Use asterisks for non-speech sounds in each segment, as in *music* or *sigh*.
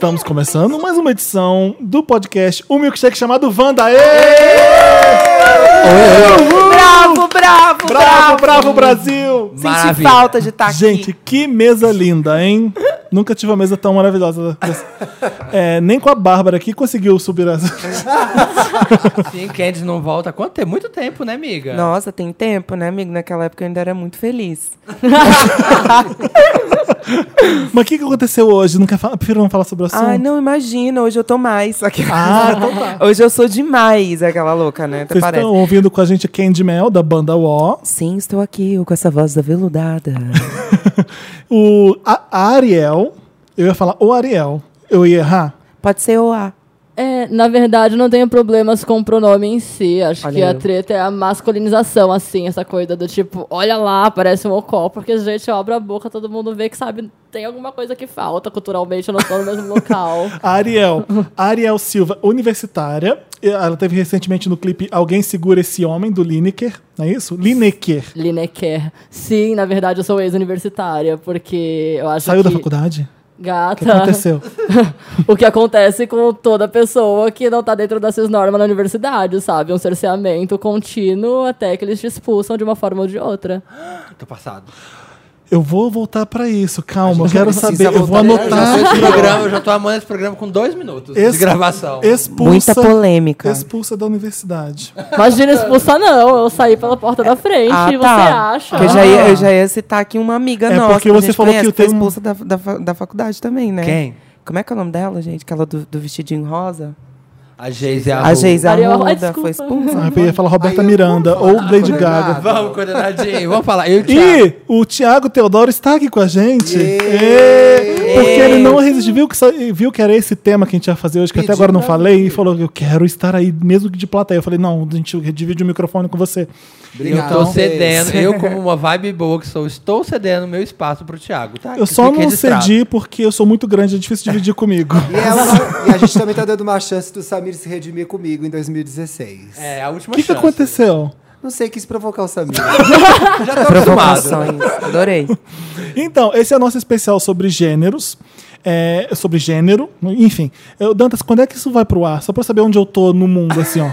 Estamos começando mais uma edição do podcast O Milkshake chamado Wanda. Aê! Bravo, bravo, Bravo, bravo, Brasil! Senti Maravilha. falta de estar Gente, aqui. que mesa linda, hein? Nunca tive uma mesa tão maravilhosa. *laughs* É, nem com a Bárbara aqui conseguiu subir essa. Sim, Candice não volta quanto tempo? Muito tempo, né, amiga? Nossa, tem tempo, né, amigo? Naquela época eu ainda era muito feliz. *laughs* Mas o que, que aconteceu hoje? Não quer falar? Prefiro não falar sobre o assunto. Ai, não, imagina, hoje eu tô mais. *laughs* Ah, então tá. Hoje eu sou demais, aquela louca, né? Até Vocês parece. estão ouvindo com a gente Candy Mel, da banda Wó. Sim, estou aqui com essa voz aveludada. O, a, a Ariel. Eu ia falar o Ariel. Eu ia errar. Pode ser o A. É, na verdade, eu não tenho problemas com o pronome em si. Acho Olha que a eu. treta é a masculinização, assim, essa coisa do tipo, olha lá, parece um ocó, porque, gente, eu abro a boca, todo mundo vê que sabe, tem alguma coisa que falta culturalmente, eu não estou no mesmo *laughs* local. A Ariel. A Ariel Silva, universitária. Ela teve recentemente no clipe Alguém Segura Esse Homem, do Lineker. Não é isso? Lineker. Lineker. Sim, na verdade, eu sou ex-universitária, porque eu acho Saiu que... da faculdade? O Gata. que aconteceu? *laughs* o que acontece com toda pessoa que não tá dentro dessas normas na universidade, sabe? Um cerceamento contínuo até que eles te expulsam de uma forma ou de outra. Tô passado. Eu vou voltar pra isso, calma. Eu quero saber. Eu vou voltar. Eu já anotar. esse programa, eu já tô amando esse programa com dois minutos Ex- de gravação. Expulsa, Muita polêmica. Expulsa da universidade. Imagina expulsar, não. Eu saí pela porta da frente. Ah, e você tá. acha? Eu já, ia, eu já ia citar aqui uma amiga É nossa. porque você falou conhece, que tem um- expulsa da, da, da faculdade também, né? Quem? Como é que é o nome dela, gente? Aquela do, do vestidinho rosa? A Geise A Geise Ai, Arruda desculpa. foi expulsa. Ah, eu ia falar Roberta Aí Miranda ou Lady. Gaga. Vamos, coordenadinho. Vamos falar. Eu e o Thiago. E o Thiago Teodoro está aqui com a gente. Porque ele não resistiu, viu que, viu que era esse tema que a gente ia fazer hoje, que até Pediu agora não falei, e falou: Eu quero estar aí, mesmo que de plateia. Eu falei: Não, a gente divide o microfone com você. Eu tô cedendo, *laughs* eu como uma vibe boa que sou, estou cedendo meu espaço pro Thiago, tá? Eu Que só não registrado. cedi porque eu sou muito grande, é difícil dividir comigo. *laughs* E, ela- e a gente também tá dando uma chance do Samir se redimir comigo em 2016. É, a última O que, que chance. aconteceu? Não sei, quis provocar o Samir. *laughs* Já tô acostumado. Provocações. Adorei. Então, esse é o nosso especial sobre gêneros. é, sobre gênero, enfim. Eu, Dantas, quando é que isso vai pro ar? Só pra eu saber onde eu tô no mundo, assim, ó.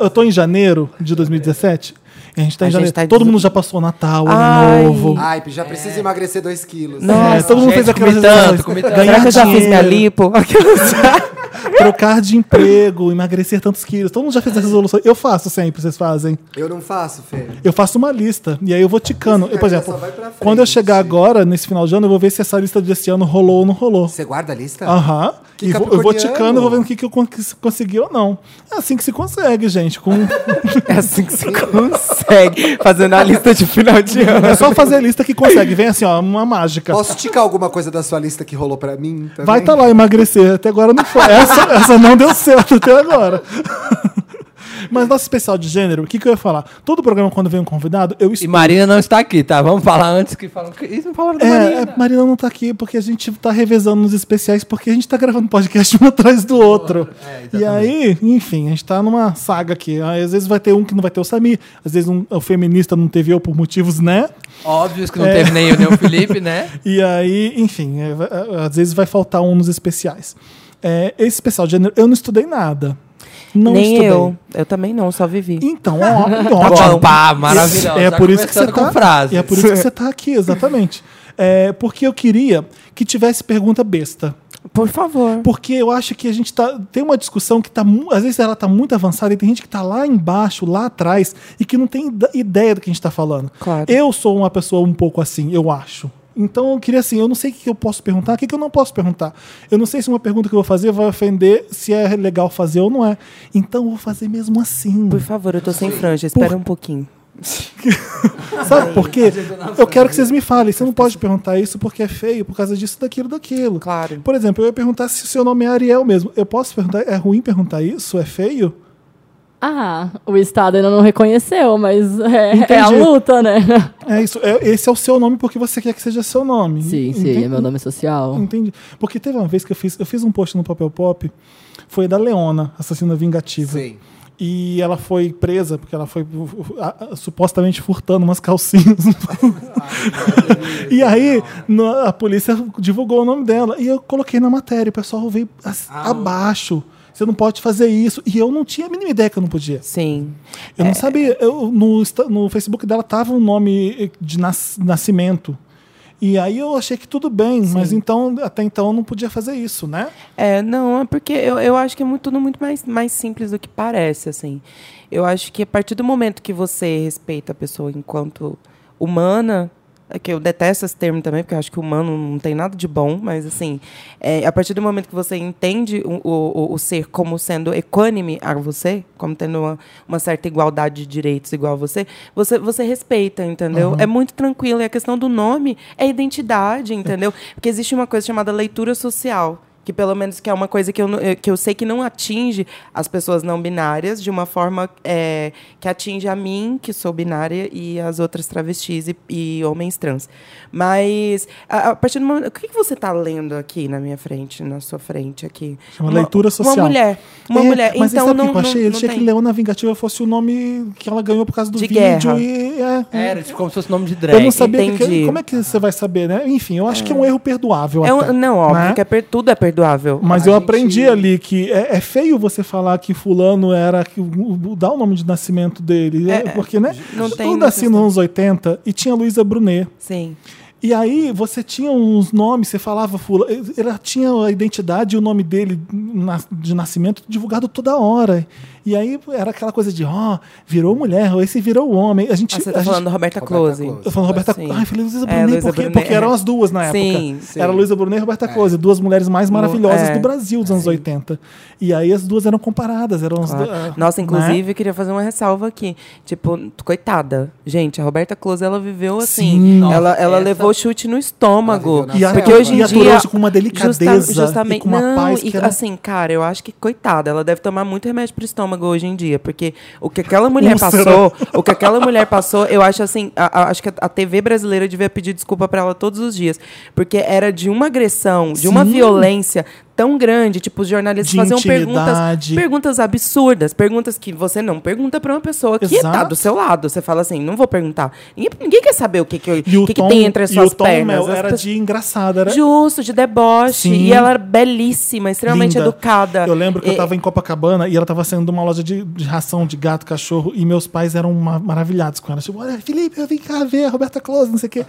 Eu tô em janeiro de 2017. A gente tá A gente tá Todo des- mundo já passou Natal, Ano Ai. Novo. Ai, já precisa emagrecer 2 quilos. Nossa. É, todo mundo Gente, fez comi tanto, comi tanto. Será que eu já fiz minha lipo? *laughs* Trocar de emprego, emagrecer tantos quilos. Todo mundo já fez essa resolução. Eu faço sempre, vocês fazem. Eu não faço, Fê. Eu faço uma lista e aí eu vou ticando. Esse Por exemplo, quando eu chegar agora, nesse final de ano, eu vou ver se essa lista desse ano rolou ou não rolou. Você guarda a lista? Aham. Que E vou, eu vou ticando e vou vendo o que, que eu con- consegui ou não. É assim que se consegue, gente. Com... *laughs* É assim que você *laughs* consegue. Fazendo a lista de final de ano. É só fazer a lista que consegue. Vem assim, ó, uma mágica. Posso ticar alguma coisa da sua lista que rolou pra mim? Também? Vai estar lá emagrecer. Até agora não foi. *laughs* Essa, essa não deu certo até agora. *laughs* Mas nosso especial de gênero, o que, que eu ia falar? Todo programa, quando vem um convidado, eu E estudo. Marina não está aqui, tá? Vamos falar antes que falam. Isso não falaram da É, Marina. é, Marina não tá aqui porque a gente tá revezando nos especiais, porque a gente tá gravando podcast um *laughs* atrás do outro. É, e aí, enfim, a gente tá numa saga aqui. Aí, às vezes vai ter um que não vai ter o Samir, às vezes um, o feminista não teve eu por motivos, né? Óbvio que não É. teve nem eu nem o Felipe, né? *laughs* E aí, enfim, é, é, às vezes vai faltar um nos especiais. É, esse especial de gênero, eu não estudei nada. Não Nem estudei. eu. Eu também não, só vivi. Então, ó, *laughs* Bom, ótimo. pá, maravilhoso. É por isso que você tá, frases. e é por isso que *laughs* você tá aqui, exatamente. É, porque eu queria que tivesse pergunta besta. Por favor. Porque eu acho que a gente tá, tem uma discussão que tá, às vezes ela tá muito avançada e tem gente que tá lá embaixo, lá atrás, e que não tem ideia do que a gente tá falando. Claro. Eu sou uma pessoa um pouco assim, eu acho. Então eu queria assim, eu não sei o que eu posso perguntar, o que eu não posso perguntar. Eu não sei se uma pergunta que eu vou fazer vai ofender, se é legal fazer ou não é. Então eu vou fazer mesmo assim. Por favor, eu tô sem franja. Espera um pouquinho. *laughs* Sabe por quê? Eu quero que vocês me falem. Você não pode perguntar isso porque é feio, por causa disso, daquilo, daquilo. Claro. Por exemplo, eu ia perguntar se o seu nome é Ariel mesmo. Eu posso perguntar? É ruim perguntar isso? É feio? Ah, o Estado ainda não reconheceu, mas é, é a luta, né? É isso. É- esse é o seu nome porque você quer que seja seu nome. Sim, sim, Entendi. é meu nome social. Entendi. Porque teve uma vez que eu fiz, eu fiz um post no Papel Pop, foi da Leona, Assassina Vingativa. Sim. E ela foi presa porque ela foi uh, uh, supostamente furtando umas calcinhas. *laughs* e aí no- a polícia divulgou o nome dela. E eu coloquei na matéria. O pessoal veio as- abaixo. Você não pode fazer isso. E eu não tinha a mínima ideia que eu não podia. Sim. Eu É. não sabia. Eu, no, no Facebook dela tava um nome de nas- nascimento. E aí eu achei que tudo bem, mas então, até então eu não podia fazer isso, né? É, não, é porque eu, eu acho que é muito, tudo muito mais, mais simples do que parece, assim. Eu acho que a partir do momento que você respeita a pessoa enquanto humana, é que eu detesto esse termo também, porque eu acho que humano não tem nada de bom, mas assim, é, a partir do momento que você entende o, o, o ser como sendo equânime a você, como tendo uma, uma certa igualdade de direitos igual a você, você, você respeita, entendeu? É muito tranquilo. E a questão do nome é identidade, entendeu? Porque existe uma coisa chamada leitura social que pelo menos que é uma coisa que eu, eh, que eu sei que não atinge as pessoas não binárias de uma forma eh, que atinge a mim, que sou binária, e as outras travestis e, e homens trans. Mas, a, a partir do momento... O que, que você está lendo aqui na minha frente, na sua frente aqui? Chama leitura social. Uma mulher. Uma É, mulher. Mas então, sabe o não, que eu achei? não, Eu não achei tem. que Leona Vingativa fosse o nome que ela ganhou por causa do De vídeo. guerra. E, é, Era tipo, como se fosse nome de drag. eu não sabia que- como é que você vai saber, né? Enfim, eu acho que é um erro perdoável. É até, um- não, óbvio né? que é per- tudo é perdoável. Mas A eu gente- aprendi ali que é, é feio você falar que fulano era que dá o nome de nascimento dele, é, porque né? não tem eu nasci nos anos 80 e tinha Luísa Brunet. Sim. E aí você tinha uns nomes, você falava fulano, ela tinha a identidade e o nome dele de nascimento divulgado toda hora. E aí era aquela coisa de, ó, virou mulher, ou esse virou homem. A gente, Ah, você tá gente- falando da Roberta Roberta Close. Close. eu falando Roberta Sim. Ai, falei Luísa É, Brunet, Brunet, porque eram é. as duas na época. Sim. Sim. Era Luísa Brunet e Roberta Close, duas mulheres mais maravilhosas é. do Brasil dos anos 80. E aí as duas eram comparadas, eram as Claro. Nossa, né? inclusive, eu queria fazer uma ressalva aqui. Tipo, coitada. Gente, a Roberta Close, ela viveu assim. Sim. ela ela Essa- levou chute no estômago. E, a, Porque hoje em e dia. isso com uma delicadeza justa- justamente. e com uma não, paz e, que era... assim, cara, eu acho que, coitada, ela deve tomar muito remédio pro estômago hoje em dia. Porque o que aquela *laughs* mulher Úlcera. passou, o que aquela mulher passou, eu acho assim, a- a- acho que a, TV brasileira devia pedir desculpa pra ela todos os dias. Porque era de uma agressão, de uma Sim. violência tão grande, tipo, os jornalistas De faziam perguntas, intimidade. perguntas absurdas, perguntas que você não pergunta pra uma pessoa que Exato. tá do seu lado. Você fala assim, não vou perguntar. Ninguém, ninguém quer saber o que, que, o que, que tom, tem entre as e suas pernas. Mel, era pessoas- de engraçado. Era Justo, de deboche. Sim. E ela era belíssima, extremamente linda. educada. Eu lembro que eu E- tava em Copacabana e ela tava saindo de uma loja de, de ração de gato, cachorro, e meus pais eram ma- maravilhados com ela. Tipo, olha, Felipe, eu vim cá ver a Roberta Close, não sei o quê.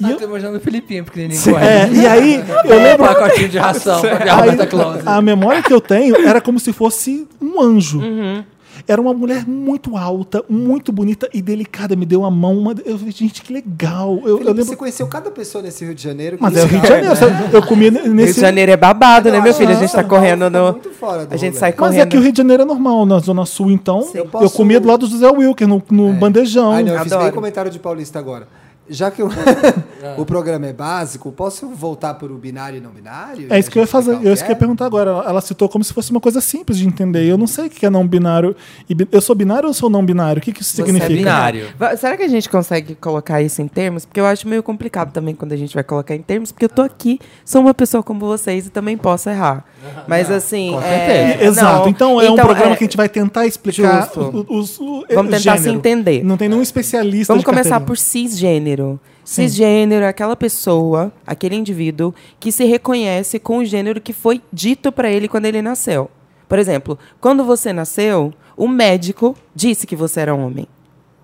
E, Ah, eu- tô imaginando o Filipinho pequenininho com é, e aí, eu Um *laughs* lembro. pacotinho de ração *laughs* Aí, Roberta Close. a memória que eu tenho era como se fosse um anjo. Uhum. Era uma mulher muito alta, muito bonita e delicada. Me deu a mão. Uma... Eu falei, gente, que legal. Eu, eu Felipe, lembro. Você conheceu cada pessoa nesse Rio de Janeiro. que Mas é o Rio de. Janeiro. Eu comi Rio nesse. de Janeiro é babado, né, Eu meu filho? A gente tá correndo no. muito fora do A gente sai Mas correndo. é que o Rio de Janeiro é normal, na Zona Sul, então. Eu Eu, posso- comia do lado do Zé Wilker, no, no bandejão. Ai, não, eu fiz bem Adoro. comentário de Paulista agora. Já que o, *laughs* o programa é básico, posso voltar para o binário e não binário? É isso que eu ia fazer, eu isso que eu ia é? perguntar agora. Ela- citou como se fosse uma coisa simples de entender. Eu não sei o que é não binário. Bi- Eu sou binário ou sou não binário? O que, que isso Você é significa? binário. Va- Será que a gente consegue colocar isso em termos? Porque eu acho meio complicado também quando a gente vai colocar em termos, porque eu tô aqui, sou uma pessoa como vocês e também posso errar. *laughs* Mas assim. com é, certeza. Exato. não, então é um programa é, que a gente vai tentar explicar Justo. o- os, o, Vamos tentar se gênero. entender. Não tem nenhum especialista Vamos de começar por cisgênero. Sim. Cisgênero é aquela pessoa, aquele indivíduo que se reconhece com o gênero que foi dito pra ele quando ele nasceu. Por exemplo, quando você nasceu, o médico disse que você era homem.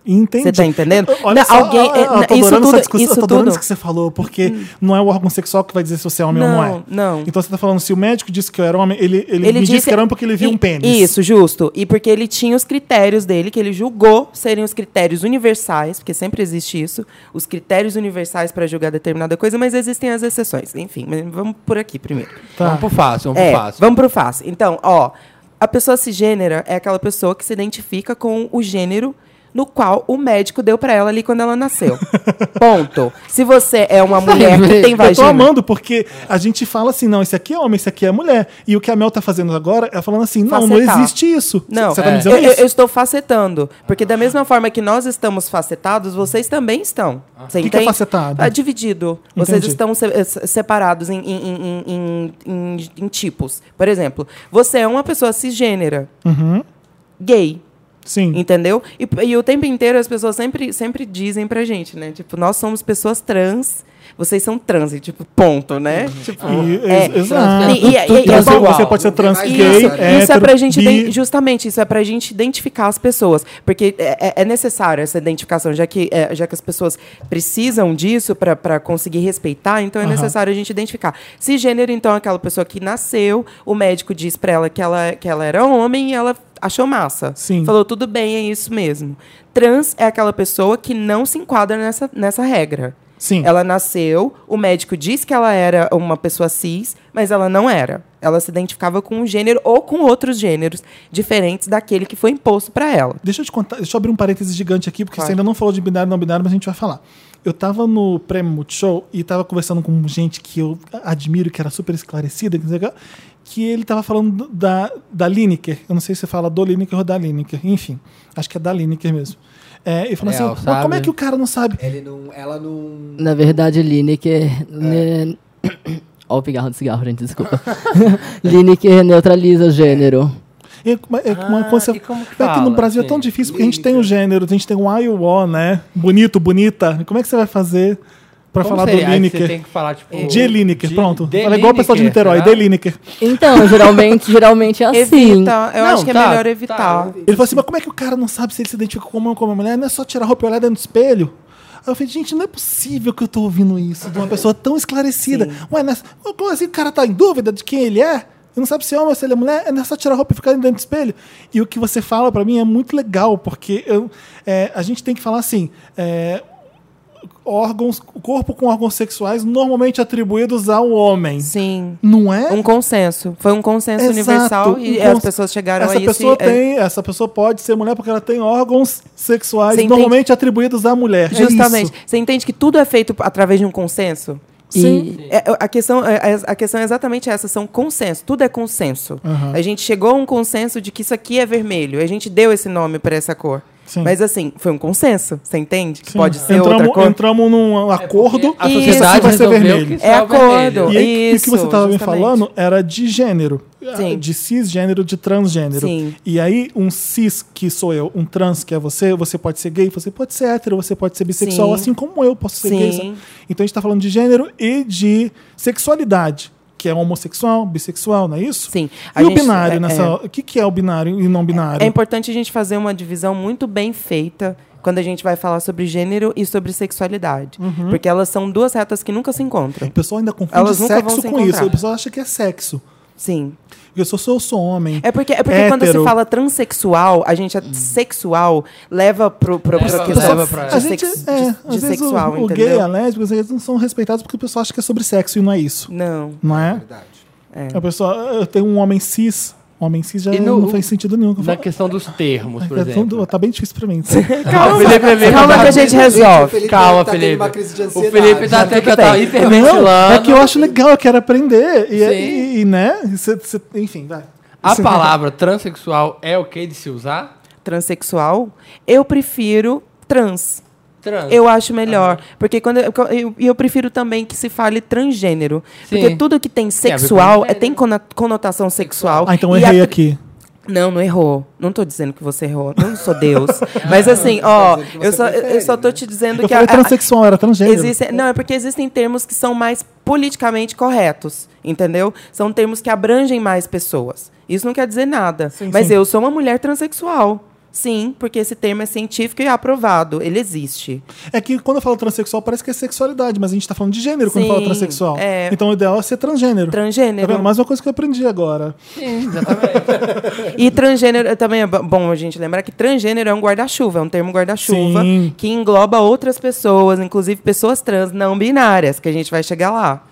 Entendi. Você tá entendendo? Olha Não, só, alguém- eu- eu é, tô isso adorando tudo- essa discussão, isso eu tô adorando tudo- isso que você falou, porque não é o órgão sexual que vai dizer se você é homem ou não é. Não, não. Então você tá falando, se o médico disse que eu era homem, ele, ele, Ele me disse que era homem porque ele viu I- um pênis. Isso, justo. E porque ele tinha os critérios dele, que ele julgou serem os critérios universais, porque sempre existe isso, os critérios universais para julgar determinada coisa, mas existem as exceções. Enfim, mas vamos por aqui primeiro. Tá. Vamos pro fácil, vamos É, pro fácil. vamos pro fácil. Então, ó, a pessoa cisgênera é aquela pessoa que se identifica com o gênero no qual o médico deu pra ela ali quando ela nasceu. *laughs* Ponto. Se você é uma mulher que tem Eu tô vagina, amando, porque a gente fala assim, não, esse aqui é homem, esse aqui é mulher. E o que a Mel tá fazendo agora é falando assim, não, não Facetar. existe isso. Não, Você tá é. me dizendo eu, isso? eu estou facetando. Porque da mesma forma que nós estamos facetados, vocês também estão. Você O que que é facetado? Ah, dividido. Vocês Entendi. estão se- eh, se- separados em- em- em- em tipos. Por exemplo, você é uma pessoa cisgênera, Uhum. gay. Sim. Entendeu? E, e o tempo inteiro as pessoas sempre, sempre dizem pra gente, né? Tipo, nós somos pessoas trans, vocês são trans, e, tipo, ponto, né? Tipo, E- é. ex- Exato. E- e- e- e- tudo- igual. você pode ser trans Isso, gay, isso Isso, hétero, isso é pra gente, bi. justamente, isso é pra gente identificar as pessoas. Porque é, é- é necessário essa identificação, já que, é, já que as pessoas precisam disso pra pra conseguir respeitar, então é necessário a gente identificar. Cisgênero, então, é aquela pessoa que nasceu, o médico diz pra ela que ela, que ela era homem e ela achou massa. Sim. Falou, tudo bem, é isso mesmo. Trans é aquela pessoa que não se enquadra nessa, nessa regra. Sim. Ela nasceu, o médico disse que ela era uma pessoa cis, mas ela não era. Ela se identificava com um gênero ou com outros gêneros diferentes daquele que foi imposto para ela. Deixa eu te contar, deixa eu abrir um parêntese gigante aqui, porque Claro. você ainda não falou de binário não binário, mas a gente vai falar. Eu tava no Prêmio Multishow e tava conversando com gente que eu admiro, que era super esclarecida, que, ele tava falando da, da Lineker. Eu não sei se você fala do Lineker ou da Lineker. Enfim, acho que é da Lineker mesmo. É, e falou Real, assim, "Mas como é sabe? que o cara não sabe? Ele não, ela não. Na verdade, Lineker. Ne... *coughs* Ó, o pigarro de cigarro, gente, desculpa. *laughs* Lineker neutraliza o gênero. É, uma- é uma Ah, coisa- que é que no fala, Brasil é tão assim? difícil, porque a gente tem o gênero, a gente tem o I e o O, né? Bonito, bonita. Como é que você vai fazer pra Como falar do Lineker? tem que falar, tipo... De Lineker, de- pronto. de Fala igual o pessoal de Niterói, será? de Lineker. Então, *laughs* geralmente, geralmente é assim. Evita, eu Não, acho que é tá, melhor tá. evitar. Ele falou assim, mas como é que o cara não sabe se ele se identifica como homem ou como mulher? Não é só tirar a roupa e olhar dentro do espelho? Aí eu falei, gente, não é possível que eu tô ouvindo isso de uma pessoa tão esclarecida. Ué, não é- como assim o cara tá em dúvida de quem ele é? Ele não sabe se é homem ou se ele é mulher, é só tirar a roupa e ficar dentro do espelho. E o que você fala pra mim é muito legal, porque eu- é, a gente tem que falar assim, é, órgãos, o corpo com órgãos sexuais normalmente atribuídos ao homem. Sim. Não é? Um consenso. Foi um consenso Exato, universal e um as cons- pessoas chegaram essa a isso. pessoa e- é, tem, essa pessoa pode ser mulher porque ela tem órgãos sexuais Você entende? normalmente atribuídos à mulher. É Justamente. isso. Você entende que tudo é feito através de um consenso? Sim. É, a, questão, é- a questão é exatamente essa, são consenso, tudo é consenso. Aham. A gente chegou a um consenso de que isso aqui é vermelho, a gente deu esse nome para essa cor. Sim. Mas assim, foi um consenso, você entende? Que Sim. pode ser entramos, outra cor. Entramos num acordo a que isso sociedade aqui vai ser vermelho. É acordo. E aí, o que Isso, você estava me falando era de gênero. Sim. De cisgênero, de transgênero. Sim. E aí, um cis, que sou eu, um trans, que é você, você pode ser gay, você pode ser hétero, você pode ser bissexual, Sim. assim como eu posso ser Sim. gay. Então a gente está falando de gênero e de sexualidade, que é homossexual, bissexual, não é isso? Sim. E A o gente- binário é- nessa. é. O que, que é o binário e não binário? É importante a gente fazer uma divisão muito bem feita quando a gente vai falar sobre gênero e sobre sexualidade. Uhum. Porque elas são duas retas que nunca se encontram. O pessoal ainda confunde Elas sexo se com isso. encontrar. O pessoal acha que é sexo. Sim. Eu sou, sou, sou homem. É porque, é porque quando se fala transexual, a gente, a sexual, leva pro, pro, Leva- pro questão leva pra- de, a gente, sex- é, de- às de vezes sexual, o, o entendeu? gay, a lésbica, eles não são respeitados porque o pessoal acha que é sobre sexo e não é isso. Não. Não é? Verdade. A pessoa, eu tenho um homem cis, homem cis já no- não faz sentido nenhum. que Na falo. questão dos termos, por É exemplo. tudo- tá bem difícil pra mim. *laughs* Calma, Felipe, Felipe, Calma que a gente resolve. Felipe Calma, tá Felipe. O. Felipe tá até que eu tava bem. hiperventilando. Não, é que eu acho legal, eu quero aprender. E, e- e, né? Cê- cê- enfim, vai. A palavra transexual é ok de se usar? Transsexual, eu prefiro trans. Trans. Eu acho melhor. Porque quando eu, eu, eu prefiro também que se fale transgênero. Sim. Porque tudo que tem a sexual é, gênero. tem conotação sexual. Ah, então eu E a errei tr- aqui. Não, não errou. Não tô dizendo que você errou. Não sou Deus. *laughs* Mas assim, ó, eu só, prefere, eu só tô te dizendo Eu que falei a- a- transexual, era transgênero. Existe, não, é porque existem termos que são mais politicamente corretos, entendeu? São termos que abrangem mais pessoas. Isso não quer dizer nada. Sim, mas sim. eu sou uma mulher transexual. Sim, porque esse termo é científico e aprovado. Ele existe. É que quando eu falo transexual parece que é sexualidade, mas a gente tá falando de gênero quando Sim, fala transexual. é. Então o ideal é ser transgênero. Tá Transgênero. vendo? Mais uma coisa que eu aprendi agora. Sim, exatamente. *laughs* E transgênero também é bo- bom a gente lembrar que transgênero é um guarda-chuva, é um termo guarda-chuva Sim. que engloba outras pessoas, inclusive pessoas trans não binárias, que a gente vai chegar lá.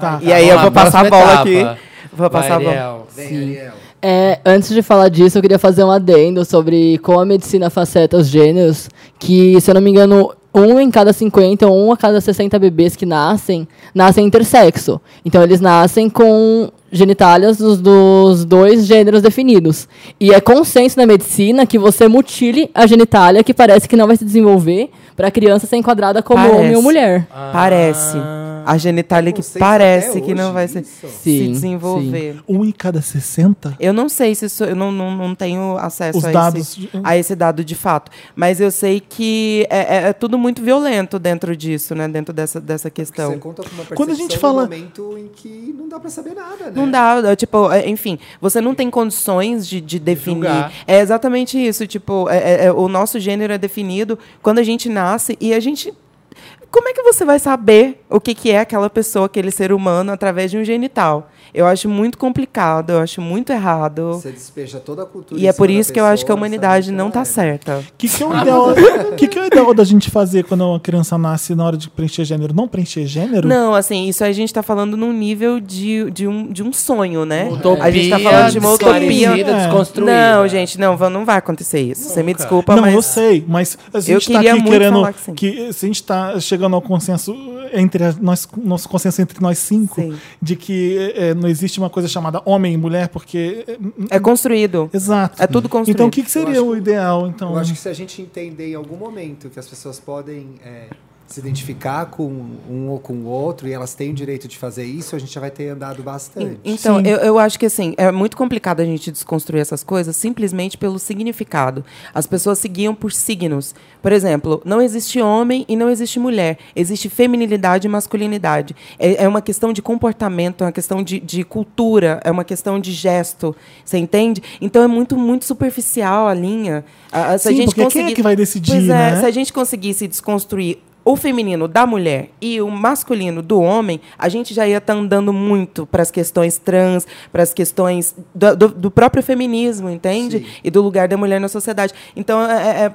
Tá. E aí vamos eu lá, vou passar a bola etapa. aqui. Vou passar a bola. Ariel. Vem, Ariel. É, antes de falar disso, eu queria fazer um adendo sobre como a medicina faceta os gêneros, que, se eu não me engano, um em cada 50 ou um a cada 60 bebês que nascem, nascem intersexo. Então, eles nascem com genitálias dos, dos dois gêneros definidos. E é consenso na medicina que você mutile a genitália, que parece que não vai se desenvolver, para a criança ser enquadrada como Parece. homem ou mulher. Parece. a genitália que parece que não vai se, isso? se Sim, desenvolver. Um em cada 60? Eu não sei se isso, eu não, não, não tenho acesso Os a, dados esse, de- a esse dado de fato. Mas eu sei que é, é- é tudo muito violento dentro disso, né? Dentro dessa, dessa questão. Você conta com uma Quando a gente fala- momento em que não dá pra saber nada, né? Não dá, é, tipo, é, enfim, você não tem condições de, de definir. julgar. É exatamente isso, tipo, é- é- o nosso gênero é definido quando a gente nasce e a gente. Como é que você vai saber o que, que é aquela pessoa, aquele ser humano, através de um genital? Eu acho muito complicado, eu acho muito errado. Você despeja toda a cultura E é por isso que eu acho que a humanidade sabe? não Então, tá é. certa. O que, que, é o ideal, que, que é o ideal da gente fazer quando uma criança nasce na hora de preencher gênero? Não preencher gênero? Não, assim, isso a gente tá falando num nível de, de, um, de um sonho, né? Utopia a gente tá falando de uma utopia. É. desconstruída. Não, gente, não, não vai acontecer isso. Você me Nunca. desculpa, Não, mas. eu sei, mas a gente Eu está aqui querendo que sim. que se a gente está chegando ao consenso entre a- nós, nosso consenso entre nós cinco Sim. de que é, não existe uma coisa chamada homem e mulher, porque é, É construído. exato. É tudo construído. Então o que, que seria acho o ideal? Então Eu acho que se a gente entender em algum momento que as pessoas podem é, se identificar com um ou com o outro e elas têm o direito de fazer isso, a gente já vai ter andado bastante. Então, eu, eu acho que assim, é muito complicado a gente desconstruir essas coisas simplesmente pelo significado. As pessoas seguiam por signos. Por exemplo, não existe homem e não existe mulher. Existe feminilidade e masculinidade. É, é uma questão de comportamento, é uma questão de, de cultura, é uma questão de gesto. Você entende? Então é muito, muito superficial a linha. A- a- se a Sim, gente porque quem é conseguir- que vai decidir, Pois é, né? se a gente conseguisse desconstruir o feminino da mulher e o masculino do homem, a gente já ia estar andando muito para as questões trans, para as questões do, do- do próprio feminismo, entende? Sim. E do lugar da mulher na sociedade. Então, é-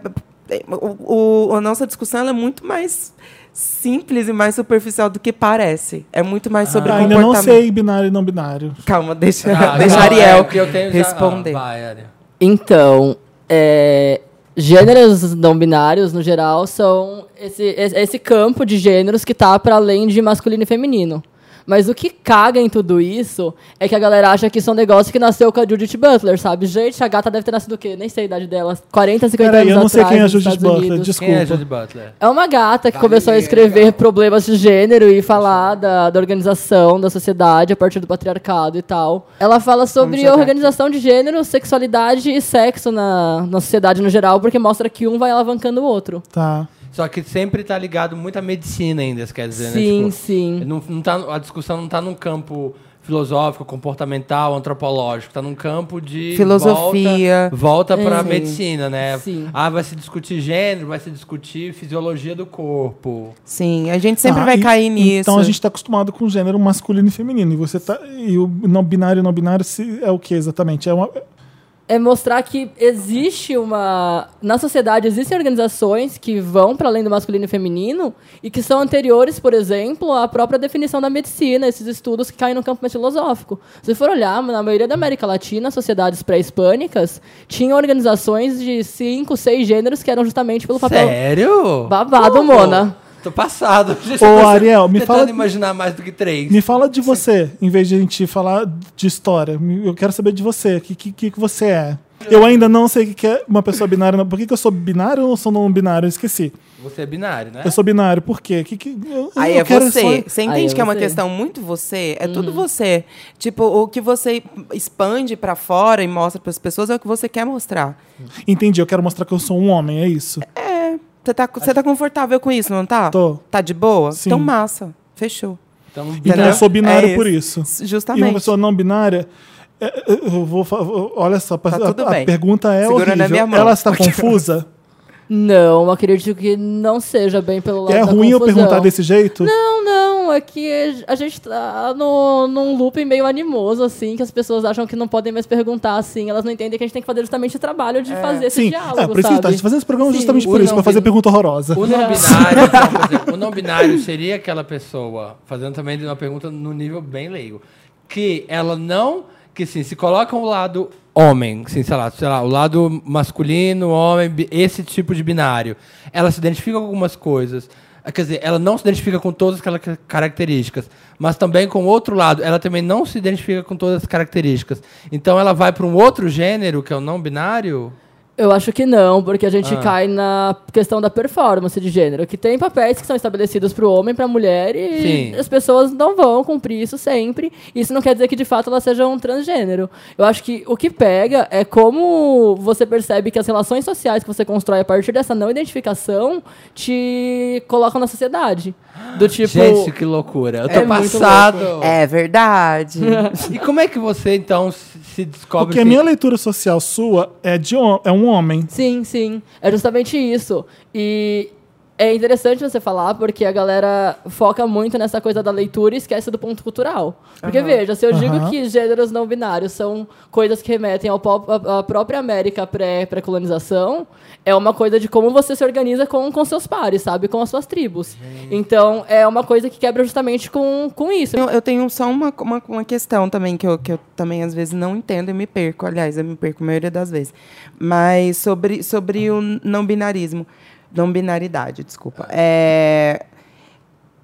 é- é- o- o- a nossa discussão ela é muito mais simples e mais superficial do que parece. É muito mais sobre Ah, ainda não comportamento. sei binário e não binário. Calma, deixa, Ah, deixa a não, Ariel é, que eu tenho já- responder. Ah, vai, Ariel. Então, é, gêneros não binários, no geral, são esse, esse campo de gêneros que tá para além de masculino e feminino. Mas o que caga em tudo isso é que a galera acha que isso é um negócio que nasceu com a Judith Butler, sabe? Gente, a gata deve ter nascido o quê? Nem sei a idade dela. 40, 50 Peraí, anos eu não sei atrás, quem é a Judith Butler, Unidos. desculpa. Quem é Judy Butler? É uma gata que começou a escrever legal. problemas de gênero e falar da, da organização da sociedade a partir do patriarcado e tal. Ela fala sobre a organização de gênero, sexualidade e sexo na, na sociedade no geral, porque mostra que um vai alavancando o outro. Tá. Só que sempre tá ligado muito à medicina ainda, quer dizer, sim, né? Tipo, sim. Não, não tá, a discussão não está num campo filosófico, comportamental, antropológico, está num campo de Filosofia. volta, volta para Sim. medicina, né? Sim. Ah, vai se discutir gênero, vai se discutir fisiologia do corpo. Sim, a gente sempre Tá, vai e- cair nisso. Então a gente está acostumado com gênero masculino e feminino. E você tá. E o não binário e não binário se- é o que exatamente? É uma. É mostrar que existe uma. Na sociedade existem organizações que vão para além do masculino e feminino e que são anteriores, por exemplo, à própria definição da medicina, esses estudos que caem no campo mais filosófico. Se for olhar, na maioria da América Latina, sociedades pré-hispânicas tinham organizações de cinco, seis gêneros que eram justamente pelo papel. Sério? Babado, Como? Mona. Tô passado. *laughs* Ô, Ariel, me Tentando fala- imaginar mais do que três. Me fala de você, em vez de a gente falar de história. Eu quero saber de você. O que, que, que você é? Eu ainda não sei o que é uma pessoa binária. Por que, que eu sou binário ou sou não binário? Eu esqueci. Você é binário, né? Eu sou binário. Por quê? Que, que, eu, Aí eu é quero você. só- Você entende é que é uma você. questão muito você? É tudo você. Tipo, o que você expande pra fora e mostra pras pessoas é o que você quer mostrar. Entendi, eu quero mostrar que eu sou um homem, é isso? É. Você tá, você tá confortável com isso, não tá? Tô. Tá de boa? Sim. Então massa. Fechou. Então, Então Entendeu? eu sou binário É por isso. isso. Justamente. E uma pessoa não binária. é, é, Eu vou, olha só, Tá a, a pergunta é Segura na horrível. minha mão. Ela está confusa? Não, acredito que não seja bem pelo lado é da ruim eu confusão. perguntar desse jeito? Não, não, é que a gente tá no, num loop meio animoso, assim, que as pessoas acham que não podem mais perguntar, assim, elas não entendem que a gente tem que fazer justamente o trabalho de fazer esse Sim, diálogo, é, por isso que sabe? a gente tá fazendo esse programa Sim. justamente O por isso, para fazer pergunta horrorosa. O não *laughs* binário, então, por exemplo, o não binário seria aquela pessoa, fazendo também uma pergunta no nível bem leigo, que ela não, que assim, se coloca o lado homem, assim, sei lá, sei lá, o lado masculino, homem, esse tipo de binário, ela se identifica com algumas coisas, quer dizer, ela não se identifica com todas aquelas ca- características, mas também com o outro lado, ela também não se identifica com todas as características. Então ela vai para um outro gênero, que é o não binário, Eu acho que não, porque a gente Ah. cai na questão da performance de gênero, que tem papéis que são estabelecidos para o homem e para a mulher e Sim. as pessoas não vão cumprir isso sempre. Isso não quer dizer que de fato elas sejam transgênero. Eu acho que o que pega é como você percebe que as relações sociais que você constrói a partir dessa não identificação te colocam na sociedade. Do *gasps* tipo. Gente, que loucura. Eu tô É passado. É verdade. *laughs* E como é que você, então, se descobre Porque a que- minha leitura social sua é, de, é um homem. Sim, sim. É justamente isso. E é interessante você falar porque a galera foca muito nessa coisa da leitura e esquece do ponto cultural. Porque, veja, se eu digo Aham. que gêneros não binários são coisas que remetem ao à própria América pré- pré-colonização, é uma coisa de como você se organiza com, com seus pares, sabe? Com as suas tribos. Então, é uma coisa que quebra justamente com, com isso. Eu, eu tenho só uma, uma, uma questão também que eu, que eu também às vezes não entendo e me perco. Aliás, eu me perco a maioria das vezes. Mas sobre, sobre o não binarismo. Não binaridade, desculpa. É,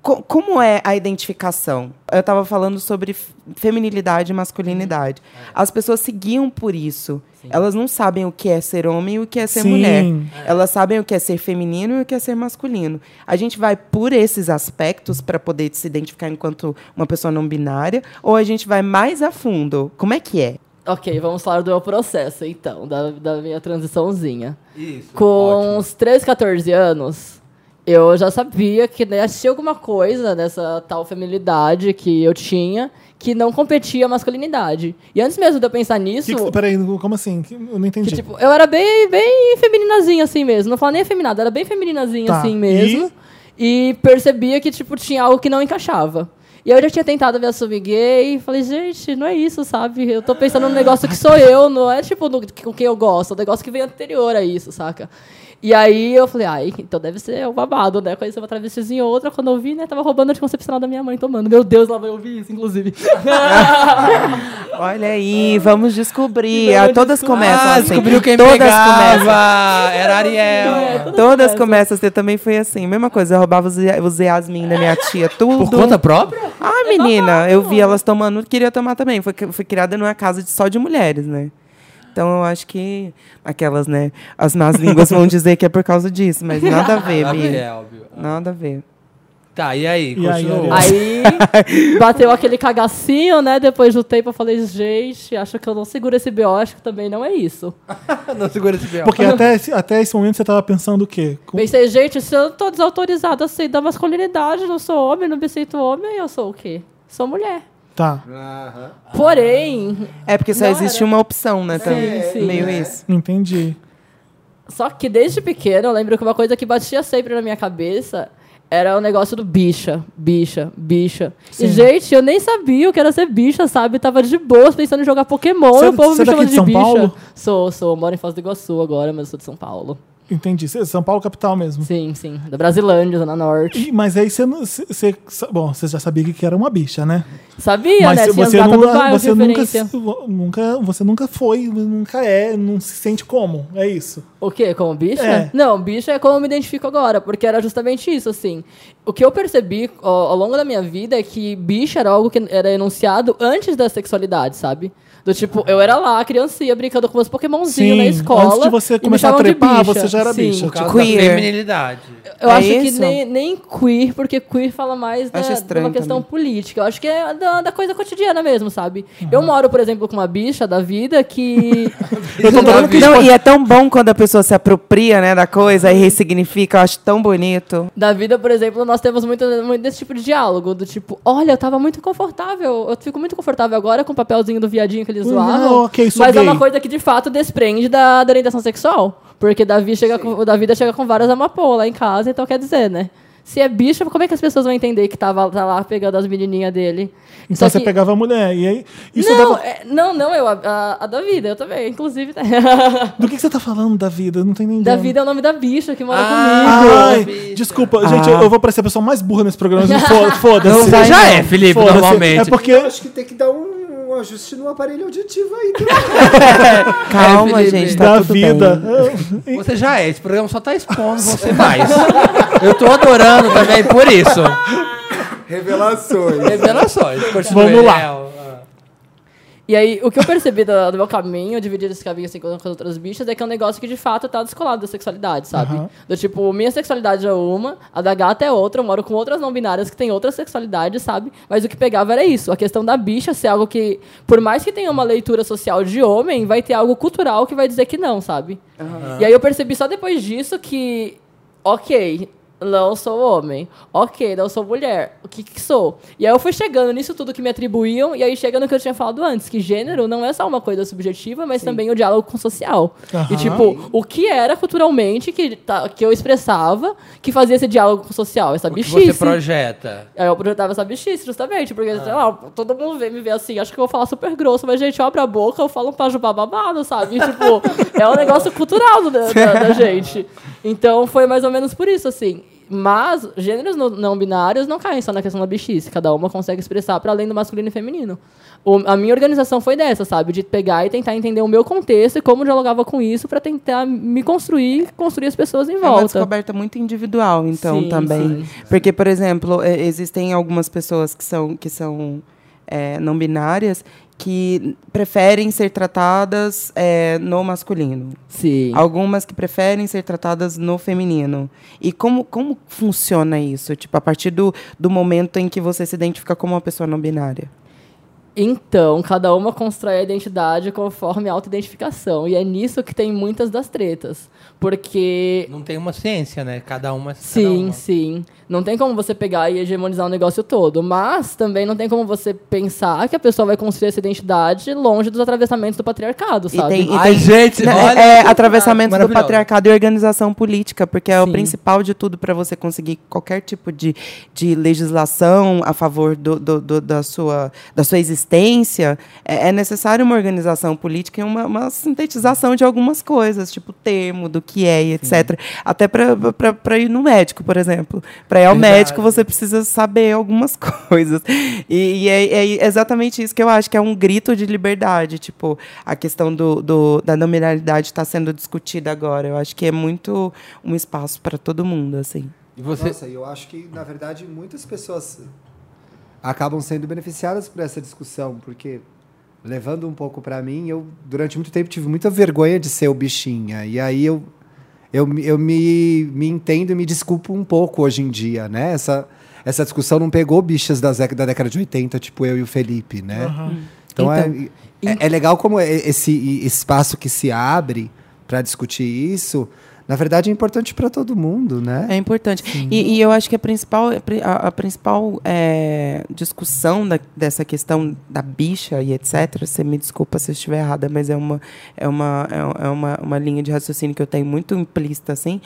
co- como é a identificação? Eu estava falando sobre feminilidade e masculinidade. As pessoas seguiam por isso. Elas não sabem o que é ser homem e o que é ser Sim. mulher. Elas sabem o que é ser feminino e o que é ser masculino. A gente vai por esses aspectos para poder se identificar enquanto uma pessoa não binária ou a gente vai mais a fundo? Como é que é? Ok, vamos falar do meu processo, então, da, da minha transiçãozinha. Isso, Com ótimo. uns 13, 14 anos, eu já sabia que né, tinha alguma coisa nessa tal feminilidade que eu tinha que não competia a masculinidade. E antes mesmo de eu pensar nisso, Que que- peraí, como assim? Eu não entendi. que, tipo, eu era bem, bem femininazinha assim mesmo. Não falo nem afeminada, era bem femininazinha Tá, assim mesmo. E? percebia que, tipo, tinha algo que não encaixava. E eu já tinha tentado me assumir gay e falei, gente, não é isso, sabe? Eu tô pensando num negócio que sou eu, não é tipo no, com quem eu gosto, é um negócio que vem anterior a isso, saca? E aí eu falei, ai, então deve ser o babado, né? Conheci uma travestizinha ou outra, quando eu vi, né? Tava roubando a anticoncepcional da minha mãe tomando. Meu Deus, ela vai ouvir isso, inclusive. *laughs* Olha aí, vamos descobrir. Vamos Ah, todas descobrir. começam Ah, assim. descobriu quem todas pegava. começam. Era Ariel. É, Todas começam. Você também foi assim. Mesma coisa, eu roubava os, os Yasmin da minha tia, tudo. Por conta própria? Ah, menina, eu vi elas tomando, queria tomar também. Foi, fui criada numa casa de, só de mulheres, né? Então eu acho que aquelas, né? As más línguas vão dizer que é por causa disso, mas nada a ver, Bia. Ariel, viu? Nada a ver. Tá, e aí? E aí, Continua. Aí *laughs* bateu aquele cagacinho, né? Depois do tempo eu falei, gente, acho que eu não seguro esse BO, acho que também não é isso. *laughs* Não segura esse B.O. Porque até esse, até esse momento você tava pensando o quê? Com- Pensei, gente, se eu tô desautorizada assim da masculinidade, não sou homem, não me sinto homem, eu sou o quê? Sou mulher. Tá. Porém, É porque só Não existe era. uma opção, né? também. sim. Meio isso. entendi. só que desde pequeno eu lembro que uma coisa que batia sempre na minha cabeça era o negócio do bicha, bicha, bicha. Sim. E, gente, eu nem sabia o que era ser bicha, sabe? Tava de boas pensando em jogar Pokémon Você- e o povo você me é chamando daqui de de São bicha. Paulo? Sou, sou. Moro em Foz do Iguaçu agora, mas eu sou de São Paulo. Entendi. São Paulo capital mesmo. Sim, sim. Da Brasilândia, Zona Norte. E- mas aí você. Você, bom, você já sabia que era uma bicha, né? Sabia, mas né? Tinha você, nunca, bairro, você nunca, nunca. Você nunca foi, nunca é, não se sente como. É isso. O quê? Como bicha? É. Não, bicha é como eu me identifico agora, porque era justamente isso, assim. O que eu percebi ao, ao longo da minha vida é que bicha era algo que era enunciado antes da sexualidade, sabe? Do tipo, eu era lá, criancinha, brincando com meus pokémonzinhos na escola. antes de você e me começar a trepar, bicha. você já era Sim. bicha. Por causa Queer. da feminilidade. Eu É acho que isso? nem, nem queer, porque queer fala mais da, Acho de uma questão também. política. Eu acho que é da, da coisa cotidiana mesmo, sabe? Uhum. Eu moro, por exemplo, com uma bicha da vida que. *laughs* Eu tô falando que Não, e é tão bom quando a pessoa se apropria, né, da coisa e ressignifica. Eu acho tão bonito. Da vida, por exemplo, nós temos muito, muito desse tipo de diálogo, do tipo, olha, eu tava muito confortável, eu fico muito confortável agora com o papelzinho do viadinho que eles Uhum, zoavam. ok, sou mas é gay. uma coisa que de fato desprende da, da orientação sexual. Porque Davi chega com, o Davi chega com várias amapolas lá em casa, então quer dizer, né? Se é bicha, como é que as pessoas vão entender que tava tá lá pegando as menininhas dele? Então Só você que- pegava a mulher. E aí. Isso não, dava- é- não, não, eu, a, a, a da vida, eu também, inclusive. Do que, que você tá falando da vida? Não tô entendendo. da vida é o nome da bicha que mora Ah, comigo. Ai, bicha. desculpa, gente, Ah. eu, eu vou parecer a pessoa mais burra nesse programa. *laughs* Foda-se. Não, já é, Felipe, normalmente. É porque. Eu acho que tem que dar um, um ajuste no aparelho auditivo aí. também. *laughs* Calma, Felipe, gente, tá da tudo vida. bem. *laughs* Você já é, esse programa só tá expondo você mais. *laughs* Eu tô adorando também por isso. Revelações. Revelações. Vamos lá. E aí, o que eu percebi do, do meu caminho, dividir esse caminho assim com, com as outras bichas, é que é um negócio que de fato tá descolado da sexualidade, sabe? Aham. Do tipo, minha sexualidade é uma, a da gata é outra, eu moro com outras não binárias que têm outra sexualidade, sabe? Mas o que pegava era isso, a questão da bicha ser algo que, por mais que tenha uma leitura social de homem, vai ter algo cultural que vai dizer que não, sabe? E aí eu percebi só depois disso que, ok, não sou homem. Ok, não sou mulher. O que que sou? E aí eu fui chegando nisso tudo que me atribuíam, e aí chega no que eu tinha falado antes, que gênero não é só uma coisa subjetiva, mas também o diálogo com o social. Aham. E tipo, o que era culturalmente que, tá- que eu expressava que fazia esse diálogo com o social, essa O que você projeta. Aí eu projetava essa bichice, justamente, porque, sei lá, todo mundo vê, me vê assim, acho que eu vou falar super grosso, mas, gente, eu abro a boca, eu falo um pajubá babado, sabe? E, tipo, é um negócio cultural da, da- da *laughs* gente. Então, foi mais ou menos por isso, assim. Mas, gêneros não binários não caem só na questão da bichice, cada uma consegue expressar para além do masculino e feminino. O- a minha organização foi dessa, sabe? De pegar e tentar entender o meu contexto e como dialogava com isso para tentar me construir, construir as pessoas em É uma volta. descoberta muito individual, então, Sim, também. sim. Porque, por exemplo, existem algumas pessoas que são, que são é, não binárias que preferem ser tratadas é, no masculino. Sim. Algumas que preferem ser tratadas no feminino. E como, como funciona isso? Tipo, a partir do, do momento em que você se identifica como uma pessoa não binária. Então, cada uma constrói a identidade conforme a autoidentificação. E é nisso que tem muitas das tretas. Porque. Não tem uma ciência, né? Cada uma. cada Sim, uma. sim. Não tem como você pegar e hegemonizar o negócio todo. Mas também não tem como você pensar que a pessoa vai construir essa identidade longe dos atravessamentos do patriarcado, E sabe? tem, e Ai, tem- gente, né, olha é, que atravessamento do patriarcado e organização política, porque é o Sim. principal de tudo para você conseguir qualquer tipo de, de legislação a favor do, do- do- da, sua, da sua existência. É, é necessário uma organização política e uma, uma sintetização de algumas coisas, tipo termo, do que é e etc. Até para ir no médico, por exemplo. Para ir ao Verdade. médico, você precisa saber algumas *laughs* coisas. E, e é, é exatamente isso que eu acho que é um grito de liberdade. Tipo, a questão do, do- da nominalidade está sendo discutida agora. Eu acho que é muito um espaço para todo mundo, assim. E você. Nossa, eu acho que, na verdade, muitas pessoas acabam sendo beneficiadas por essa discussão, porque, levando um pouco para mim, eu, durante muito tempo, tive muita vergonha de ser o bichinha. E aí eu, eu, me- eu me, me entendo e me desculpo um pouco hoje em dia, né? Essa, essa discussão não pegou bichas da, da década de 80, tipo eu e o Felipe, né? Então, é, é, é legal como esse espaço que se abre para discutir isso, na verdade, é importante para todo mundo, né? É importante. E, e eu acho que a principal, a, a principal é, discussão da- dessa questão da bicha e etc. Você me desculpa se eu estiver errada, mas é uma, é, uma, é uma, uma linha de raciocínio que eu tenho muito implícita, assim.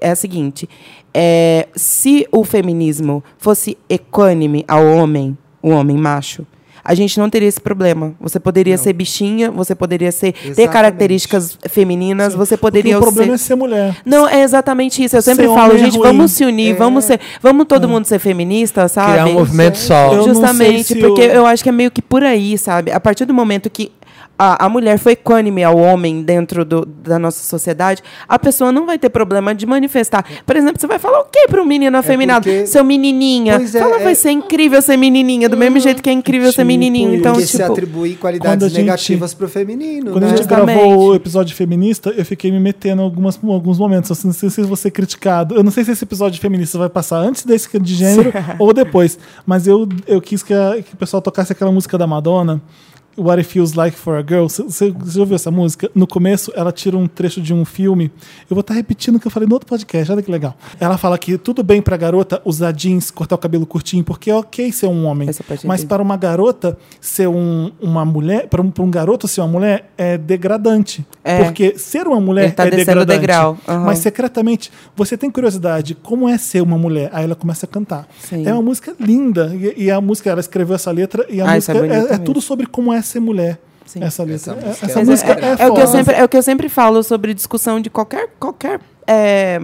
É a seguinte: é, se o feminismo fosse equânime ao homem, o homem macho. A gente não teria esse problema. Você poderia ser bichinha, você poderia ser ter Exatamente. características femininas, você poderia Porque o problema ser é ser mulher. não, é exatamente isso. Eu Ser sempre homem falo, é gente, ruim. vamos se unir, É. vamos ser, vamos todo mundo ser feminista, sabe? Criar um movimento só. Eu não Justamente, se porque o- eu acho que é meio que por aí, sabe? A partir do momento que a, a mulher foi equânime ao homem dentro do- da nossa sociedade, a pessoa não vai ter problema de manifestar. Por exemplo, você vai falar o quê para um menino afeminado? porque- Seu menininha. Pois é, Fala, é- vai ser incrível ser menininha, do mesmo jeito que é incrível ser tipo menininho. Então, Porque se tipo, atribui Quando qualidades a gente- negativas pro feminino, Quando né? a gente Justamente. gravou o episódio feminista, eu fiquei me metendo em algumas, alguns momentos. Assim, não sei se vou ser criticado. Eu não sei se esse episódio feminista vai passar antes desse de gênero *laughs* ou depois. Mas eu, eu quis que, a- que o pessoal tocasse aquela música da Madonna. What It Feels Like for a Girl. Você já ouviu essa música? No começo, ela tira um trecho de um filme. Eu vou estar repetindo o que eu falei no outro podcast, olha que legal. Ela fala que tudo bem pra garota usar jeans, cortar o cabelo curtinho, porque é ok ser um homem. Mas para uma garota ser um- uma mulher, para um, para um garoto ser uma mulher, é degradante. É. Porque ser uma mulher tá é degradante. degrau, aham. Mas secretamente, você tem curiosidade, como é ser uma mulher? Aí ela começa a cantar. Sim. É uma música linda. E, e a música, ela escreveu essa letra e a Ah, é música é, é tudo sobre como é ser mulher. Sim. Essa letra. Essa É- música é- é, é, é o que eu sempre, é o que eu sempre falo sobre discussão de qualquer, qualquer, é,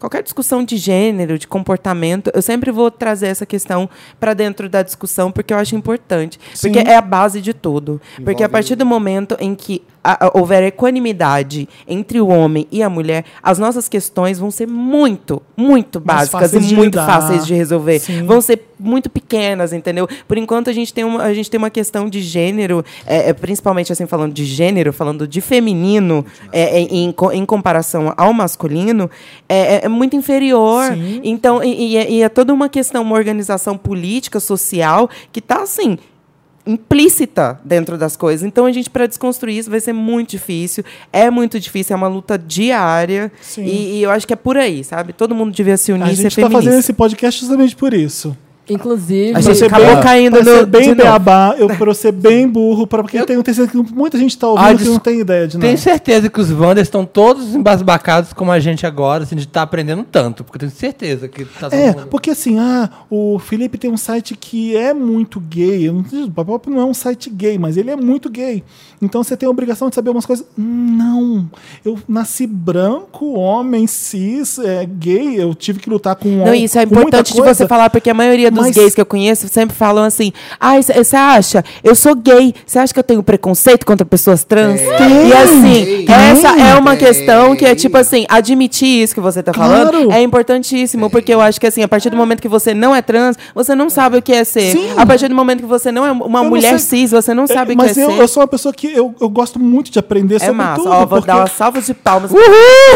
qualquer discussão de gênero, de comportamento. Eu sempre vou trazer essa questão para dentro da discussão porque eu acho importante. Porque Sim. é a base de tudo. Porque a Envolve- partir do momento em que a- houver equanimidade entre o homem e a mulher, as nossas questões vão ser muito, muito Mais básicas e muito lidar. fáceis de resolver. Sim. Vão ser muito pequenas, entendeu? Por enquanto a gente tem uma, a gente tem uma questão de gênero, é, é, principalmente assim falando de gênero, falando de feminino, é, é, em, em comparação ao masculino, é, é- é muito inferior. Sim. Então, e, e é, e é toda uma questão, uma organização política, social, que está assim implícita dentro das coisas. Então a gente para desconstruir isso vai ser muito difícil. É muito difícil, é uma luta diária. E, e eu acho que é por aí, sabe? Todo mundo devia se unir A gente tá feminista. fazendo esse podcast justamente por isso. Inclusive, A gente ser acabou bem- caindo no bem beabá, eu *laughs* pra eu ser bem burro, pra, porque tem, tem certeza que muita gente tá ouvindo Ah, que não tem ideia de nada. Tenho certeza que os Wanders estão todos embasbacados como a gente agora, assim, de estar aprendendo tanto. Porque eu tenho certeza que tá É, mundo- porque assim, ah, o Felipe tem um site que é muito gay. Eu não sei, O Papel não é um site gay, mas ele é muito gay. Então você tem a obrigação de saber algumas coisas. Não. Eu nasci branco, homem, cis, é, gay. Eu tive que lutar com Não, isso é importante de você falar, porque a maioria dos Mas- gays que eu conheço sempre falam assim: ah, você acha? Eu sou gay. Você acha que eu tenho preconceito contra pessoas trans? Tem. E assim, Tem. essa é uma Tem. questão que é tipo assim: admitir isso que você tá falando Claro. é importantíssimo, porque eu acho que assim, a partir do momento que você não é trans, você não sabe o que é ser. Sim. A partir do momento que você não é uma Eu mulher sei- cis, você não sabe É, o que é mas eu, ser. eu sou uma pessoa que eu, eu gosto muito de aprender É sobre massa. tudo. Ó, vou porque dar uma salva de palmas.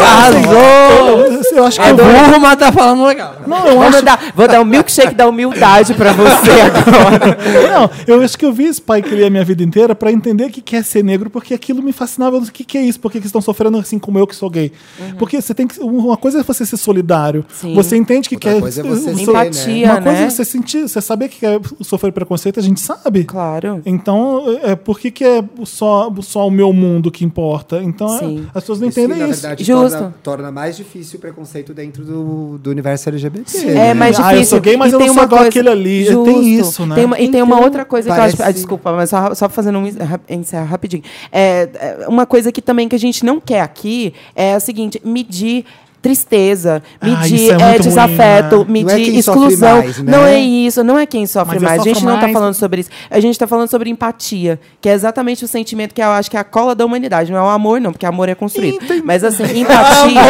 Arrasou! eu, eu acho que É eu vou- burro, mas tá falando legal. Não, eu Vou acho dar, vou dar um milkshake da humildade pra você *laughs* agora. Não, eu acho que eu vi Spike Lee a minha vida inteira pra entender o que que é ser negro, porque aquilo me fascinava. O que, que é isso? Por que que estão sofrendo assim como eu que sou gay? Porque você tem que. Uma coisa é você ser solidário. Sim. Você entende que Outra quer. coisa é você Empatia, Uma coisa né? é você sentir, você saber que é sofrer preconceito, a gente sabe. Claro. Então, é, por que, que é só, só o meu mundo que importa? Então, é, Sim. as pessoas não Isso, entendem na isso. verdade, Justo. torna, torna mais difícil o preconceito dentro do, do universo LGBT. Sim. É mais Ah, difícil. eu sou gay, mas E eu não sou uma igual coisa- aquele ali. Justo. Tem isso, né? Tem uma- e tem uma outra coisa que eu parece- acho. Ah, desculpa, mas só, só fazendo um encerrar rapidinho. É, é, uma coisa que também que a gente não quer aqui é a seguinte: medir. Tristeza, Ah, medir isso é é, muito ruim, desafeto, né? medir Não é exclusão. mais, né? Não é isso, não é quem sofre Mas mais. A gente não está falando sobre isso. A gente está falando sobre empatia, que é exatamente o sentimento que eu acho que é a cola da humanidade. Não é o amor, não, porque amor é construído. Mas assim, empatia.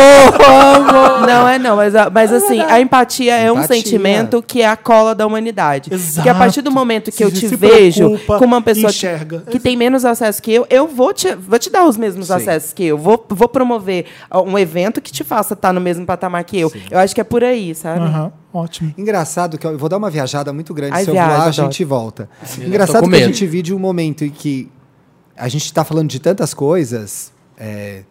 não é, não. Mas, mas assim, a empatia é um Empatia. sentimento que é a cola da humanidade. Exato. Porque a partir do momento que Se- eu te vejo preocupa, como uma pessoa enxerga. que, que tem menos acesso que eu, eu vou te, vou te dar os mesmos Sim. acessos que eu. Vou, vou promover um evento que te faça estar no mesmo patamar que eu. Eu acho que é por aí, sabe? Ótimo. Engraçado que eu vou dar uma viajada muito grande. Ai, Se eu viaja, voar, a gente volta. tô Engraçado que a gente vive um momento em que a gente está falando de tantas coisas, é,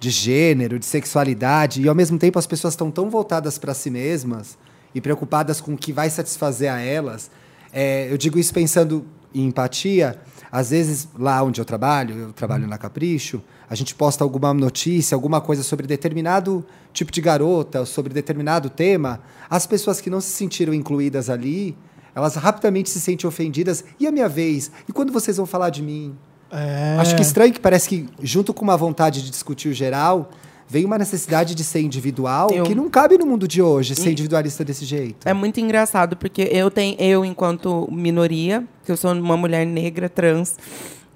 de gênero, de sexualidade, e ao mesmo tempo as pessoas estão tão voltadas para si mesmas e preocupadas com o que vai satisfazer a elas. É, eu digo isso pensando em empatia. Às vezes, lá onde eu trabalho, eu trabalho na Capricho, a gente posta alguma notícia, alguma coisa sobre determinado tipo de garota, sobre determinado tema. As pessoas que não se sentiram incluídas ali, elas rapidamente se sentem ofendidas. E a minha vez? E quando vocês vão falar de mim? É. Acho que estranho que parece que, junto com uma vontade de discutir o geral, vem uma necessidade de ser individual Eu- que não cabe no mundo de hoje, ser individualista desse jeito. É muito engraçado, porque eu tenho, eu, enquanto minoria, que eu sou uma mulher negra, trans,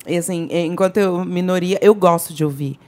e assim, enquanto eu minoria, eu gosto de ouvir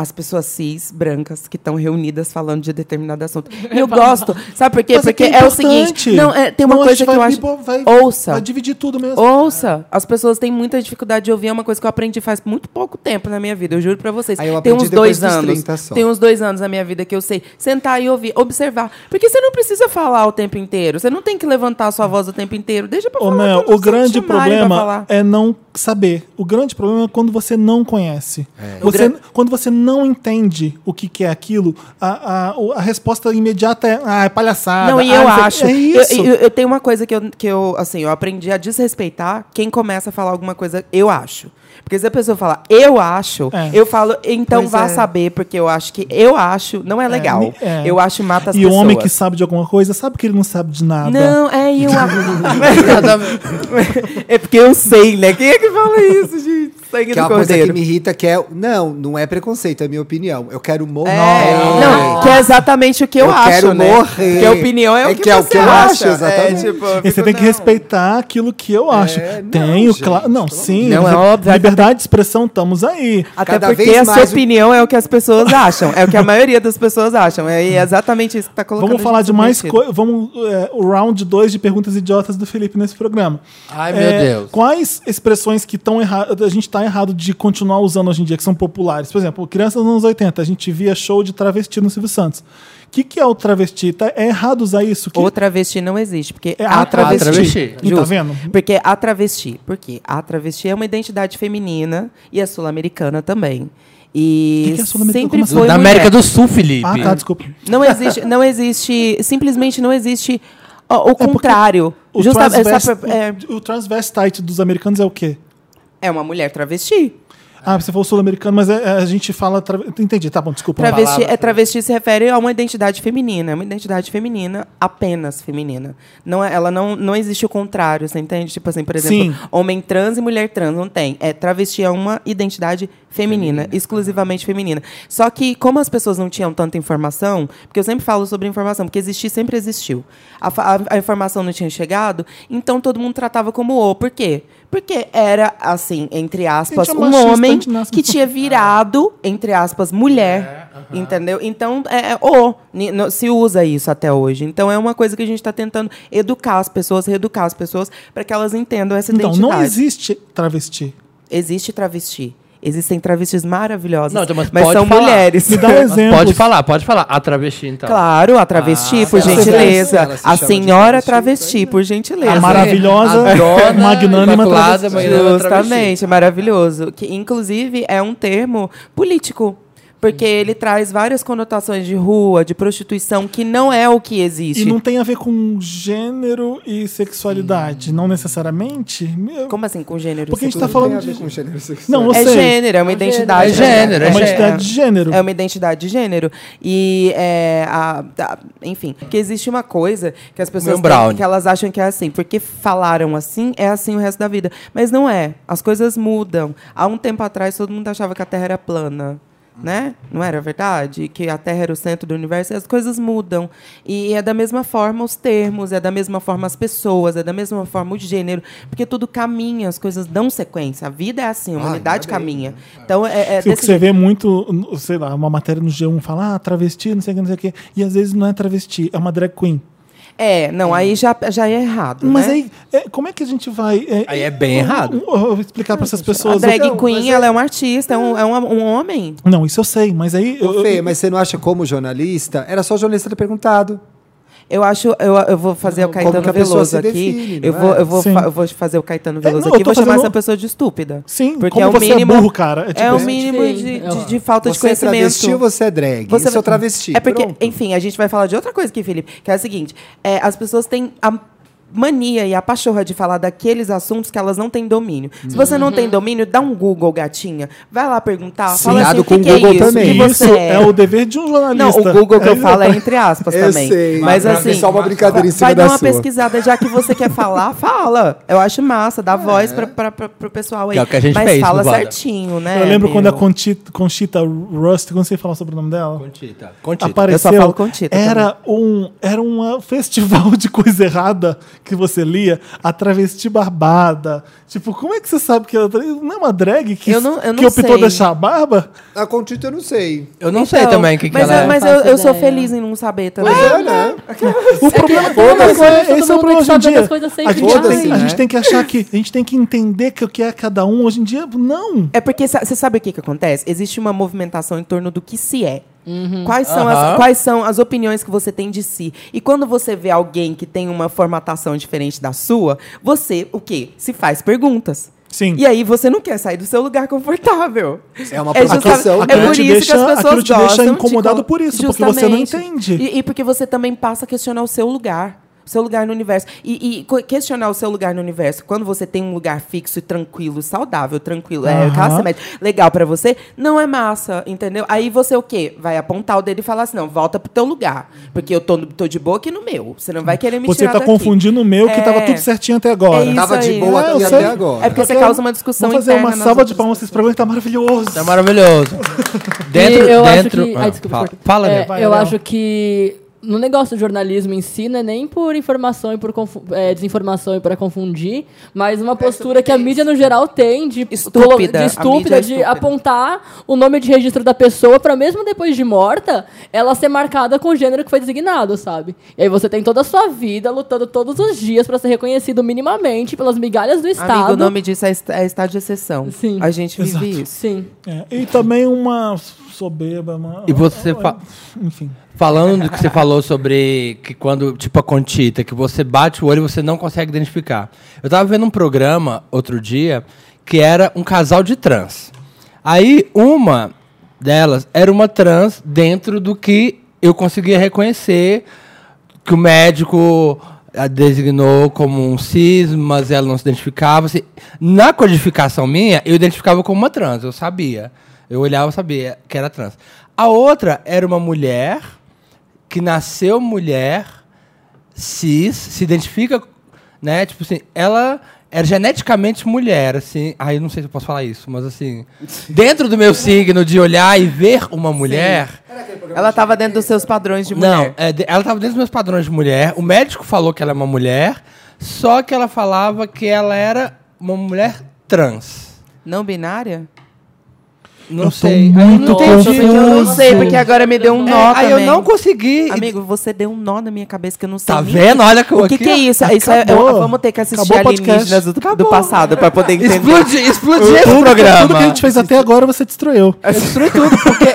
as pessoas cis, brancas, que estão reunidas falando de determinado assunto. *laughs* E eu gosto. Sabe por quê? Mas Porque que é, o seguinte. Não, é, tem uma coisa que eu acho. vai- ouça. Vai dividir tudo mesmo. Ouça. As pessoas têm muita dificuldade de ouvir. É uma coisa que eu aprendi faz muito pouco tempo na minha vida. Eu juro pra vocês. Aí eu tem uns dois anos. 30 só. Tem uns dois anos na minha vida que eu sei sentar e ouvir, observar. Porque você não precisa falar o tempo inteiro. Você não tem que levantar a sua voz o tempo inteiro. Deixa pra Ô, falar. Quando o grande problema falar. é não saber. O grande problema é quando você não conhece. O Você, gran- Quando você não entende o que, que é aquilo, a, a, o- a resposta imediata é, ah, é palhaçada. Não, e ah, eu não o acho. quê." É isso. Eu, eu- eu tenho uma coisa que eu, que eu, assim, eu aprendi a desrespeitar quem começa a falar alguma coisa, eu acho. Porque se a pessoa falar, eu acho, É. eu falo, então Pois vá é. saber, porque eu acho que eu acho não é legal. me- é. Eu acho mata as e o pessoas. homem que sabe de alguma coisa sabe que ele não sabe de nada. Não, é eu. *laughs* *laughs* é porque eu sei, né? Quem é que fala isso, gente? Sangue Que é uma coisa que me irrita, que é. Não, não é preconceito, é minha opinião. Eu quero morrer. É, não, que é exatamente o que eu, Eu acho, quero né? morrer. Porque a opinião é, É o que, que é o você que eu acha. acho, exatamente. É, tipo, eu E você tem que não. respeitar aquilo que eu acho. não, Tenho, claro. Não, sim. Não, é óbvio, Liberdade de expressão, estamos aí. Até Cada porque vez a sua o- opinião é o que as pessoas acham. É o que a maioria das pessoas acham. É exatamente isso que tá colocando. Vamos falar de mais coisas. Vamos. é, o round 2 de perguntas idiotas do Felipe nesse programa. Ai, meu É, Deus. Quais expressões que estão erradas, a gente está errado de continuar usando hoje em dia, que são populares? Por exemplo, crianças nos anos 80, a gente via show de travesti no Silvio Santos. O que, que é o travesti? Tá, é errado usar isso? Que- O travesti não existe, porque É a a travesti. travesti. E tá vendo? Porque a travesti. Porque a travesti é uma identidade feminina e é sul-americana também. E Que que é sul-americana? sempre assim? foi Da mulher. América do Sul, Felipe. Ah, tá, desculpa. Não existe, não existe, simplesmente não existe ó, o É contrário. O, Justa- é, transvest, é, o, o transvestite dos americanos é o quê? É uma mulher travesti. Ah, você falou sul-americano, mas é- é- a gente fala. Tra... Entendi, tá bom, desculpa. Travesti, é, travesti se refere a uma identidade feminina, é uma identidade feminina apenas feminina. Não é, ela não, não existe o contrário, você entende? Tipo assim, por exemplo, Sim. homem trans e mulher trans, não tem. É travesti é uma identidade feminina, exclusivamente feminina. Só que como as pessoas não tinham tanta informação, porque eu sempre falo sobre informação, porque existir sempre existiu. A, a- a informação não tinha chegado, então todo mundo tratava como o. Por quê? Porque era assim, entre aspas, é um homem antinasmo. que tinha virado, entre aspas, mulher. Entendeu? Então, é, é o. Ni- no- Se usa isso até hoje. Então, é uma coisa que a gente está tentando educar as pessoas, reeducar as pessoas, para que elas entendam essa Então, identidade. não existe travesti. Existe travesti. Existem travestis maravilhosas. Não, então, mas mas pode são falar. mulheres. Me dá um *laughs* exemplo. Pode falar, pode falar. A travesti, então. Claro, a travesti, Ah, por gentileza. se A senhora travesti, travesti, por gentileza. A maravilhosa, A dona *laughs* magnânima travesti. Justamente, é maravilhoso. Que, inclusive, é um termo político. Porque ele traz várias conotações de rua, de prostituição, que não é o que existe. E não tem a ver com gênero e sexualidade, não necessariamente? Como assim, com gênero? Porque a gente tá falando Tem a ver de- com gênero sexual. Não, eu É sei. gênero, é uma É identidade. É gênero, É uma é identidade de gênero. É uma identidade de gênero. E, é, a- a- enfim, que existe uma coisa que as pessoas têm, que elas acham que é assim. Porque falaram assim, é assim o resto da vida. Mas não é. As coisas mudam. Há um tempo atrás, todo mundo achava que a Terra era plana. Né? Não era verdade? Que a Terra era o centro do universo e as coisas mudam. E é da mesma forma os termos, é da mesma forma as pessoas, é da mesma forma o gênero, porque tudo caminha, as coisas dão sequência. A vida é assim, a Ah, humanidade bem. caminha. Então é, é Sim, o que desse você jeito. vê muito, sei lá, uma matéria no G1 fala, ah, travesti, não sei o que, não sei o que. E às vezes não é travesti, é uma drag queen. É, não, aí já, já é errado. Mas né? aí, é, como é que a gente vai. Aí é bem errado. Eu vou explicar para essas A pessoas. drag Não, queen, mas é- ela é um artista, é um, é um, um homem. Não, isso eu sei, mas aí. eu- Ô, Fê, eu- mas você não acha como jornalista? Era só o jornalista ter perguntado. Eu acho, eu, eu vou fazer o Como Caetano Veloso aqui. define, eu, não vou, é? eu, vou fa- eu vou fazer o Caetano Veloso não, aqui e vou chamar fazendo- essa pessoa de estúpida. Sim, Porque como é o você mínimo, é burro, cara. É, tipo, É o mínimo de, É. de, de falta de Você é conhecimento. travesti ou você é drag? Você Isso é o travesti. É porque, pronto. enfim, a gente vai falar de outra coisa aqui, Felipe, que é a seguinte: é, as pessoas têm a mania e a pachorra de falar daqueles assuntos que elas não têm domínio. Se você não tem domínio, dá um Google, gatinha. Vai lá perguntar. Sim, fala assim, o com o é Google isso? também. O que Isso você é o dever de um Não, jornalista. o Google que eu *laughs* É, falo é entre aspas Eu também. sei. Mas assim, só uma brincadeira em cima vai da dar uma sua. pesquisada, já que você quer falar, *laughs* fala. Eu acho massa, dá voz pra, pra, pra, pro pessoal aí. Que é o que a gente Mas fez fala certinho, né? Eu lembro quando a meu? Conchita, Conchita Rust, não sei falar sobre o nome dela. Contita. Contita. Apareceu, Eu só falo Conchita era um era um festival de coisa errada que você lia, a travesti barbada. Tipo, como é que você sabe que ela não é uma drag que, Eu não- eu que não optou sei. deixar a barba? A Contita eu não sei. Eu não sei Então, também o que, que mas ela é. mas eu, eu sou feliz em não saber também. É, né? O problema mas é, que todo esse é o mundo problema tem que hoje em dia. A gente, tem, a né? gente tem que achar que a gente tem que entender que o que é cada um hoje em dia não. É porque você sabe o que, que acontece? Existe uma movimentação em torno do que se é. Quais, são Aham. as, quais são as opiniões que você tem de si? E quando você vê alguém que tem uma formatação diferente da sua, você, o quê? Se faz perguntas. Sim. E aí você não quer sair do seu lugar confortável. É uma justamente- provocação, É né? por isso deixa- que as pessoas aquilo te deixa de incomodado co- por isso, porque você não Justamente. entende. E, e porque você também passa a questionar o seu lugar. O seu lugar no universo. E, e questionar o seu lugar no universo. Quando você tem um lugar fixo, tranquilo, saudável, tranquilo, é classe média, legal pra você, não é massa, entendeu? Aí você o quê? Vai apontar o dedo e falar assim, não, volta pro teu lugar. Porque eu tô, tô de boa aqui no meu. Você não vai querer me Você tirar tá daqui. confundindo o meu, que É. tava tudo certinho até agora. É Tava de aí. boa É, aqui até agora. É porque você causa uma discussão Vamos fazer uma salva de palmas pra esse programa que tá maravilhoso. Tá maravilhoso. Dentro, E eu acho dentro. que. Ah, Ai, desculpa, fala, fala É, eu acho que no negócio do jornalismo em si, não é nem por informação e por é, desinformação e para confundir, mas uma postura que a mídia no geral tem de Estúpida. colo- A de estúpida, é de estúpida. apontar o nome de registro da pessoa para mesmo depois de morta, ela ser marcada com o gênero que foi designado, sabe? E aí você tem toda a sua vida lutando todos os dias para ser reconhecido minimamente pelas migalhas do Estado. Amigo, o nome disso é, est- é estado de exceção. Sim. A gente vive Exato. isso. Sim. É, E também uma soberba. Uma... E você fa- Enfim. Falando do que você falou sobre que quando, tipo a Contita, que você bate o olho e você não consegue identificar. Eu tava vendo um programa outro dia que era um casal de trans. Aí uma delas era uma trans dentro do que eu conseguia reconhecer que o médico a designou como um cis, mas ela não se identificava. assim. Na codificação minha, eu identificava como uma trans, eu sabia. Eu olhava e sabia que era trans. A outra era uma mulher que nasceu mulher, cis, se identifica, né? Tipo assim, ela era geneticamente mulher, assim. Ai, eu não sei se eu posso falar isso, mas assim, *laughs* dentro do meu signo de olhar e ver uma mulher. Ela estava dentro dos seus padrões de Não, mulher. é, de- ela estava dentro dos meus padrões de mulher. O médico falou que ela é uma mulher, só que ela falava que ela era uma mulher trans. Não binária? Não Eu tô sei. Aí eu muito não entendi. Eu não sei, porque agora me deu um É, nó aí também. eu não consegui. Amigo, você deu um nó na minha cabeça que eu não sei Tá nem vendo? Olha que eu O que, aqui, que é isso? isso é, Acabou. é- vamos ter que assistir Acabou alienígenas do, do Acabou. passado pra poder entender. Explodiu, explodiu esse Tudo, programa. tudo que a gente fez até agora você destruiu. Eu destruí tudo, porque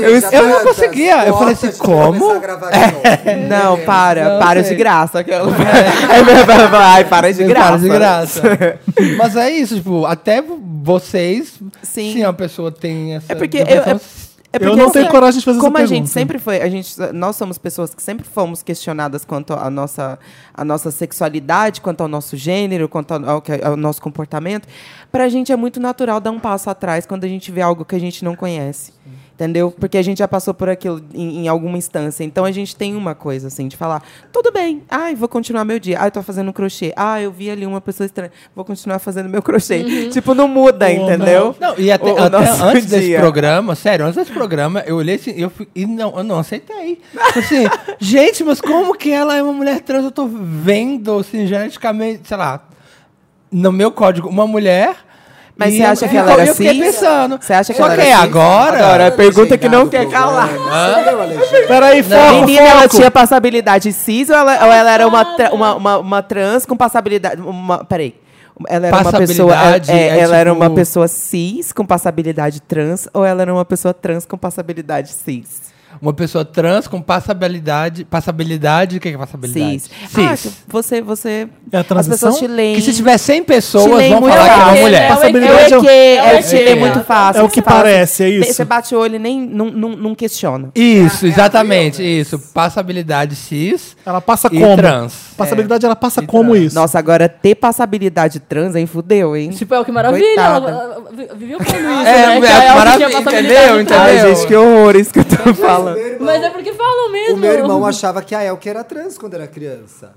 eu, eu não conseguia. Eu falei assim, como? *laughs* Não, para, Não para sei. de graça. aquela- É *laughs* mesmo, Ai, para de Eu graça. falo de graça. *laughs* Mas é isso, tipo, até vocês, Sim. se uma pessoa tem essa É porque eu- depressão, É Eu não tenho assim, coragem de fazer como essa a gente sempre foi, a gente, nós somos pessoas que sempre fomos questionadas quanto à nossa, à nossa sexualidade, quanto ao nosso gênero, quanto ao, ao ao nosso comportamento. Para a gente é muito natural dar um passo atrás quando a gente vê algo que a gente não conhece. Entendeu? Porque a gente já passou por aquilo em, em alguma instância. Então a gente tem uma coisa assim de falar: tudo bem, ai, vou continuar meu dia. Ai, tô fazendo crochê. Ah, eu vi ali uma pessoa estranha. Vou continuar fazendo meu crochê. Tipo, não muda, entendeu? Não, e até, O- o até nosso antes desse dia. programa, sério, antes desse programa, eu olhei assim, eu fui, e não, eu não aceitei. Assim, *laughs* gente, mas como que ela é uma mulher trans? Eu tô vendo, assim, geneticamente, sei lá, no meu código, uma mulher. Mas e você eu- acha que ela eu era fiquei cis? pensando. Você acha que Só ela que era cis? agora. Agora, é pergunta que não quer calar. Peraí, foco, Menina, ela tinha passabilidade cis ou ela, ou ela era uma, uma, uma, uma trans com passabilidade. Uma, peraí. Ela era uma pessoa. Passabilidade é, é ela era tipo- uma pessoa cis com passabilidade trans ou ela era uma pessoa trans com passabilidade cis? Uma pessoa trans com passabilidade. Passabilidade. O que é passabilidade? Cis. Cis. Ah, que você, você. É a as transição? pessoas te leem. que se tiver 100 te pessoas, vão falar que é uma mulher. É o Passabilidade é o- EQ, é o é o EQ, é muito fácil. É o que fala parece, é isso. Você bate o olho e nem não, não, não questiona. Isso, exatamente, isso. Passabilidade cis Ela passa e como? trans. Passabilidade, ela passa E como trans. isso? Nossa, agora ter passabilidade trans, hein? Fudeu, hein? Tipo, é o que maravilha. Coitada. Ela, viveu falando isso, É, né? é Que maravilha, entendeu? trans. Ai, Entendeu? gente, que horror isso que eu tô falando. Mas é porque falam mesmo. O meu irmão achava que a Elke era trans quando era criança.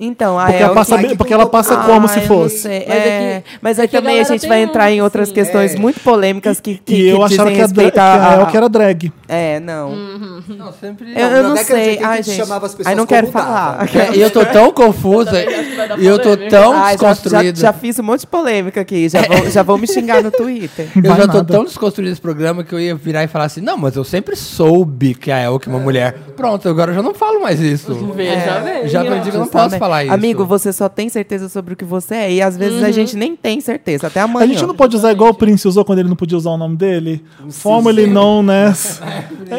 Então, a Porque, ela Elke- passa, que- porque ela passa Ah, como se não fosse. Mas é É, que- mas é a também a gente vai um, entrar em outras assim, questões é. muito polêmicas que, que, E eu que achava dizem que a, dra- respeito que a a- Elke era drag. É, não. Não, sempre. Eu, eu não sei. 80 Ai, a gente gente. chamava as pessoas Aí não quero falar. É, e eu tô tão confusa. E eu tô tão Ai, já, desconstruída. já fiz um monte de polêmica aqui. Já vão, já vão me xingar no Twitter. *laughs* Eu já tô tão desconstruído esse programa que eu ia virar e falar assim: não, mas eu sempre soube que a Elke é uma mulher. Pronto, agora eu já não falo mais isso. Já aprendi que eu não posso. Falar isso. Amigo, você só tem certeza sobre o que você é. E às vezes a gente nem tem certeza, até amanhã. A gente não pode usar igual o Prince usou quando ele não podia usar o nome dele? Formerly known as.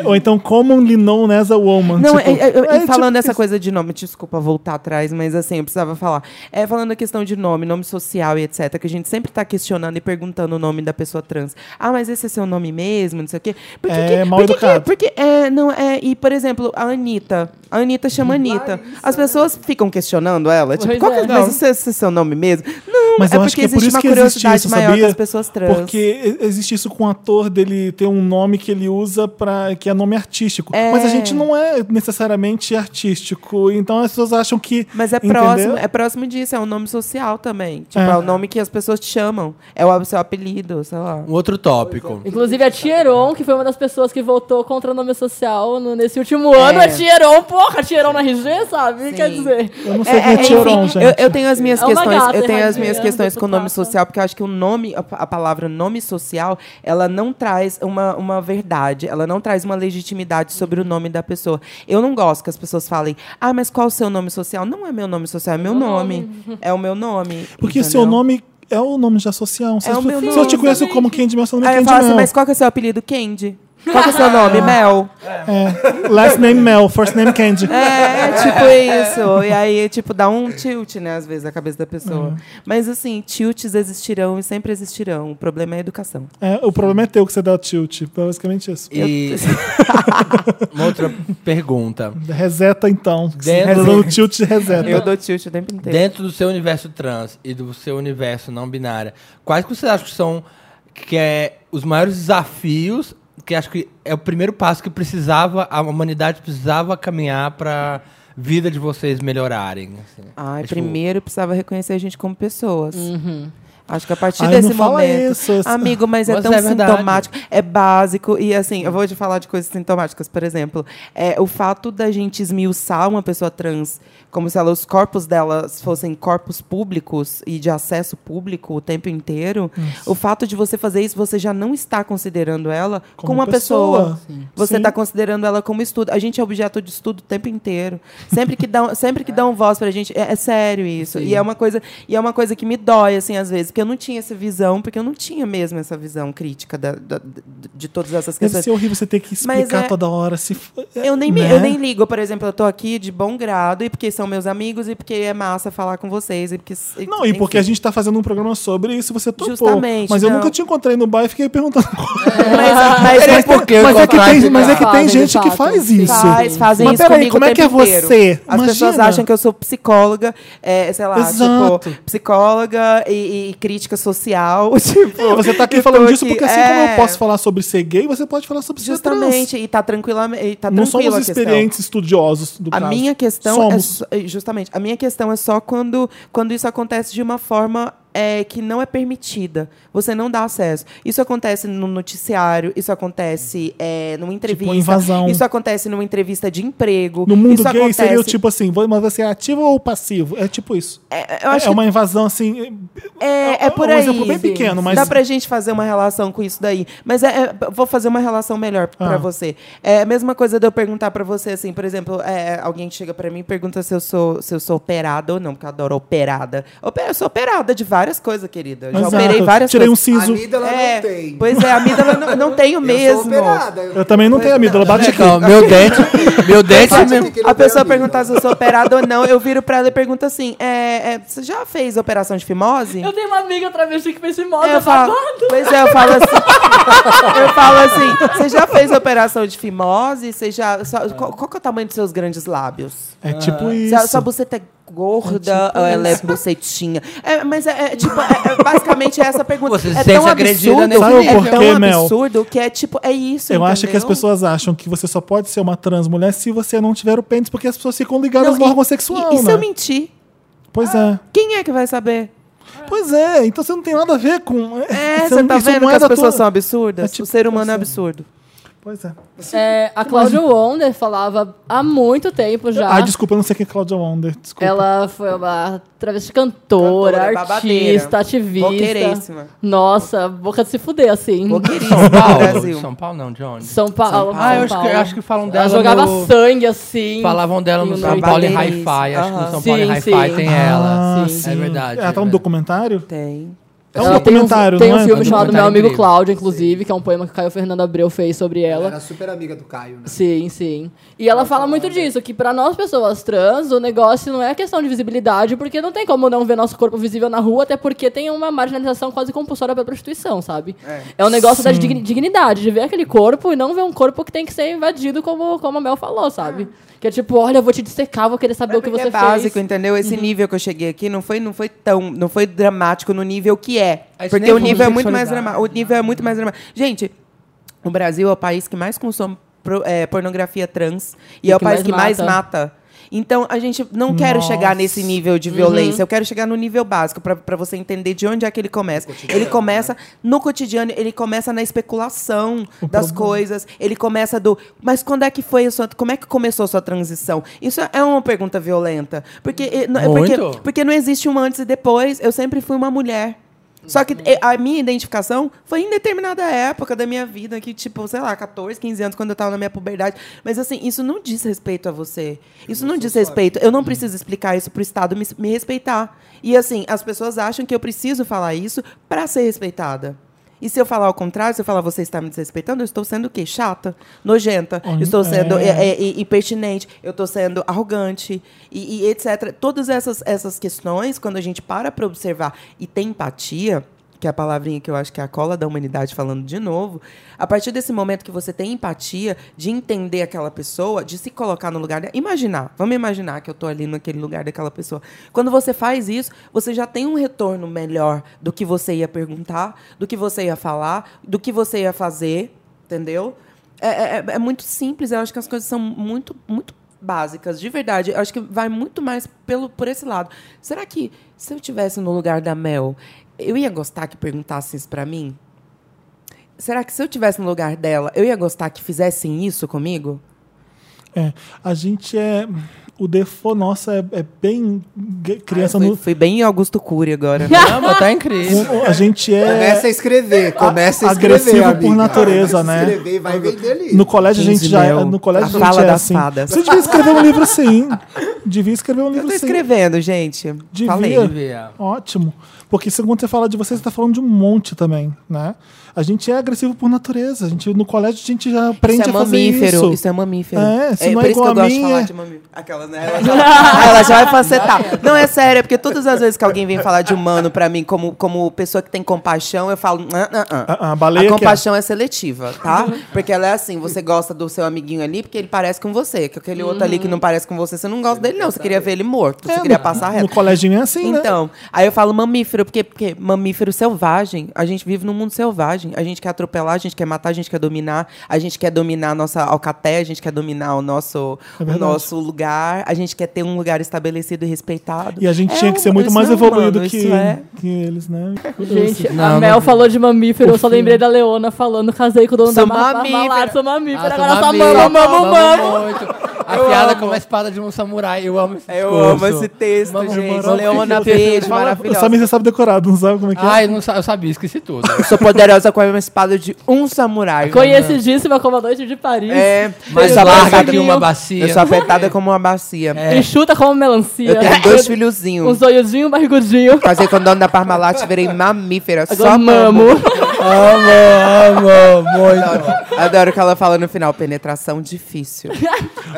Ou então commonly known as a woman. Não, tipo, é- é- é- é, e falando tipo essa isso. coisa de nome, desculpa voltar atrás, mas assim, eu precisava falar. É, falando a questão de nome, nome social e etc., que a gente sempre tá questionando e perguntando o nome da pessoa trans. Ah, mas esse é seu nome mesmo, não sei o quê. Por que É que- mal por que que- educado. porque, é, não, é, e, por exemplo, a Anitta. A Anitta chama Anitta. As pessoas ficam questionando ela. Tipo, Pois qual que é. é, mas esse, esse é seu nome mesmo? Não, Mas é eu porque acho que é por existe isso uma que existe curiosidade isso, maior sabia? das pessoas trans. Porque existe isso com o ator dele ter um nome que ele usa para que é nome artístico. É. Mas a gente não é necessariamente artístico. Então as pessoas acham que. Mas é entendeu? próximo, é próximo disso, é um nome social também. Tipo, É. é, o nome que as pessoas te chamam. É o seu apelido, sei lá. Um outro tópico. Inclusive a Tieron, que foi uma das pessoas que votou contra o nome social no- nesse último ano. É. A Tieron, porra, Tieron na RG, sabe? Sim. Quer dizer. Eu não sei quem é, enfim, Tioron, gente. eu, eu tenho as minhas É questões, gata eu tenho as erradinha, minhas questões com o nome social, porque eu acho que o nome, a, a palavra nome social, ela não traz uma, uma verdade, ela não traz uma legitimidade sobre o nome da pessoa. Eu não gosto que as pessoas falem, ah, mas qual o seu nome social? Não é meu nome social, é meu nome. É o meu nome. Porque o entendeu? seu nome é o nome de associação. Se, É as pessoas- nome. se eu te conheço como Candy Mel, seu nome é Aí eu Candy falo assim, mas qual que é o seu apelido? Candy. Qual que é o seu nome? Mel. É. Last name Mel, first name Candy. É, tipo isso. E aí, tipo, dá um tilt, né, às vezes, na cabeça da pessoa. Uhum. Mas, assim, tilts existirão e sempre existirão. O problema é a educação. É, o problema é teu que você dá tilt. Basicamente isso. E *laughs* uma outra pergunta. Reseta então. Dentro- Dando tilt, reseta. Eu dou tilt o tempo inteiro. Dentro do seu universo trans e do seu universo não binário, quais que você acha que são que é os maiores desafios que acho que é o primeiro passo que precisava a humanidade precisava caminhar para vida de vocês melhorarem? assim? Ai, É, tipo, primeiro precisava reconhecer a gente como pessoas. Uhum. Acho que a partir Ai, desse momento. isso. Amigo, mas é Mas tão é sintomático, é básico. E assim, eu vou te falar de coisas sintomáticas, por exemplo. É, o fato da gente esmiuçar uma pessoa trans como se ela, os corpos delas fossem corpos públicos e de acesso público o tempo inteiro. O fato de você fazer isso, você já não está considerando ela como, Como uma pessoa. pessoa. Você Sim. está considerando ela como estudo. A gente é objeto de estudo o tempo inteiro. Sempre que dão, sempre que dão voz pra gente, é, é sério isso. E é uma coisa, e é uma coisa que me dói assim às vezes, porque eu não tinha essa visão, porque eu não tinha mesmo essa visão crítica da- da- de, todas essas Deve questões. ser horrível você ter que Mas explicar é- toda hora. Se, f- Eu nem, né? eu nem ligo, por exemplo, eu tô aqui de bom grado, e porque são meus amigos, e porque é massa falar com vocês, e porque. Não, e porque a gente tá fazendo um programa sobre isso, você topou. Justamente, Mas eu não. nunca te encontrei no bar e fiquei perguntando. *laughs* Mas, mas, *laughs* Mas por que mas, é que tem, mas é que tem gente que faz isso. Faz, fazem Mas isso peraí, como é que é você? As pessoas Imagina. acham que eu sou psicóloga, é, sei lá, Exato. tipo, psicóloga e, e crítica social. *laughs* Tipo, É, você tá aqui falando disso aqui, porque assim é, como eu posso falar sobre ser gay, você pode falar sobre ser trans. Justamente, e tá tranquila, e tá Não somos a experientes estudiosos do A caso. minha questão somos. é só- é justamente a minha questão é só quando quando isso acontece de uma forma é, que não é permitida. Você não dá acesso. Isso acontece no noticiário, isso acontece é, numa entrevista. Tipo, invasão. Isso acontece numa entrevista de emprego. No mundo isso gay acontece, seria o tipo assim, mas você é ativo ou passivo? É tipo isso. É, acho é uma invasão assim. que é, é por um aí. exemplo bem pequeno, mas. Dá pra gente fazer uma relação com isso daí. Mas é, é, vou fazer uma relação melhor pra Ah. você. É a mesma coisa de eu perguntar pra você, assim, por exemplo, é, alguém chega pra mim e pergunta se eu sou, se eu sou operada ou não, porque eu adoro operada. Opera- Eu sou operada de várias coisas, querida. Eu já Exato. operei várias Tirei um coisas. siso. Amígdala É, não tem. Pois é, a amígdala não, não tenho *laughs* Eu mesmo. sou operada. Eu também não tenho amígdala, bate aqui. Então, meu *laughs* dente, meu dente, não A pessoa perguntar se eu sou operada ou não, eu viro pra ela e pergunto assim: é, é, você já fez operação de fimose? Eu tenho uma amiga travesti que fez moda, É, eu falo, pois é, eu falo assim. *laughs* eu falo assim, você já fez operação de fimose? Você já, só- qual, qual que é o tamanho dos seus grandes lábios? É tipo isso. sua buceta é gorda ou ela é bucetinha? É, mas é, é, tipo, é, é basicamente essa pergunta. Você se é sente tão agredida absurdo, nesse Sabe é tão Mel? absurdo que é tipo, é isso, Eu acho que as entendeu? pessoas acham que você só pode ser uma trans mulher se você não tiver o pênis, porque as pessoas ficam ligadas Não, no e- órgão sexual, E, e se né? eu mentir? Pois é. Quem é que vai saber? Pois é, então você não tem nada a ver com. É, *laughs* você você não- tá isso vendo que é as pessoas tua- são absurdas? É tipo o ser humano é você. absurdo. Pois é. É, a Claudia Wonder falava há muito tempo já. Ah, desculpa, eu não sei quem é Claudia Wonder. Desculpa. Ela foi uma travesti cantora, Cantora, babadeira. artista, ativista. Boqueiríssima. Nossa, boca de se fuder, assim. Boqueiríssima São Paulo? Brasil. São Paulo não, de onde? São Paulo. Ah, eu São acho, que, Paulo. acho que falam dela Ela jogava no... sangue, assim. Falavam dela no São Paulo e. Hi-Fi. Acho que no. São Paulo e Hi-Fi tem ela. Ah, sim. É verdade. Ela tá no é documentário? Tem. É um Ela tem documentário, tem um é? filme É um chamado Meu Amigo incrível. Cláudio, inclusive, que é um poema que o Caio Fernando Abreu fez sobre Ela ela. era super amiga do Caio, né? Sim, sim. E ela fala muito disso, que pra nós pessoas trans, o negócio não é questão de visibilidade, porque não tem como não ver nosso corpo visível na rua, até porque tem uma marginalização quase compulsória pra prostituição, sabe? É, um negócio da digni- dignidade, de ver aquele corpo e não ver um corpo que tem que ser invadido, como, como a Mel falou, sabe? Que é tipo, olha, eu vou te dissecar, vou querer saber o que Porque você é básico, fez. entendeu? Esse nível que eu cheguei aqui não foi, não foi tão, não foi dramático no nível que é. Porque nem o nível é de muito mais dramático. O nível é muito mais dramático. Gente, o Brasil é o país que mais consome pro- é, pornografia trans e, E é o país mais que mais mata. Então, a gente não quer Nossa. chegar nesse nível de violência. Eu quero chegar no nível básico, pra pra você entender de onde é que ele começa. Ele começa no cotidiano, ele começa na especulação das coisas. Ele começa do. Mas quando é que foi a sua. Como é que começou a sua transição? Isso é uma pergunta violenta. Porque, é porque, Muito. porque não existe um antes e depois. Eu sempre fui uma mulher. Só que eh, a minha identificação foi em determinada época da minha vida, que, tipo, sei lá, 14, 15 anos, quando eu tava na minha puberdade. Mas, assim, isso não diz respeito a você. Isso não diz respeito. Eu não preciso explicar isso pro Estado me, me respeitar. E, assim, as pessoas acham que eu preciso falar isso para ser respeitada. E se eu falar ao contrário, se eu falar você está me desrespeitando, eu estou sendo o quê? Chata, nojenta, eu estou sendo é. é, é, é, impertinente, eu estou sendo arrogante e, e etc. Todas essas, essas questões, quando a gente para para observar e tem empatia, que é a palavrinha que eu acho que é a cola da humanidade falando de novo, a partir desse momento que você tem empatia, de entender aquela pessoa, de se colocar no lugar imaginar, vamos imaginar que eu estou ali naquele lugar daquela pessoa. Quando você faz isso, você já tem um retorno melhor do que você ia perguntar, do que você ia falar, do que você ia fazer, entendeu? É, é- é muito simples, eu acho que as coisas são muito, muito básicas, de verdade. Eu acho que vai muito mais pelo, por esse lado. Será que se eu tivesse no lugar da Mel, eu ia gostar que perguntassem isso pra mim? Será que se eu tivesse no lugar dela, eu ia gostar que fizessem isso comigo? É. A gente é. O default nosso é, é bem criança Ah, foi, no. foi bem Augusto Cury agora. né? *laughs* Não, tá incrível. A gente é. Começa a escrever, começa a escrever. agressivo por amiga. natureza, Começa a né? escrever e vai vender ali. No colégio a gente 15 já. mel. No colégio A a gente fala é das assim. fadas. Você devia escrever um livro assim. Devia escrever um Eu livro tô assim. escrevendo, gente. Devia. Falei. Ótimo. Porque segundo você fala de você, você está falando de um monte também, né? A gente é agressivo por natureza. A gente, no colégio a gente já aprende isso é a fazer mamífero. isso. Isso é mamífero. É, se não é por isso que igual eu a gosto mim, de falar é- de mamífero. Aquela, né? Ela já, *laughs* Ah, ela já vai facetar. Não, é sério, é porque todas as vezes que alguém vem falar de humano pra mim, como, como pessoa que tem compaixão, eu falo. "Ah, ah, ah." A- a baleia que é. compaixão é seletiva, tá? Porque ela é assim: você gosta do seu amiguinho ali porque ele parece com você. Que aquele outro ali que não parece com você, você não gosta dele, não. Você queria ver ele morto. Você É, queria no- passar No reto. colégio é assim, né? Então, aí eu falo mamífero, porque, porque mamífero selvagem, a gente vive num mundo selvagem. A gente quer atropelar, a gente quer matar, a gente quer dominar, a gente quer dominar a nossa alcatéia, a gente quer dominar o nosso, É o nosso lugar, a gente quer ter um lugar estabelecido e respeitado. E a gente É tinha que ser muito mais não é humano, evoluído que, é- que eles, né? Gente, Não, a Mel não- falou de mamífero, eu só lembrei da Leona falando, casei com o dono Sou da ma- mamífera. Marmalade, sou mamífera, Ah, agora só mamífero. mamo, mamo, mamo. muito. A piada com a espada de um samurai. Eu amo esse Eu discurso. amo esse texto, Mamo, gente. mamo. Leona Esse texto Verde, fala- O maravilhosa. Samir você sabe decorado, não sabe como é que é? Ai, não, eu sabia, esqueci tudo. Eu sou poderosa com a mesma espada de um samurai. Conhecidíssima como a noite de Paris. É, sou larga que uma bacia. Eu sou apertada como uma bacia. É. E chuta como melancia. Eu tenho dois *laughs* filhozinhos. Um zoiudinho, um barrigudinho. Casei com o dono da Parmalat, virei mamífera. Agora só mamo. mamo. *laughs* Amo, amo, muito. Adoro o que ela fala no final. Penetração difícil.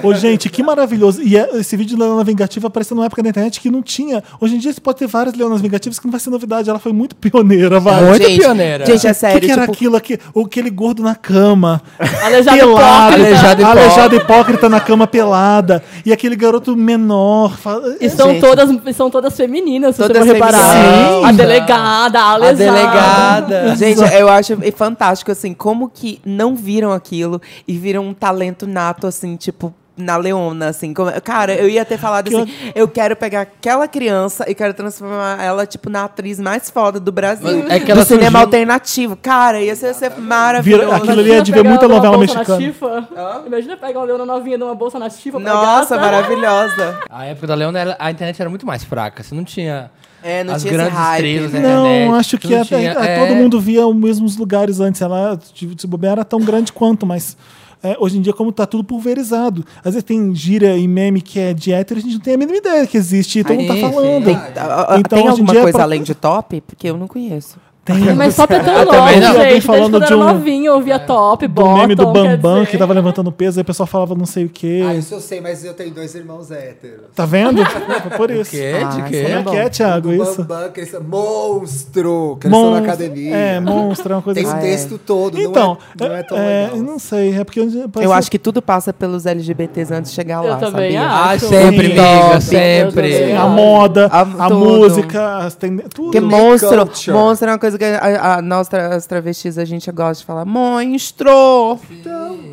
Ô, gente, que maravilhoso. E é- esse vídeo de Leona Vingativa apareceu numa época da internet que não tinha. Hoje em dia você pode ter várias Leonas Vingativas que não vai ser novidade. Ela foi muito pioneira, vai. Muito gente, pioneira. Gente, é O que, sério. que era tipo, aquilo aqui? O- Aquele gordo na cama. Aleijado pelado. hipócrita. Aleijado hipócrita. Aleijado hipócrita na cama pelada. E aquele garoto menor. fa- E são Gente. todas, são todas femininas, se Todas você for reparar. femininas. A Sim. delegada, a a delegada. Gente, eu acho fantástico, assim, como que não viram aquilo e viram um talento nato, assim, tipo, na Leona, assim. como- cara, eu ia ter falado assim, eu quero pegar aquela criança e quero transformar ela, tipo, na atriz mais foda do Brasil. Mas é que do ela cinema surgiu- alternativo. Cara, ia ser, ser maravilhoso. Vira- aquilo ali é de ver muita novela bolsa mexicana. nativa. Imagina pegar uma leona novinha de uma bolsa nativa pra Nossa, gata. maravilhosa. A época da Leona, a internet era muito mais fraca. Você não tinha É, não as tinha esse grandes hype, estrelas né? internet. Não, acho que não até- tinha- é. todo mundo via os mesmos lugares antes. Ela, de, de bobear, era tão grande quanto, mas é, hoje em dia, como tá tudo pulverizado. Às vezes tem gíria e meme que é de hétero, a gente não tem a mínima ideia que existe, todo mundo tá falando. ah, Então, tem hoje em alguma dia é coisa pra- além de top? Porque eu não conheço. Tem Mas top é tão Ah, novo, também gente. Alguém falando eu de um- novinho, eu via top, do bottom, meme do Bambam, dizer. que tava levantando peso, aí o pessoal falava não sei o quê. Ah, isso eu sei, mas eu tenho dois irmãos héteros. Tá vendo? Foi *laughs* por isso. Quê? Ah, De quê? é Como é que é, Thiago, Do isso? Bambam, que eles são monstro, que eles na academia. É, monstro, é uma coisa Tem o assim. Ah, é. texto todo, Então, não é, não é tão é, legal. não sei, é porque Eu acho que tudo passa pelos LGBTs antes de chegar Eu lá, também sabia? Ah, acho. sempre, Sim. amiga, sempre. Eu a moda, A- música, as tudo. Porque monstro, monstro é uma coisa que a, a, nós, tra- as travestis, a gente gosta de falar. Monstro!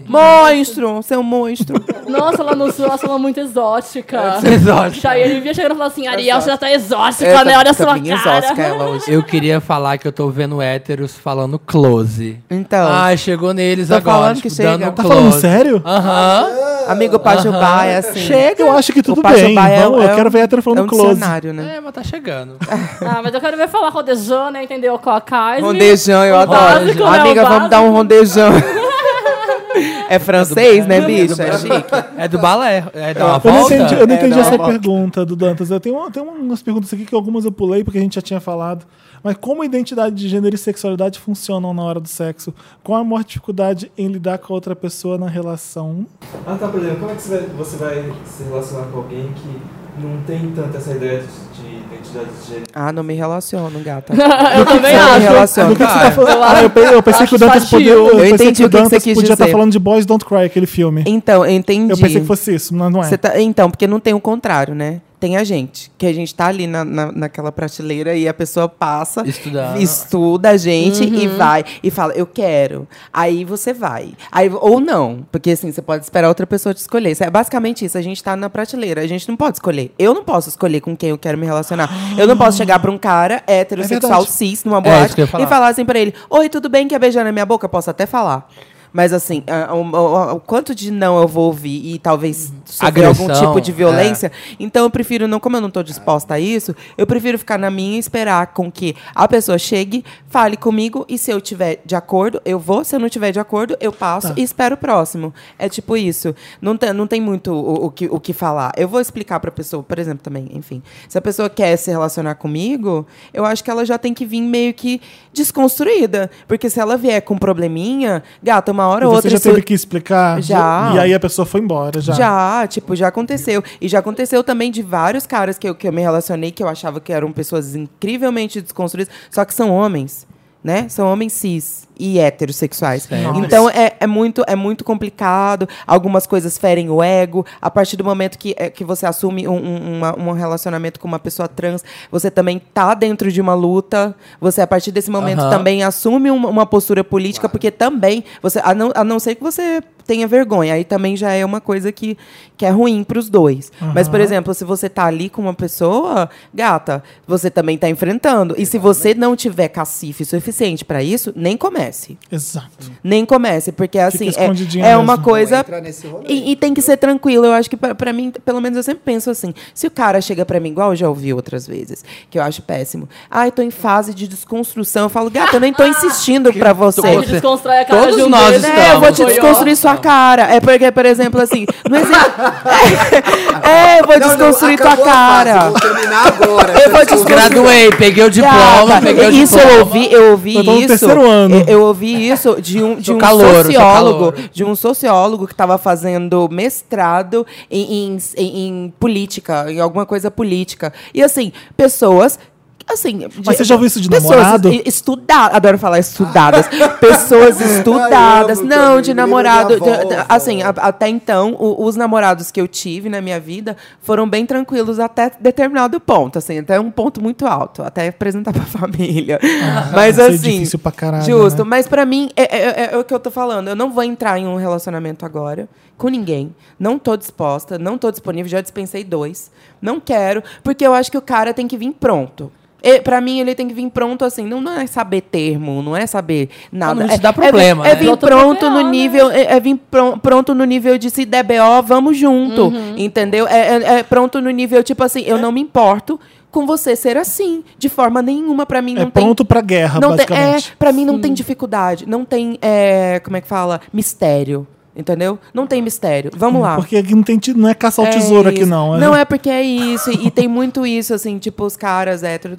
Monstro! Você é um monstro. Nossa, ela no sul, ela fala muito exótica. Exótica. Daí ele vinha chegando e falava assim, Ariel, você já tá exótica, É, né? tá- Olha a sua bem cara. exótica ela hoje. Eu queria falar que eu tô vendo héteros falando close. Então, Ai, chegou neles Tô agora. falando tipo, que chega. Tá close. falando sério? Aham. amigo Pajubá é assim. Chega. Eu acho que tudo bem. é, Vamos, é eu quero um- ver hétero falando é um close. dicionário, né? É, mas tá chegando. Ah, mas eu quero ver falar rodejão, né? Entendeu? Com a Carne. Rondejão, eu adoro. básico? Amiga, vamos dar um rondejão. É francês, né, bicho? É chique. É do balé. É da uma Eu não entendi, eu não É, entendi dá essa pergunta do Dantas. Eu tenho, tenho umas perguntas aqui que algumas eu pulei porque a gente já tinha falado. Mas como identidade de gênero e sexualidade funcionam na hora do sexo? Qual a maior dificuldade em lidar com a outra pessoa na relação? Ah, tá, por exemplo, como é que você vai, você vai se relacionar com alguém que não tem tanto essa ideia de, de identidade de gênero? Ah, não me relaciono, gata. *laughs* Eu também Não me acho. relaciono. Que, que tá falando? Ah, eu, pe- eu pensei acho que o Dantas podia, eu Eu entendi o que que você quis podia estar dizer. falando de Boys Don't Cry, aquele filme. Então, eu entendi. Eu pensei que fosse isso, mas não é. Tá- então, porque não tem o contrário, né? Tem a gente, que a gente tá ali na, na- naquela prateleira e a pessoa passa, Estudando. estuda a gente e Uhum. vai e fala, eu quero. Aí você vai. Aí, ou não, porque assim, você pode esperar outra pessoa te escolher. Isso É basicamente isso, a gente tá na prateleira, a gente não pode escolher. Eu não posso escolher com quem eu quero me relacionar. Eu não posso chegar pra um cara heterossexual É cis numa É, boate ia falar. e falar assim pra ele, oi, tudo bem, quer beijar na minha boca? Eu posso até falar. Mas assim, a- o, quanto de não eu vou ouvir e talvez sofrer algum Agressão, tipo de violência, então eu prefiro não, como eu não estou disposta a isso, eu prefiro ficar na minha e esperar com que a pessoa chegue, fale comigo e se eu tiver de acordo, eu vou, se eu não tiver de acordo, eu passo e espero o próximo. É tipo isso. Não tem, não tem muito o, o que, o que falar. Eu vou explicar para a pessoa, por exemplo, também, enfim, se a pessoa quer se relacionar comigo, eu acho que ela já tem que vir meio que desconstruída, porque se ela vier com um probleminha, gata, uma hora E ou você outra já isso- teve que explicar? Já. E aí a pessoa foi embora, já. já, tipo, já aconteceu. E já aconteceu também de vários caras que eu, que eu me relacionei que eu achava que eram pessoas incrivelmente desconstruídas, só que são homens, né? São homens cis e heterossexuais. Certo. Então é, é, muito, é muito complicado. Algumas coisas ferem o ego. A partir do momento que, é, que você assume um, um, uma- um relacionamento com uma pessoa trans, você também tá dentro de uma luta. Você, a partir desse momento, também assume uma, uma postura política, porque também, você, a, não, a não ser que você tenha vergonha, aí também já é uma coisa que, que é ruim para os dois. Mas, por exemplo, se você tá ali com uma pessoa, gata, você também tá enfrentando. E se você não tiver cacife suficiente para isso, nem comece. Exato. Nem comece, porque assim, é, é uma mesmo. coisa. Não entra nesse rolê. E, e tem que ser tranquilo. Eu acho que pra, pra mim, pelo menos eu sempre penso assim: se o cara chega pra mim, igual eu já ouvi outras vezes, que eu acho péssimo. Ai, tô em fase de desconstrução. Eu falo, gata, eu nem tô *laughs* insistindo pra você. Ele desconstrói a cara Todos de um nós estamos. É, eu vou te desconstruir sua cara. É porque, por exemplo, assim, não existe. *laughs* É, eu vou Não, não, desconstruir tua acabou a fase, cara. Vou terminar agora. Eu vou Você desconstruir. Graduei, peguei o diploma, Gata, peguei o isso diploma. eu ouvi, eu ouvi Eu tô no isso. terceiro ano. Eu, eu ouvi isso de um, de um calouro, sociólogo, de um sociólogo que estava fazendo mestrado em, em, em- em política, em alguma coisa política. E assim, pessoas Assim, Mas você já ouviu isso de pessoas namorado? Estudadas, adoro falar estudadas. *laughs* pessoas estudadas. Ai, não, de namorado. de- assim, a- até então, o- os namorados que eu tive na minha vida foram bem tranquilos até determinado ponto, assim, até um ponto muito alto, até apresentar *laughs* pra família. Mas deve ser assim. difícil pra caralho, Justo, né? mas pra mim é, é- é o que eu tô falando. Eu não vou entrar em um relacionamento agora com ninguém. Não tô disposta, não tô disponível, já dispensei dois. Não quero, porque eu acho que o cara tem que vir pronto. E, pra mim, ele tem que vir pronto assim. Não, não é saber termo, não é saber nada. não te é, dá é problema, vir- é, né? vir pronto pro no né? nível. É, é vir pro- pronto no nível de se der BO, vamos junto. Uhum. Entendeu? É, é- é pronto no nível, tipo assim, eu não me importo com você ser assim. De forma nenhuma, pra mim, É não tem pronto pra guerra, não tem, é, basicamente. pra mim não tem dificuldade, não tem, é, como é que fala? Mistério. Entendeu? Não tem mistério. Vamos lá. Porque aqui não, tem, não é caçar o É tesouro aqui, não. Não, é porque é isso. E, e tem muito isso, assim, tipo, os caras héteros.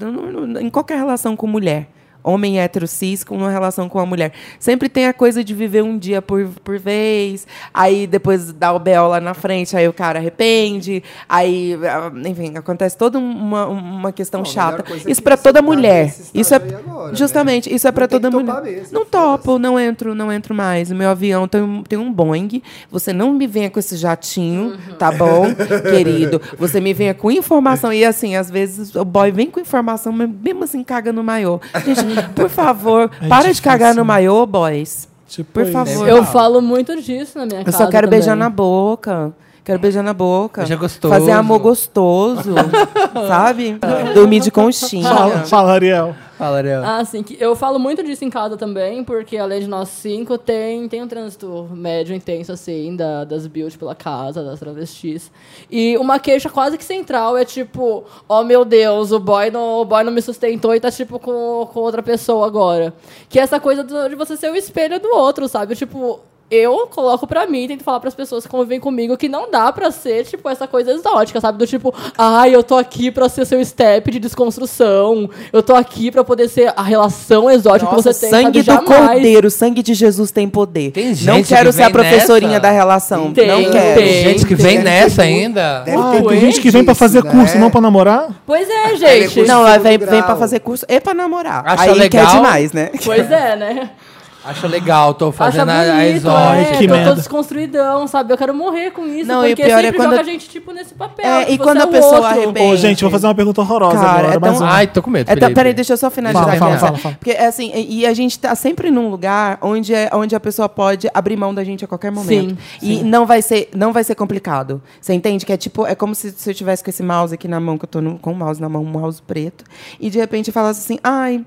Em qualquer relação com mulher. Homem hétero cis com uma relação com a mulher. Sempre tem a coisa de viver um dia por, por vez. Aí depois dá o B.O. lá na frente, aí o cara arrepende. Aí, ah, enfim, acontece toda uma, uma questão Bom, chata. é Isso para toda tá mulher. Isso é agora, né? justamente, isso é para toda mulher. mesmo, não topo, não entro, não entro mais. O meu avião tem um, tem um Boeing. Você não me venha com esse jatinho, tá bom, *laughs* querido? Você me venha com informação. E assim, às vezes o boy vem com informação, mas mesmo assim caga no maiô. Gente, *laughs* por favor, É para de cagar no maiô, boys. Tipo Por favor. Eu falo muito disso na minha Eu casa. só quero beijar também. na boca. Quero beijar na boca. Beijar gostoso. Fazer amor gostoso. *laughs* sabe? *laughs* Dormir de conchinha. Fala, fala, Ariel. Fala, Ariel. Ah, sim. que Eu falo muito disso em casa também, porque além de nós cinco, tem, tem um trânsito médio intenso, assim, da, das builds pela casa, das travestis. E uma queixa quase que central é tipo, oh meu Deus, o boy não, o boy não me sustentou e tá, tipo, com, com outra pessoa agora. Que é essa coisa do- de você ser o espelho do outro, sabe? Tipo, eu coloco pra mim, tento falar pras pessoas que convivem comigo que não dá pra ser, tipo, essa coisa exótica, sabe? Do tipo, ai, eu tô aqui pra ser seu step de desconstrução, eu tô aqui pra poder ser a relação exótica Nossa, que você tem, sangue sabe? do Jamais. cordeiro, sangue de Jesus tem poder. Tem não gente quero que ser a professorinha nessa? da relação. Tem, não quero. tem. Gente que vem ter nessa muito- ainda. Deve Ah, ter tem gente que vem pra fazer né? curso, não pra namorar? Pois é, é gente. curso- Não, ela vem, vem pra fazer curso e pra namorar. Acha Aí legal? quer demais, né? Pois é, né? *laughs* Acha legal, tô Acha fazendo a, a bonito, exótica. é, que merda. tô desconstruidão, sabe? Eu quero morrer com isso, Não, e porque pior é sempre quando- joga a gente, tipo, nesse papel. É, que e quando é a pessoa outro. arrepende. Ô, gente, vou fazer uma pergunta horrosa Cara, agora. é mais tão- uma. Ai, tô com medo, É, tá- Felipe. peraí, deixa eu só finalizar. Fala, fala, ó. fala, fala. Porque, assim, e, e a gente tá sempre num lugar onde, é, onde a pessoa pode abrir mão da gente a qualquer momento. Sim, e não vai, ser, não vai ser complicado. Você entende? Que é tipo, é como se, se eu tivesse com esse mouse aqui na mão, que eu tô no- com o mouse na mão, um mouse preto, e de repente eu falasse assim, ai,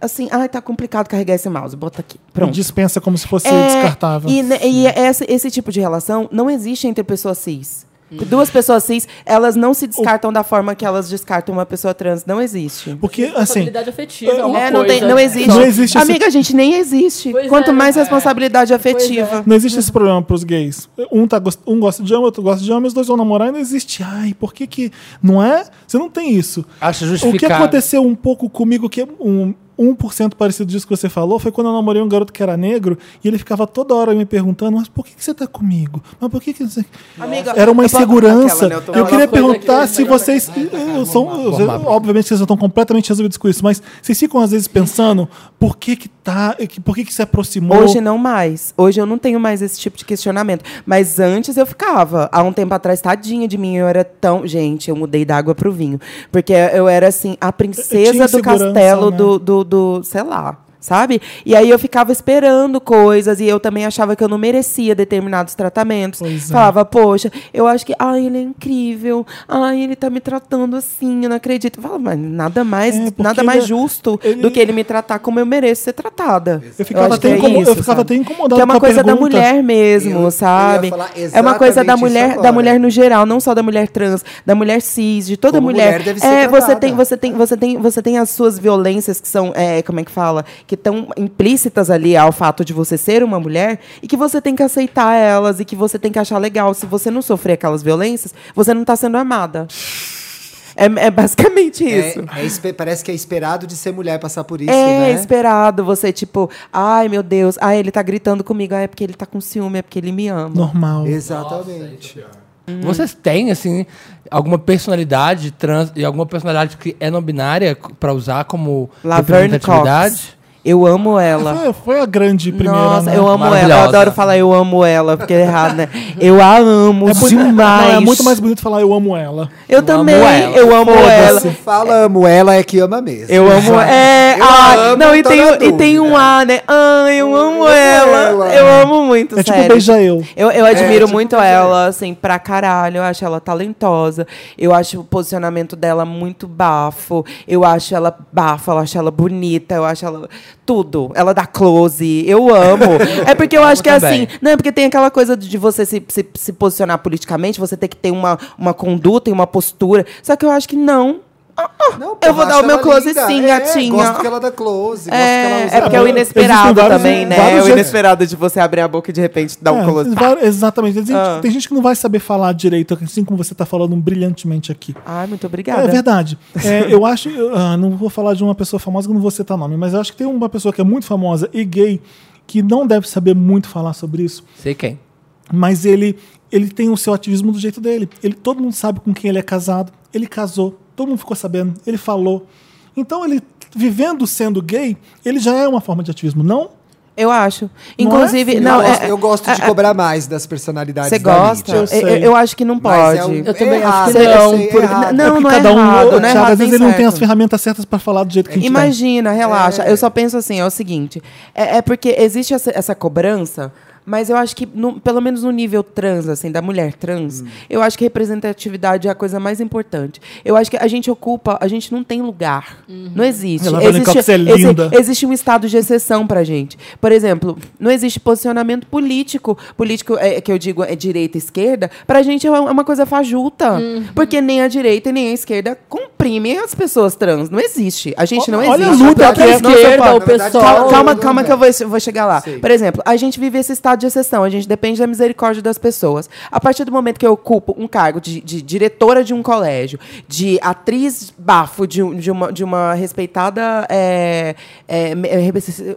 assim, ai, tá complicado carregar esse mouse, bota aqui. Pronto. Dispensa como se fosse É, descartável. E, e esse, esse tipo de relação não existe entre pessoas cis. Duas pessoas cis, elas não se descartam da forma que elas descartam uma pessoa trans. Não existe. Porque, assim, Responsabilidade afetiva é uma É, não, tem, não existe. Não existe esse- Amiga, a gente nem existe. Pois Quanto é. mais responsabilidade afetiva. não existe esse problema pros gays. Um, tá, um gosta de homem, outro gosta de homem, os dois vão namorar e não existe. Ai, por que que... Não é? Você não tem isso. Acho O que justificado. aconteceu um pouco comigo, que é um 1% parecido disso que você falou, foi quando eu namorei um garoto que era negro e ele ficava toda hora me perguntando, mas por que, que você tá comigo? Mas por que que você... Amiga, Era uma insegurança. aquela, né, eu eu queria perguntar que- se vocês. eu são, eu- Vamos lá. obviamente vocês já estão completamente resolvidos com isso, mas vocês ficam às vezes pensando por que que tá. que- Por que que se aproximou? Hoje não mais. Hoje eu não tenho mais esse tipo de questionamento. Mas antes eu ficava. Há um tempo atrás, tadinha de mim, eu era tão. Gente, eu mudei da água pro vinho. Porque eu era assim, a princesa do castelo né? do, do, do. sei lá. Sabe? E aí eu ficava esperando coisas e eu também achava que eu não merecia determinados tratamentos. Pois é. Falava, poxa, eu acho que, ai, ele é incrível. Ai, ele tá me tratando assim, eu não acredito. Eu falava, mas nada mais, É, nada mais ele- justo ele- do que ele me tratar como eu mereço ser tratada. Eu ficava, acho até, que é isso, eu ficava até incomodado Que é com uma a coisa da pergunta. mulher mesmo, Eu- eu sabe? É uma coisa da mulher, da mulher no geral, não só da mulher trans, da mulher cis, de toda Como mulher. mulher deve ser é, você tratada. tem, você tem, você tem, você tem as suas violências que são, é, como é que fala, que estão implícitas ali ao fato de você ser uma mulher e que você tem que aceitar elas e que você tem que achar legal. Se você não sofrer aquelas violências, você não está sendo amada. É, é basicamente isso. É, é parece que é esperado de ser mulher passar por isso, É né? esperado você, tipo, ai meu Deus, ai ele tá gritando comigo, ai é porque ele tá com ciúme, é porque ele me ama. Normal. Exatamente. Vocês têm, assim, alguma personalidade trans e alguma personalidade que é não binária pra usar como Laverne representatividade? Cox. Eu amo ela. Foi, foi a grande primeira, Nossa, né? eu amo ela. Eu adoro falar eu amo ela, porque é errado, né? *laughs* Eu a amo É muito, demais. não, é muito mais bonito falar eu amo ela. Eu amo também, ela. eu amo ela. Não fala amo ela, é que ama mesmo. Eu amo. É, Eu ah, amo, não, e tem, e tem um. A, né? Ah, eu amo ela. ela. Eu amo muito, É tipo sério. beija eu. Eu, eu admiro tipo muito ela, assim, pra caralho. Eu acho ela talentosa. Eu acho o posicionamento dela muito bafo. Eu acho ela bafo, eu acho ela bonita, eu acho ela tudo. Ela dá close. Eu amo. é porque *laughs* eu acho que é também. assim. Não, é porque tem aquela coisa de você se, se, se posicionar politicamente, você tem que ter uma, uma conduta e uma postura. Só que eu acho que não. Não, Eu vou dar o meu close linda. sim, é, gatinha. Gosto que ela dá close. gosto que ela É, é porque é o inesperado vários- também, né? vários É o inesperado de você abrir a boca e de repente dar um É, close. var- exatamente. Tem gente, Ah. tem gente que não vai saber falar direito, assim como você está falando brilhantemente aqui. Ai, muito obrigada. É verdade. É, eu acho. eu, ah, não vou falar de uma pessoa famosa que eu não vou citar nome, mas eu acho que tem uma pessoa que é muito famosa e gay que não deve saber muito falar sobre isso, Sei quem. mas ele, ele tem o seu ativismo do jeito dele. Ele, todo mundo sabe com quem ele é casado. Ele casou, todo mundo ficou sabendo, ele falou. Então ele, vivendo sendo gay, ele já é uma forma de ativismo, não? Eu acho. Não Inclusive, é? não, eu, gosto, é- eu gosto de é- cobrar mais das personalidades Você gosta? Eu sei. Eu, eu acho que não Mas é pode. um- Eu também acho errado, que eu não, sei, porque- errado. Não, é porque não é cada um, errado, não é errado às vezes ele não tem certo. as ferramentas certas para falar do jeito que a gente tem. Imagina, relaxa. É. Eu só penso assim, é o seguinte. É, é porque existe essa, essa cobrança, mas eu acho que, no- pelo menos no nível trans, assim, da mulher trans, eu acho que representatividade é a coisa mais importante. Eu acho que a gente ocupa, a gente não tem lugar. Não existe. Ela, Cox, é existe, linda. existe um estado de exceção pra gente. Por exemplo, não existe posicionamento político. Político, é, que eu digo, é direita e esquerda. Pra gente é uma coisa fajuta. Porque nem a direita e nem a esquerda comprimem as pessoas trans. Não existe. A gente não Olha a existe. luta Não, que é esquerda, o pessoal. Calma, calma, que eu vou, eu vou chegar lá. Sei. Por exemplo, a gente vive esse estado de exceção, a gente depende da misericórdia das pessoas. A partir do momento que eu ocupo um cargo de, de diretora de um colégio, de atriz bafo de, de uma, de uma respeitada. é, é, é,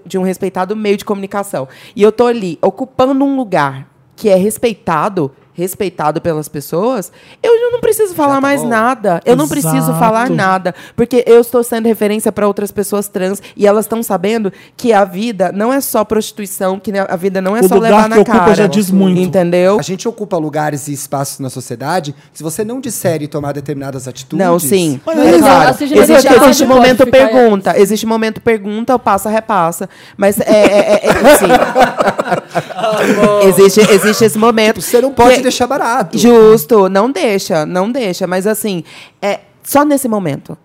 de um respeitado meio de comunicação, e eu tô ali ocupando um lugar que é respeitado. Respeitado pelas pessoas, eu não preciso falar tá mais bom. nada. Eu não preciso Exato. falar nada. Porque eu estou sendo referência para outras pessoas trans e elas estão sabendo que a vida não é só prostituição, que a vida não é O só lugar levar que na ocupa cara. já diz muito. Entendeu? A gente ocupa lugares e espaços na sociedade. Se você não disser e tomar determinadas atitudes. Não, sim. Mas é existe- claro. Existe, existe momento pergunta. Existe momento pergunta, o passa, repassa. Mas é, é, é, é sim. *laughs* existe, existe esse momento. Você não pode deixar barato. Justo, não deixa, não deixa. Mas assim, é só nesse momento.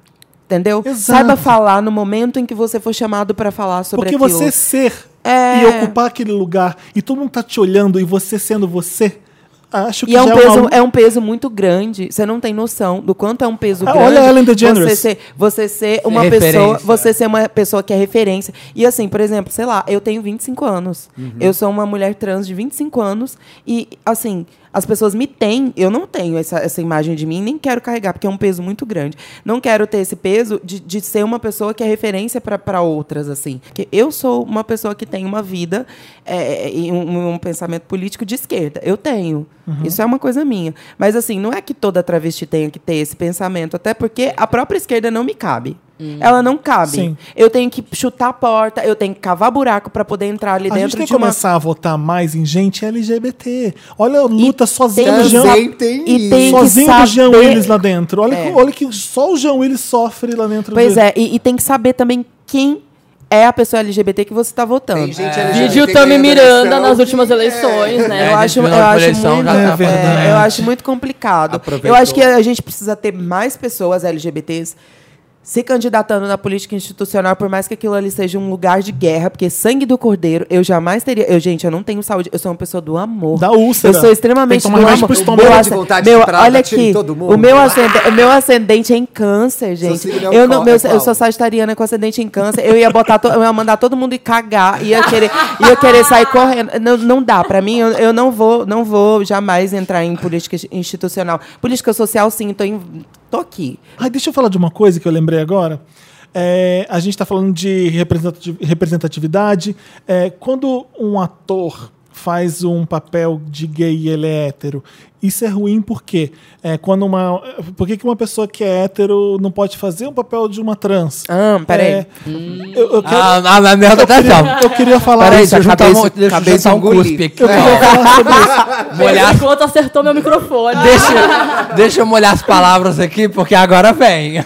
Entendeu? Exato. Saiba falar no momento em que você for chamado para falar sobre Porque aquilo. você ser É. e ocupar aquele lugar e todo mundo tá te olhando e você sendo você, acho que E é um, peso, uma- é um peso muito grande. Você não tem noção do quanto é um peso Ah, grande. olha a Ellen DeGeneres. Você ser, você ser uma referência. pessoa, você ser uma pessoa que é referência. E assim, por exemplo, sei lá, eu tenho 25 anos. Uhum. Eu sou uma mulher trans de 25 anos e assim, as pessoas me têm, eu não tenho essa, essa imagem de mim, nem quero carregar, porque é um peso muito grande. Não quero ter esse peso de, de ser uma pessoa que é referência para outras, assim. Porque eu sou uma pessoa que tem uma vida é, e um, um pensamento político de esquerda. Eu tenho. Uhum. Isso é uma coisa minha. Mas, assim, não é que toda travesti tenha que ter esse pensamento, até porque a própria esquerda não me cabe. Ela não cabe. Sim. Eu tenho que chutar a porta, eu tenho que cavar buraco para poder entrar ali A gente dentro tem que de uma. começar a votar mais em gente LGBT. Olha, luta sozinho tem o que Jean, tem e tem que sozinho o Jean saber- Willis lá dentro. Olha, É. que, olha que só o Jean Willis sofre lá dentro Pois dele. é, e, e tem que saber também quem é a pessoa LGBT que você está votando. Tem gente É. Vídeo Tami Miranda nas que- últimas eleições, Eu, né? É, acho, gente, eu, acho eleição muito, tá é, verdade. eu acho muito complicado. Aproveitou. Eu acho que a gente precisa ter mais pessoas LGBTs se candidatando na política institucional, por mais que aquilo ali seja um lugar de guerra, porque sangue do cordeiro, eu jamais teria. Eu, gente, eu não tenho saúde, eu sou uma pessoa do amor. Da úlcera. Eu sou extremamente Tem que tomar do amor. pro estômago. Meu, olha aqui, todo mundo. o meu, ascendente, o meu ascendente é em câncer, gente. é Eu, não, meu, eu sou sagitariana com ascendente em câncer. Eu ia botar, to- eu ia mandar todo mundo ir cagar, ia querer, ia querer sair correndo. Não, não dá para mim. Eu, eu não vou, não vou jamais entrar em política institucional. Política social, sim. Tô, em, tô aqui. Ai, deixa eu falar de uma coisa que eu lembrei agora. É, a gente está falando de representati- representatividade. É, quando um ator faz um papel de gay e ele é hétero. Isso é ruim porque é, quando uma. Por que, que uma pessoa que é hétero não pode fazer um papel de uma trans? Ah, peraí. É, eu, eu quero- Ah, na merda eu tá queria, então. eu queria falar Peraí, isso. deixa eu juntar cabeça- um, deixa eu cabeça juntar um cuspe aqui. Eu queria falar sobre isso. *laughs* Molhar, Enquanto acertou meu microfone. deixa, deixa eu molhar as palavras aqui, porque agora vem.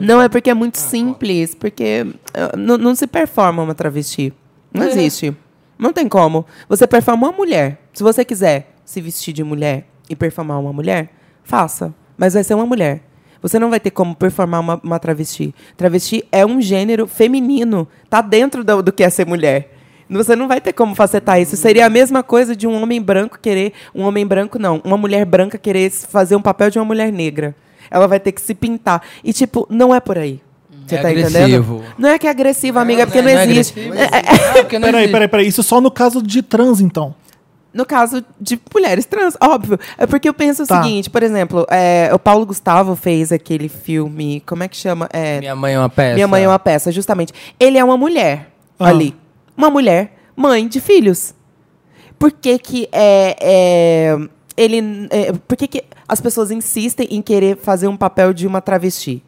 Não, é porque é muito simples. Porque uh, não, não se performa uma travesti. Não existe. Não tem como. Você performa uma mulher. Se você quiser se vestir de mulher e performar uma mulher, faça. Mas vai ser uma mulher. Você não vai ter como performar uma, uma travesti. Travesti é um gênero feminino. Tá dentro do, do que é ser mulher. Você não vai ter como facetar isso. Seria a mesma coisa de um homem branco querer. Um homem branco, não. Uma mulher branca querer fazer um papel de uma mulher negra. Ela vai ter que se pintar. E, tipo, não é por aí. Você É tá agressivo. entendendo? Não é que é agressivo, amiga, é porque não, é existe. agressivo. É- é- É, porque não Peraí, existe. peraí, peraí. Isso só no caso de trans, então. No caso de mulheres trans, óbvio. É porque eu penso Tá. o seguinte, por exemplo, é, o Paulo Gustavo fez aquele filme, como é que chama? É, Minha mãe é uma peça. Minha Mãe é uma Peça, justamente. Ele é uma mulher Ah. ali. Uma mulher, mãe de filhos. Por que que é, é, ele, é, por que que as pessoas insistem em querer fazer um papel de uma travesti?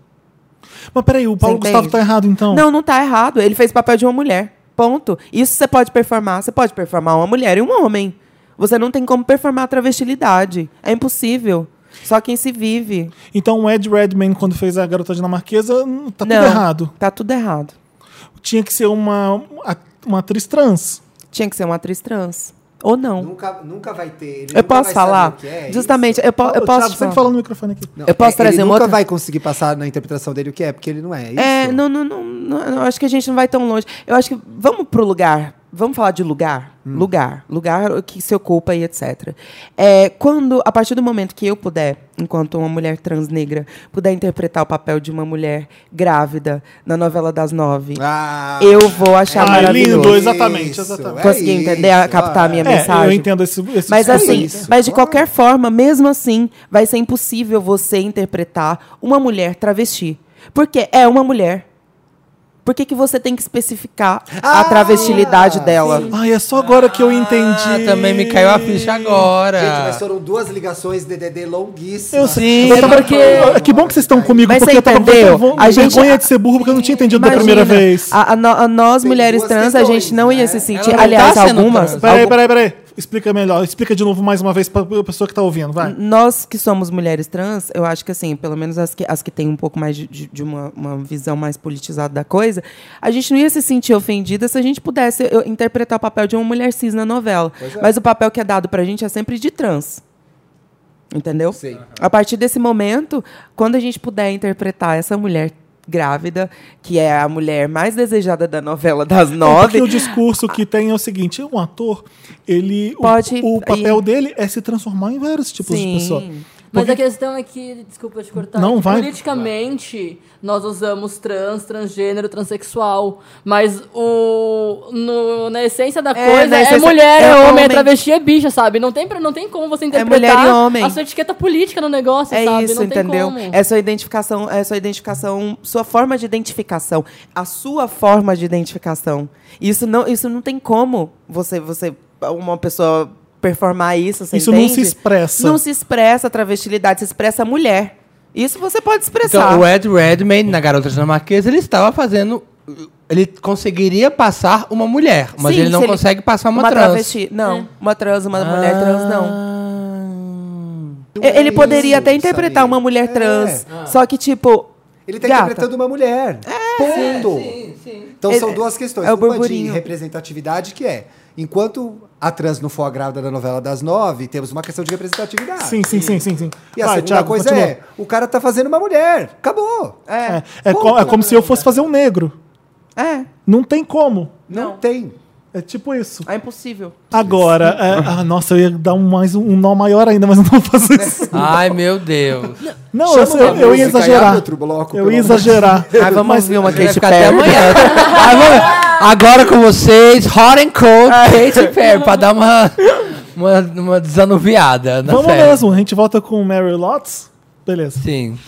Mas peraí, o Paulo Gustavo tá errado, então. Não, não tá errado. Ele fez o papel de uma mulher. Ponto. Isso você pode performar. Você pode performar uma mulher e um homem. Você não tem como performar a travestilidade. É impossível. Só quem se vive. Então o Ed Redman, quando fez a garota dinamarquesa, hum, tá não, tudo errado. Tá tudo errado. Tinha que ser uma, uma atriz trans. Tinha que ser uma atriz trans. Ou não. Nunca, nunca vai ter. ele Eu nunca posso vai saber falar? o que é Justamente, isso. eu, po- eu posso. falar. falando no microfone aqui. Não, eu posso é, trazer ele uma nunca outra- vai conseguir passar na interpretação dele o que é, porque ele não é. Isso. É, não, não, não, não, eu acho que a gente não vai tão longe. Eu acho que vamos pro lugar. Vamos falar de lugar? Hum. Lugar. Lugar que se ocupa e etc. É, quando, a partir do momento que eu puder, enquanto uma mulher trans negra, puder interpretar o papel de uma mulher grávida na novela das nove, Ah, eu vou achar Ah, maravilhoso. lindo, exatamente, Isso, exatamente. é Consegui entender, isso, captar a minha ah, É, mensagem? eu entendo esse, esse Mas discurso. assim, isso, mas de claro. qualquer forma, mesmo assim, vai ser impossível você interpretar uma mulher travesti. Porque é uma mulher. Por que, que você tem que especificar a Ah, travestilidade dela? Ai, é só agora que eu entendi. Ah, também me caiu a ficha agora. Gente, mas foram duas ligações DDD Eu longuíssimas. sei. Sim, Eu tava- porque- Que bom que vocês estão comigo, Mas porque você eu tava com entendeu? vergonha A gente- vergonha de ser burro, porque eu não tinha entendido da Imagina, primeira vez. A, a a nós, Tem mulheres trans, a questões, gente não ia né? se sentir. Ela não aliás, tá algumas. trans. Peraí, peraí, peraí. Explica melhor. Explica de novo mais uma vez pra pra pessoa que tá ouvindo, vai. Nós que somos mulheres trans, eu acho que assim, pelo menos as que, as que têm um pouco mais de, de- uma, uma visão mais politizada da coisa, a gente não ia se sentir ofendida se a gente pudesse interpretar o papel de uma mulher cis na novela. Mas o papel que é dado pra gente é sempre de trans. Entendeu? Sim. A partir desse momento, quando a gente puder interpretar essa mulher grávida, que é a mulher mais desejada da novela das É, nove, Porque o discurso que tem é o seguinte: um ator, ele. o- Pode o, papel ir- dele é se transformar em vários tipos de pessoa. Mas a questão é que, desculpa te cortar, Não, é vai. politicamente nós usamos trans, transgênero, transexual, mas o no- na essência da É, coisa na é, essência- mulher, é, é homem, é homem. travesti, é bicha, sabe? Não tem, pra- não tem como você interpretar mulher e homem. a sua etiqueta política no negócio, É sabe? isso, não tem entendeu? como. É sua identificação, é sua identificação, sua forma de identificação, a sua forma de identificação. Isso não, isso não tem como você, você, uma pessoa performar isso. Você Isso não entende? se expressa. Não se expressa a travestilidade, se expressa a mulher. Isso você pode expressar. Então, o Ed Redmayne, na Garota Dinamarquesa, ele estava fazendo... Ele conseguiria passar uma mulher, mas Sim, ele não ele- consegue passar uma, uma trans. travesti. Não, uma trans, uma mulher trans, não. não. E- Ele poderia isso, até interpretar Samir. uma mulher É. trans. Só que, tipo. Ele tá gata, interpretando uma mulher. Ponto. Então Ele- são duas questões. é o uma de burburinho. representatividade, que é, enquanto a trans não for a grávida da novela das nove, temos uma questão de representatividade. Sim, sim, sim, sim, sim. E a Vai, segunda Thiago, coisa continua. é, o cara tá fazendo uma mulher. Acabou. É, É, é, co- é como se eu fosse fazer um negro. é. Não tem como. Não, Não. tem. É tipo isso. É impossível. Agora, é, ah, nossa, eu ia dar um, mais, um nó maior ainda, mas eu não vou fazer *laughs* isso. Ai, meu Deus. Não, Chama eu, eu, uma eu ia música e exagerar. outro bloco, eu pelo ia amor de exagerar. Ai, vamos mas, ouvir uma Vai Katy ficar até amanhã. *laughs* Ai, vamos- Agora com vocês, Hot and Cold, é. Katy Perry, pra dar uma, uma, uma desanuviada. Na Vamos série. mesmo, a gente volta com Mary Lots. Beleza. Sim.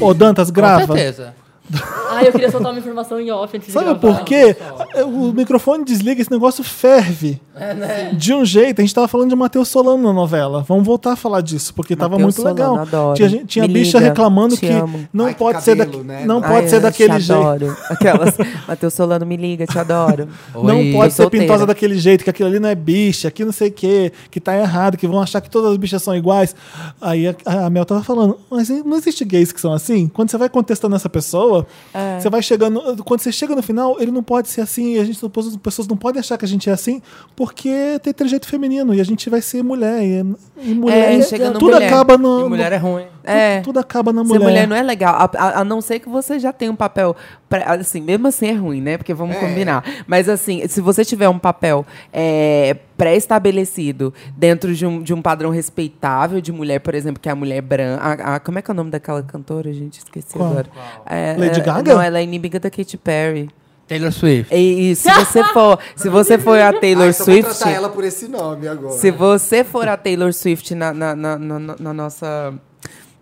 Ô, Dantas, grava. Com certeza. *laughs* Ai, eu queria soltar uma informação em off antes de Sabe gravar. por quê? O microfone desliga, esse negócio ferve. De um jeito, a gente tava falando de Matheus Solano na novela. Vamos voltar a falar disso, porque tava Matheus muito legal. Solano, adoro. Tinha, tinha Me bicha liga, reclamando te que amo. não Ai, que pode ser cabelo, daqui, né? não Ai, pode ser eu daquele te jeito. adoro. Aquelas. Matheus Solano, me liga, te adoro. *laughs* Não Oi. pode ser solteira. pintosa daquele jeito, que aquilo ali não é bicha, que não sei o que, que tá errado, que vão achar que todas as bichas são iguais. Aí a, a Mel tava falando, mas não existe gays que são assim? Quando você vai contestando essa pessoa, É. você vai chegando. Quando você chega no final, ele não pode ser assim, e a gente, as pessoas não podem achar que a gente é assim, porque tem trejeito feminino, e a gente vai ser mulher. E, e mulher. É, chega no tudo mulher. acaba no. E mulher é ruim. É. Tudo acaba na Ser mulher. mulher não é legal, a, a- a não ser que você já tenha um papel, pré- assim, mesmo assim é ruim, né? Porque vamos É. combinar. Mas assim, se você tiver um papel é, pré-estabelecido dentro de um, de um padrão respeitável de mulher, por exemplo, que é a mulher branca. a- a- como é que é o nome daquela cantora, gente? Esqueci Qual? agora. É, Lady é, Gaga? Não, ela é inimiga da Katy Perry. Taylor Swift. E, e se você for, se você for a Taylor Ah, então vou Swift, tratar ela por esse nome agora. se você for a Taylor Swift na, na, na, na- na nossa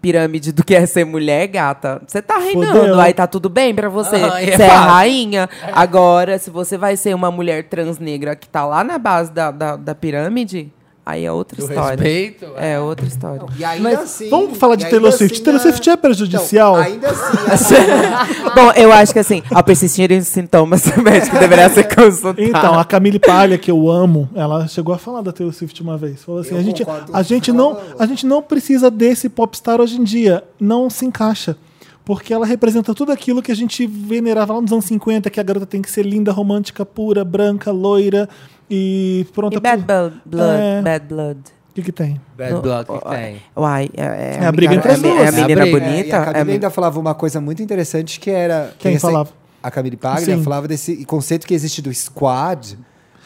pirâmide do que é ser mulher, gata, você tá reinando. Fodeu. Aí tá tudo bem pra você. Ah, é Você é, rainha. Agora, se você vai ser uma mulher trans negra que tá lá na base da, da, da pirâmide, aí é outra Do história. respeito. É outra história. E ainda Mas assim. vamos falar de Taylor ainda Swift. assim, Taylor a- Swift é prejudicial? Então, ainda assim. *laughs* a- *laughs* Bom, eu acho que assim, ao persistirem os sintomas, o médico deveria ser *laughs* consultado. Então, a Camille Palha, que eu amo, ela chegou a falar da Taylor Swift uma vez. Falou assim: Eu a gente, a, gente não, a gente não precisa desse popstar hoje em dia. Não se encaixa. Porque ela representa tudo aquilo que a gente venerava lá nos anos 50, que a garota tem que ser linda, romântica, pura, branca, loira e pronta. E bad pro- blood, É. bad blood. O que, que tem? Bad No- blood que tem. Uai, é, É a briga entre é, as a me- duas. É a É a menina briga. É, bonita. a é a Camille men- ainda falava uma coisa muito interessante que era. Quem que falava? A Camille Paglia Sim. falava desse conceito que existe do squad.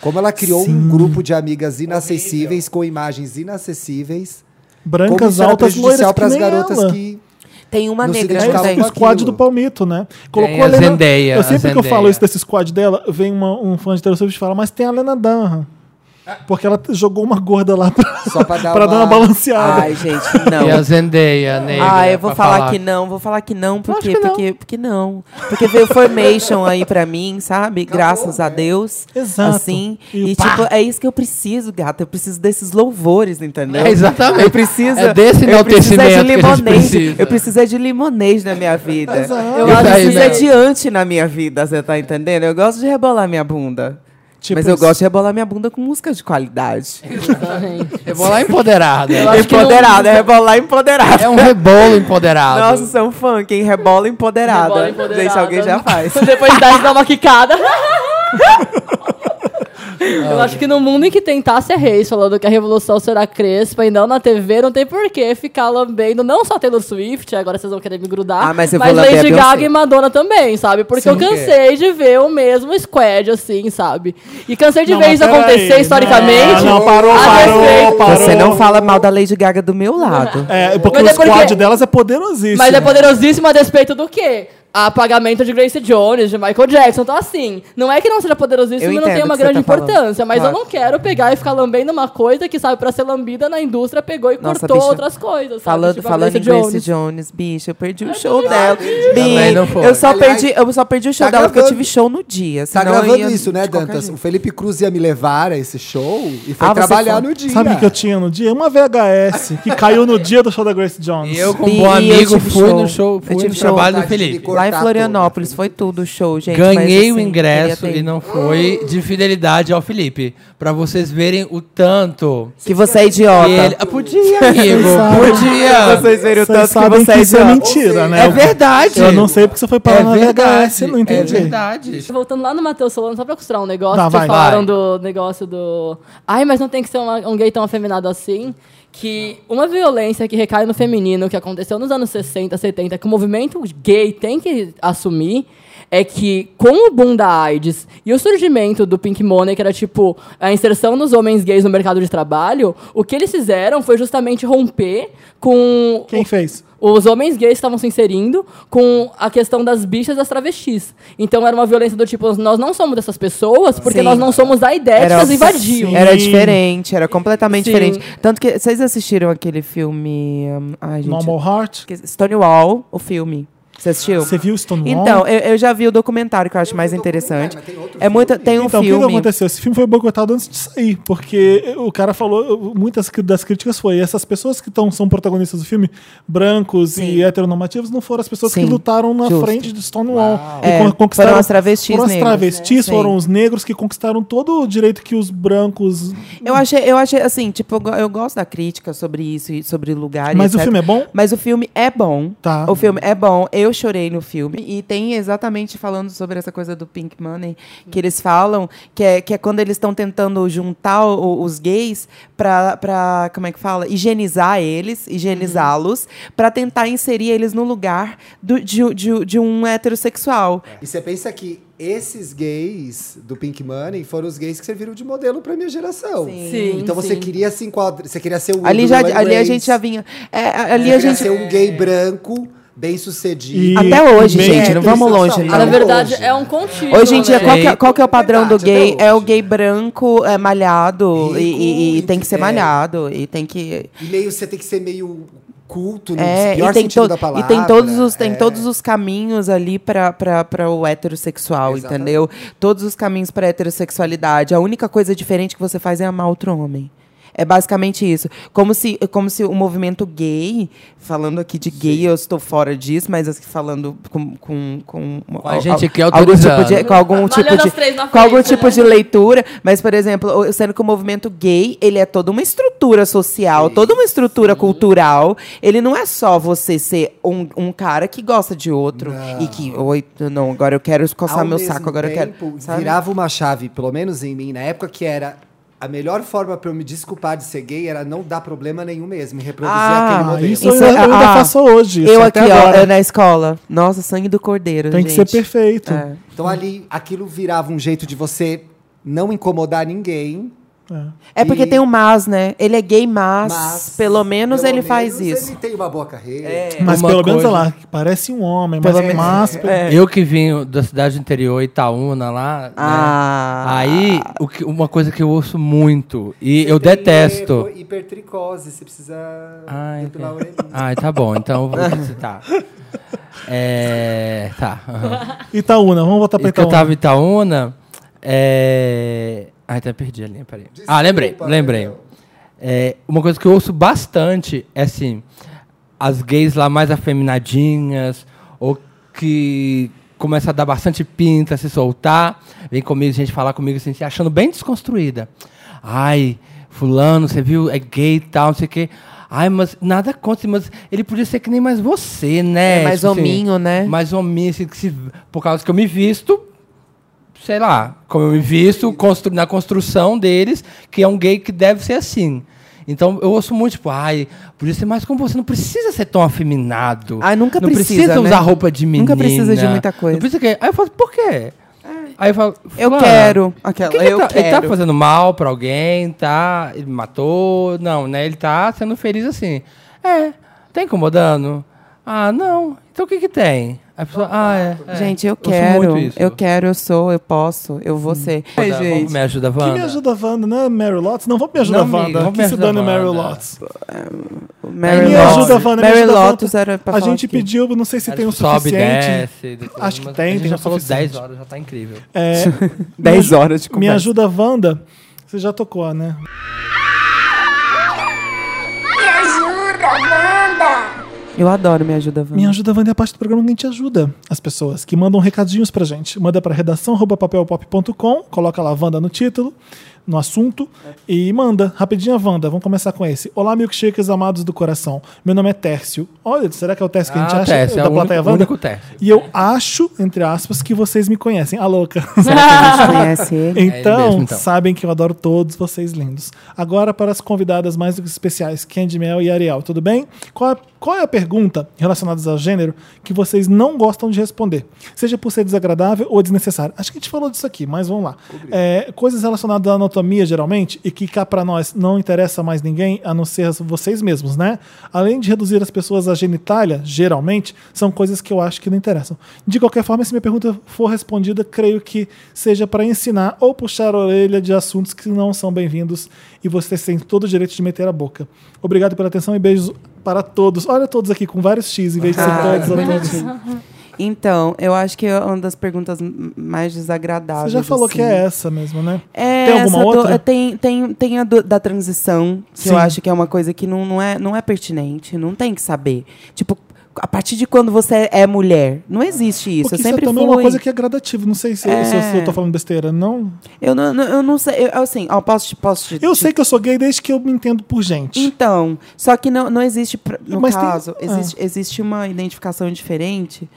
Como ela criou Sim. um grupo de amigas inacessíveis com imagens inacessíveis. Brancas, altas, loiras para as garotas ela. que. Tem uma Não negra É também. o squad do Palmito, né? Tem a Lena- Zendaya, Eu sempre a que eu falo isso desse squad dela, vem uma- um fã de Taylor Swift e fala, mas tem a Lena Dunham. Porque ela jogou uma gorda lá pra, Só pra dar *laughs* pra dar uma uma- balanceada. Ai, gente, não. E a Zendaya, negra. Ah, eu vou pra falar, que não, vou falar que não, porque, que não. porque, porque não. Porque veio Formation aí pra mim, sabe? Graças a Deus. Exato. Assim. E E, tipo, é isso que eu preciso, gata. Eu preciso desses louvores, entendeu? É, exatamente. Eu preciso. É desse eu preciso é de limonês. Eu preciso é de limonês na minha vida. Exato. Eu aí, preciso né? é de ante na minha vida, você tá entendendo? Eu gosto de rebolar minha bunda. Tipo mas eu isso. gosto de rebolar minha bunda com música de qualidade. Eu vou lá empoderada. Empoderada, é rebolar empoderada. É um rebolo empoderado. Nossa, isso é um funk, hein? Rebola empoderada. Rebola empoderada. Gente, alguém já faz. Depois dá dá uma quicada. *laughs* *laughs* Eu acho que no mundo em que tentasse a Reis falando que a revolução será crespa e não na TV, não tem porquê ficar lambendo não só Taylor Swift, agora vocês vão querer me grudar, Ah, mas eu a Lady. Gaga e Madonna também, sabe? Porque eu Sim. cansei de ver o mesmo squad, assim, sabe? E cansei de Não, ver mas isso acontecer historicamente. Não, não, parou, parou, parou. Você não fala mal da Lady Gaga do meu lado. É, porque Mas o é porque- squad delas é poderosíssimo. Mas é poderosíssimo a despeito do quê? Apagamento de Grace Jones, de Michael Jackson. Então, assim, não é que não seja poderosíssimo e não tenha uma grande tá falando. importância, mas Claro. eu não quero pegar e ficar lambendo uma coisa que, sabe, pra ser lambida na indústria, pegou e Nossa, cortou bicha. outras coisas. Sabe? Falando, Tipo falando em Grace Grace Jones. Jones. bicho, eu perdi o show dela. Também Bi, não foi. eu só Aliás, perdi, eu só perdi o show tá dela porque eu tive show no dia. Tá gravando ia isso, né, Dantas? jeito. O Felipe Cruz ia me levar a esse show e foi Ah, trabalhar foi. no dia. Sabe o que eu tinha no dia? Uma VHS que caiu no dia do show da Grace Jones. E eu, como E- bom amigo, fui show. no show, Eu fui tive no show. trabalho do Felipe. Lá em cortar Florianópolis foi tudo o show, gente. Ganhei mas, o assim, ingresso queria ter e não foi de fidelidade ao Felipe. Pra vocês verem o tanto. Que você é idiota. que ele... Ah, podia, amigo. Podia. Vocês verem o Vocês tanto que você é que isso é idiota. mentira, né? É verdade. Eu não sei porque você foi parar É na verdade. VHS, não entendi. É verdade. Voltando lá no Matheus Solano, só pra costurar um negócio, Tá, que vai, falaram vai. do negócio do. Ai, mas não tem que ser uma- um gay tão afeminado assim. Que uma violência que recai no feminino, que aconteceu nos anos 60, 70, que o movimento gay tem que assumir, é que com o boom da AIDS e o surgimento do Pink Money, que era tipo a inserção dos homens gays no mercado de trabalho, o que eles fizeram foi justamente romper com Quem fez? os homens gays estavam se inserindo com a questão das bichas e das travestis. Então era uma violência do tipo, nós não somos dessas pessoas porque Sim. nós não somos a ideia que as invadiam. Sim. Era diferente, era completamente Sim. diferente. Tanto que vocês assistiram aquele filme. hum, ai, gente. Normal Heart? que- Stonewall, o filme. Você assistiu? Você viu Stonewall? Então, eu, eu já vi o documentário que eu acho mais interessante. É muito, tem um Então, o que que filme. aconteceu? Esse filme foi boicotado antes de sair, porque o cara falou, muitas das críticas foi, essas pessoas que tão, são protagonistas do filme, brancos Sim. e heteronormativos, não foram as pessoas que Sim, lutaram na justo. frente de Stonewall. E É, con- conquistaram, foram as travestis foram as travestis, né? foram Sim. os negros que conquistaram todo o direito que os brancos... Eu achei, eu achei assim, tipo, eu, go- eu gosto da crítica sobre isso e sobre lugares. Mas o filme é bom? Mas o filme é bom. Tá. O filme é bom. Eu chorei no filme. E tem exatamente falando sobre essa coisa do Pink Money, que eles falam, que é, que é quando eles estão tentando juntar o- os gays pra, pra, como é que fala? Higienizar eles, higienizá-los, pra tentar inserir eles no lugar do- de, de, de um heterossexual. E você pensa que esses gays do Pink Money foram os gays que serviram de modelo pra minha geração. Sim. Sim, Então você sim. queria se enquadrar, você queria ser o Ali, já, ali a Grace, gente já vinha. é, ali você a queria gente. ser um gay branco, bem sucedido. E- Até hoje, bem gente, não vamos longe, não. Na verdade, hoje. é um contínuo. Hoje em dia, né? qual que, é, qual que é o padrão do Verdade, gay? até É o gay branco, é, malhado, Rico, e, e- e tem que ser é. malhado, e tem que... E meio você tem que ser meio culto, no É, pior e tem, sentido da e palavra. tem todos os tem é. todos os caminhos ali para o heterossexual, Exatamente. entendeu? Todos os caminhos para heterossexualidade. A única coisa diferente que você faz é amar outro homem. É basicamente isso. Como se, como se o movimento gay, falando aqui de gay, eu estou fora disso, mas assim, falando com, com, com, Com a gente aqui algum tipo de, com algum tipo de as três na com algum frente, tipo né? de leitura, mas por exemplo, sendo que o movimento gay, ele é toda uma estrutura social, toda uma estrutura cultural. Ele não é só você ser um, um cara que gosta de outro e que, oi, não, agora eu quero coçar Ao meu mesmo saco, agora eu tempo, quero. sabe? virava uma chave, pelo menos em mim, na época que era a melhor forma pra eu me desculpar de ser gay era não dar problema nenhum mesmo, e reproduzir Ah, aquele modelo. isso, eu Isso ainda, é- eu ainda ah, faço hoje. Eu isso aqui, até ó, agora. eu na escola. Nossa, sangue do cordeiro. Tem que gente. ser perfeito. É. Então ali, aquilo virava um jeito de você não incomodar ninguém. É porque E- tem um mas, né? Ele é gay, mas, Mas, pelo menos pelo ele faz menos isso. Ele tem uma boa carreira. Mas Uma pelo menos, coisa- olha lá, parece um homem, Pelo mas, menos- mas É. Eu que vim da cidade do interior, Itaúna, lá. né? Ah. Aí, o que- uma coisa que eu ouço muito, e eu Você tem detesto. hiper- Hipertricose, você precisa Ai, depilar a ok. orelhinha. Ai, tá bom, então eu vou citar. *laughs* É. Tá. aham. Itaúna, vamos voltar pra que eu Itaúna. tava em Itaúna. É... Ai, até perdi a linha, peraí. ah, lembrei, Desculpa, lembrei. É, uma coisa que eu ouço bastante é assim, as gays lá mais afeminadinhas, ou que começa a dar bastante pinta, se soltar, vem comigo, gente falar comigo assim, se achando bem desconstruída. Ai, fulano, você viu, é gay e tal, não sei o quê. Ai, mas nada contra, mas ele podia ser que nem mais você, né? É mais Tipo assim, hominho, né? Mais hominho, assim, que se, por causa que eu me visto, sei lá, como eu me visto constru- na construção deles, que é um gay que deve ser assim. Então eu ouço muito, tipo, ai, podia ser mais como você, não precisa ser tão afeminado. Ai, nunca não precisa, né? usar roupa de menina. Nunca precisa de muita coisa. Não precisa que... Aí eu falo, por quê? Aí eu falo, Eu "Fulana, quero. Aquela, que que ele, eu tá, ele tá quero. fazendo mal pra alguém, tá? Ele matou? Não, né? Ele tá sendo feliz assim. É, tá incomodando? Ah, não. Então o que que tem? A pessoa, ah, é. é. Gente, eu ouço quero. Eu quero, eu sou, eu posso, eu vou ser. Ai, Wanda, gente. Me ajuda, Que Wanda. me ajuda, Wanda, não é Mary Lotus? Não, vamos me ajudar, Não me- Wanda. vamos Que me se ajudar, dane Mary Wanda. Lotus. Mary Me ajuda, Wanda, me Mary Lotus Wanda. era pra A falar gente aqui. pediu, não sei se Aí tem o sobe, suficiente. desce. depois- Acho que tem, a gente tem já falou suficiente. 10 horas, já tá incrível. É, 10 *laughs* me- horas de Me conversa. ajuda, Wanda. Você já tocou, né? Eu adoro Me Ajuda, Wanda. Me ajuda, Wanda, é a parte do programa que a gente ajuda as pessoas que mandam recadinhos pra gente. Manda pra redação papelpop.com, coloca lá Wanda no título. no assunto e manda, rapidinho, Wanda. Vamos começar com esse. Olá, milkshakers amados do coração. Meu nome é Tércio. Olha, será que é o Tércio que a gente Ah, acha? Tércio, é da o plateia único- Wanda? único Tércio. E eu acho, entre aspas, que vocês me conhecem. A louca. *laughs* Conhece *laughs* ele? Então, mesmo, então. sabem que eu adoro todos vocês lindos. Agora para as convidadas mais do que especiais, Candy Mel e Ariel, tudo bem? Qual é, qual é a pergunta relacionada ao gênero que vocês não gostam de responder? Seja por ser desagradável ou desnecessário. Acho que a gente falou disso aqui, mas vamos lá. É, coisas relacionadas à anatomia, geralmente, e que cá para nós não interessa mais ninguém, a não ser vocês mesmos, né? Além de reduzir as pessoas à genitália, geralmente, são coisas que eu acho que não interessam. De qualquer forma, se minha pergunta for respondida, creio que seja para ensinar ou puxar a orelha de assuntos que não são bem-vindos e vocês têm todo o direito de meter a boca. Obrigado pela atenção e beijos para todos. Olha todos aqui com vários X em vez de ser Ah, todos. *laughs* Então, eu acho que é uma das perguntas mais Você desagradáveis. já falou assim. que é essa mesmo, né? É Tem alguma do- outra? tem, tem, tem a do- da transição, que Sim. eu acho que é uma coisa que não, não, é, não é pertinente, não tem que saber. Tipo, a partir de quando você é mulher, não existe isso. Porque eu sempre isso é também fui. uma coisa que é gradativa. Não sei se, É. se eu- se eu tô falando besteira. Não. eu, não, não- eu não sei, eu, assim, ó, posso te... Posso te Eu sei que eu sou gay desde que eu me entendo por gente. Então, só que não, não existe, no Mas tem- caso, ah. existe, existe uma identificação diferente,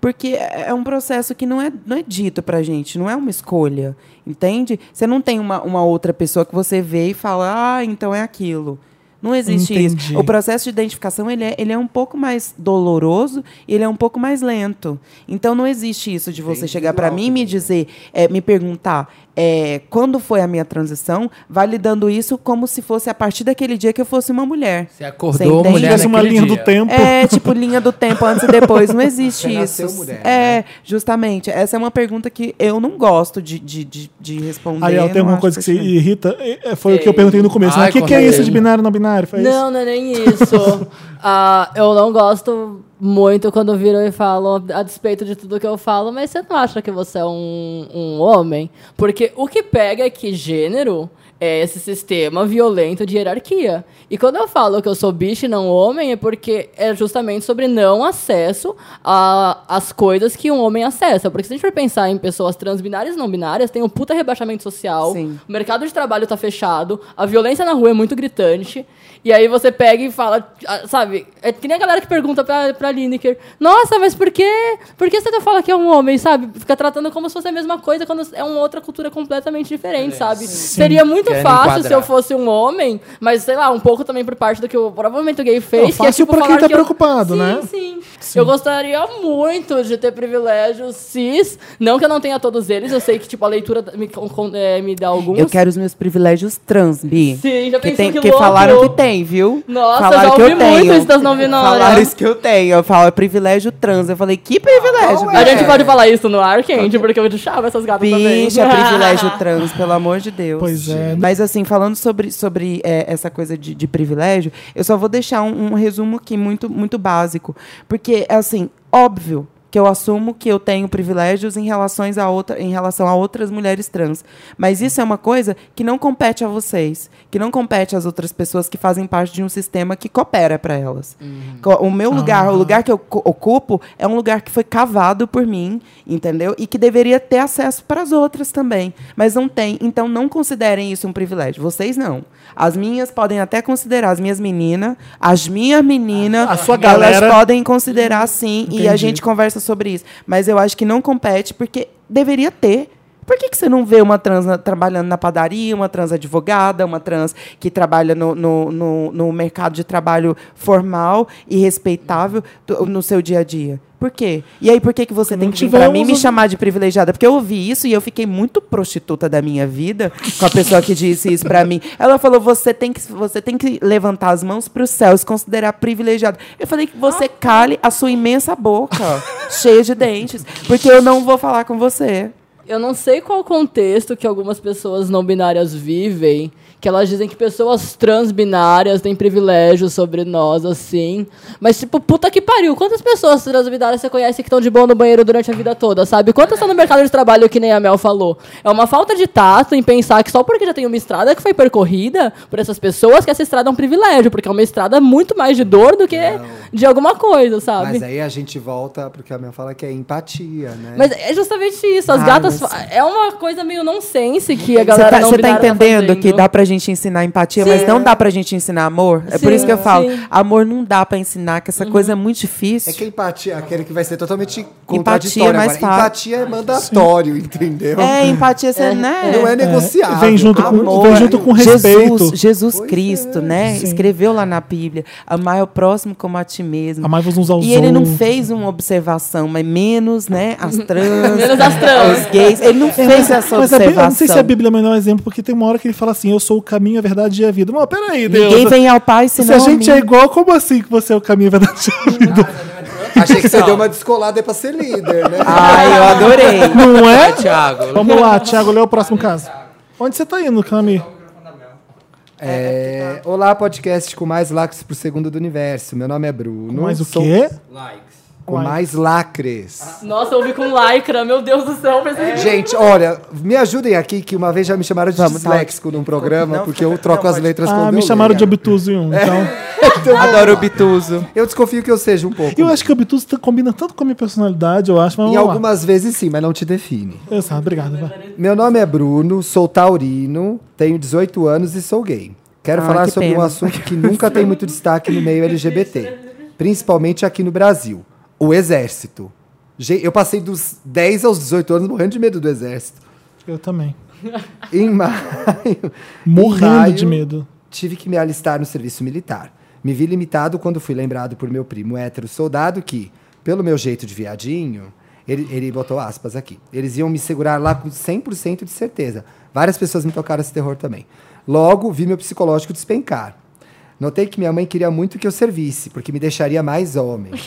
porque é é um processo que não é, não é dito pra gente, não é uma escolha, entende? Você não tem uma, uma outra pessoa que você vê e fala, ah, então é aquilo. Não existe Entendi. isso. O processo de identificação ele é, ele é um pouco mais doloroso e ele é um pouco mais lento. Então não existe isso de você chegar para mim e me dizer, é, me perguntar é, quando foi a minha transição, validando isso como se fosse a partir daquele dia que eu fosse uma mulher. Você acordou entende? mulher Tivesse uma linha dia. do tempo. É, tipo, linha do tempo antes e depois. Não existe Você isso. mulher, é, né? justamente. Essa é uma pergunta que eu não gosto de, de, de, de responder. Ariel, tem não alguma coisa que se pertinente. irrita? É, Foi o que eu perguntei no começo. Né? O que, que é isso de binário não binário? Foi isso? Não, não é nem isso. *laughs* Ah, eu não gosto muito quando viram e falam a despeito de tudo que eu falo, mas você não acha que você é um, um homem? Porque o que pega é que gênero é esse sistema violento de hierarquia. E quando eu falo que eu sou bicho e não homem, é porque é justamente sobre não acesso às coisas que um homem acessa. Porque se a gente for pensar em pessoas transbinárias e não binárias, tem um puta rebaixamento social, Sim. o mercado de trabalho tá fechado, a violência na rua é muito gritante. E aí você pega e fala, ah, sabe? É que nem a galera que pergunta pra, pra Lineker: Nossa, mas por que, por que você fala que é um homem, sabe? Fica tratando como se fosse a mesma coisa quando é uma outra cultura completamente diferente, sabe? Seria muito fácil se eu fosse um homem, mas sei lá, um pouco também por parte do que o, provavelmente o gay fez. Não, que é, fácil tipo, pra quem tá que eu- preocupado, sim, né? Sim, Eu gostaria muito de ter privilégios cis. Não que eu não tenha todos eles, eu sei que tipo, a leitura me, é, me dá alguns. Eu quero os meus privilégios trans, Bi. Sim, já que, tem, que que louco? falaram que tem, viu? Nossa, falaram já que ouvi eu muito tenho. isso das não binárias. Falaram isso que eu tenho. Eu falo, é privilégio trans. Eu falei, que privilégio, A gente pode falar isso no ar, Candy, porque eu deixava essas gatas também. Bicha, *laughs* privilégio trans, pelo amor de Deus. Pois é. Mas assim, falando sobre, sobre é, essa coisa de, de privilégio, eu só vou deixar um, um resumo aqui muito, muito básico. Porque, assim, óbvio que eu assumo que eu tenho privilégios em, relações a outra, em relação a outras mulheres trans. Mas isso é uma coisa que não compete a vocês, que não compete às outras pessoas que fazem parte de um sistema que coopera para elas. Co- O meu lugar, o lugar que eu ocupo, é um lugar que foi cavado por mim, entendeu? E que deveria ter acesso para as outras também. Mas não tem. Então não considerem isso um privilégio. Vocês não. As minhas podem até considerar, as minhas meninas, as minhas meninas, A sua elas galera. podem considerar sim. E a Entendi. gente conversa sobre isso. Mas eu acho que não compete porque deveria ter. Por que, que você não vê uma trans trabalhando na padaria, uma trans advogada, uma trans que trabalha no, no, no, no mercado de trabalho formal e respeitável no seu dia a dia? Por quê? E aí, por que, que você Porque tem que vir pra mim me chamar de privilegiada? Porque eu ouvi isso e eu fiquei muito prostituta da minha vida com a pessoa que disse isso pra mim. Ela falou: você tem que, você tem que levantar as mãos pro céu e se considerar privilegiado. Eu falei que você cale a sua imensa boca, cheia de dentes, porque eu não vou falar com você. Eu não sei qual contexto que algumas pessoas não binárias vivem, que elas dizem que pessoas transbinárias têm privilégios sobre nós, assim. Mas, tipo, puta que pariu. Quantas pessoas transbinárias você conhece que estão de boa no banheiro durante a vida toda, sabe? Quantas estão no mercado de trabalho, que nem a Mel falou? É uma falta de tato em pensar que só porque já tem uma estrada que foi percorrida por essas pessoas, que essa estrada é um privilégio, porque é uma estrada muito mais de dor do que de alguma coisa, sabe? Mas aí a gente volta porque a minha fala que é empatia, né? Mas é justamente isso. As Ah, gatas mas É uma coisa meio nonsense que a Você galera tá, não você tá binária entendendo fazendo. que dá pra gente ensinar empatia, mas não dá pra gente ensinar amor? É por Sim, isso que eu falo, sim. amor não dá pra ensinar, que essa coisa é muito difícil. É que a empatia, aquele que vai ser totalmente Empatia contraditório é mais agora. fácil. Empatia é mandatório, entendeu? É, empatia, você, né? Não é negociável. Vem junto, com, Amor, vem junto com respeito. Jesus, Jesus Pois Cristo, é. né? Sim. Escreveu lá na Bíblia: amar o próximo como a ti mesmo. Amai-vos uns aos E ele não fez uma observação, mas menos, né? As trans, Menos as trans. os gays. Ele não É, fez essa mas eu observação. não sei se a Bíblia é o melhor exemplo, porque tem uma hora que ele fala assim: Eu sou o caminho, a verdade e a vida. Mas peraí, Deus. Ninguém vem ao Pai Se senão a gente a é igual, como assim que você é o caminho, a verdade e a vida? *laughs* Achei que você deu uma descolada aí pra ser líder, né? Ai, eu adorei. Não é? Thiago. Vamos lá, Thiago, lê o próximo caso. Onde você tá indo, Cami? É, olá, podcast com mais lacres pro segundo do universo. Meu nome é Bruno. Mas o Sou- quê? Likes. Com mais lacres. Nossa, eu ouvi com lycra, meu Deus do céu. eu pensei- Gente, olha, me ajudem aqui, que uma vez já me chamaram de Vamos, tá disléxico num programa, Não, porque eu troco não, as letras Ah, quando me eu chamaram leio. de obtuso em um. *laughs* Então, Adoro o bituso. Eu desconfio que eu seja um pouco. eu acho que o obtuso tá- combina tanto com a minha personalidade, eu acho. Mas Em vamos lá. algumas vezes sim, mas não te define. Exato, obrigado. vai. Meu nome é Bruno, sou taurino, tenho 18 anos e sou gay. Quero Ai, falar que sobre um pena. assunto que nunca tem muito destaque no meio LGBT, *laughs* principalmente aqui no Brasil: o exército. Eu passei dos 10 aos 18 anos morrendo de medo do exército. Eu também. *laughs* Em maio, Morrendo em maio, de medo. tive que me alistar no serviço militar. Me vi limitado quando fui lembrado por meu primo hétero soldado que, pelo meu jeito de viadinho, ele, ele botou aspas aqui. Eles iam me segurar lá com 100% de certeza. Várias pessoas me tocaram esse terror também. Logo, vi meu psicológico despencar. Notei que minha mãe queria muito que eu servisse, porque me deixaria mais homem. *laughs*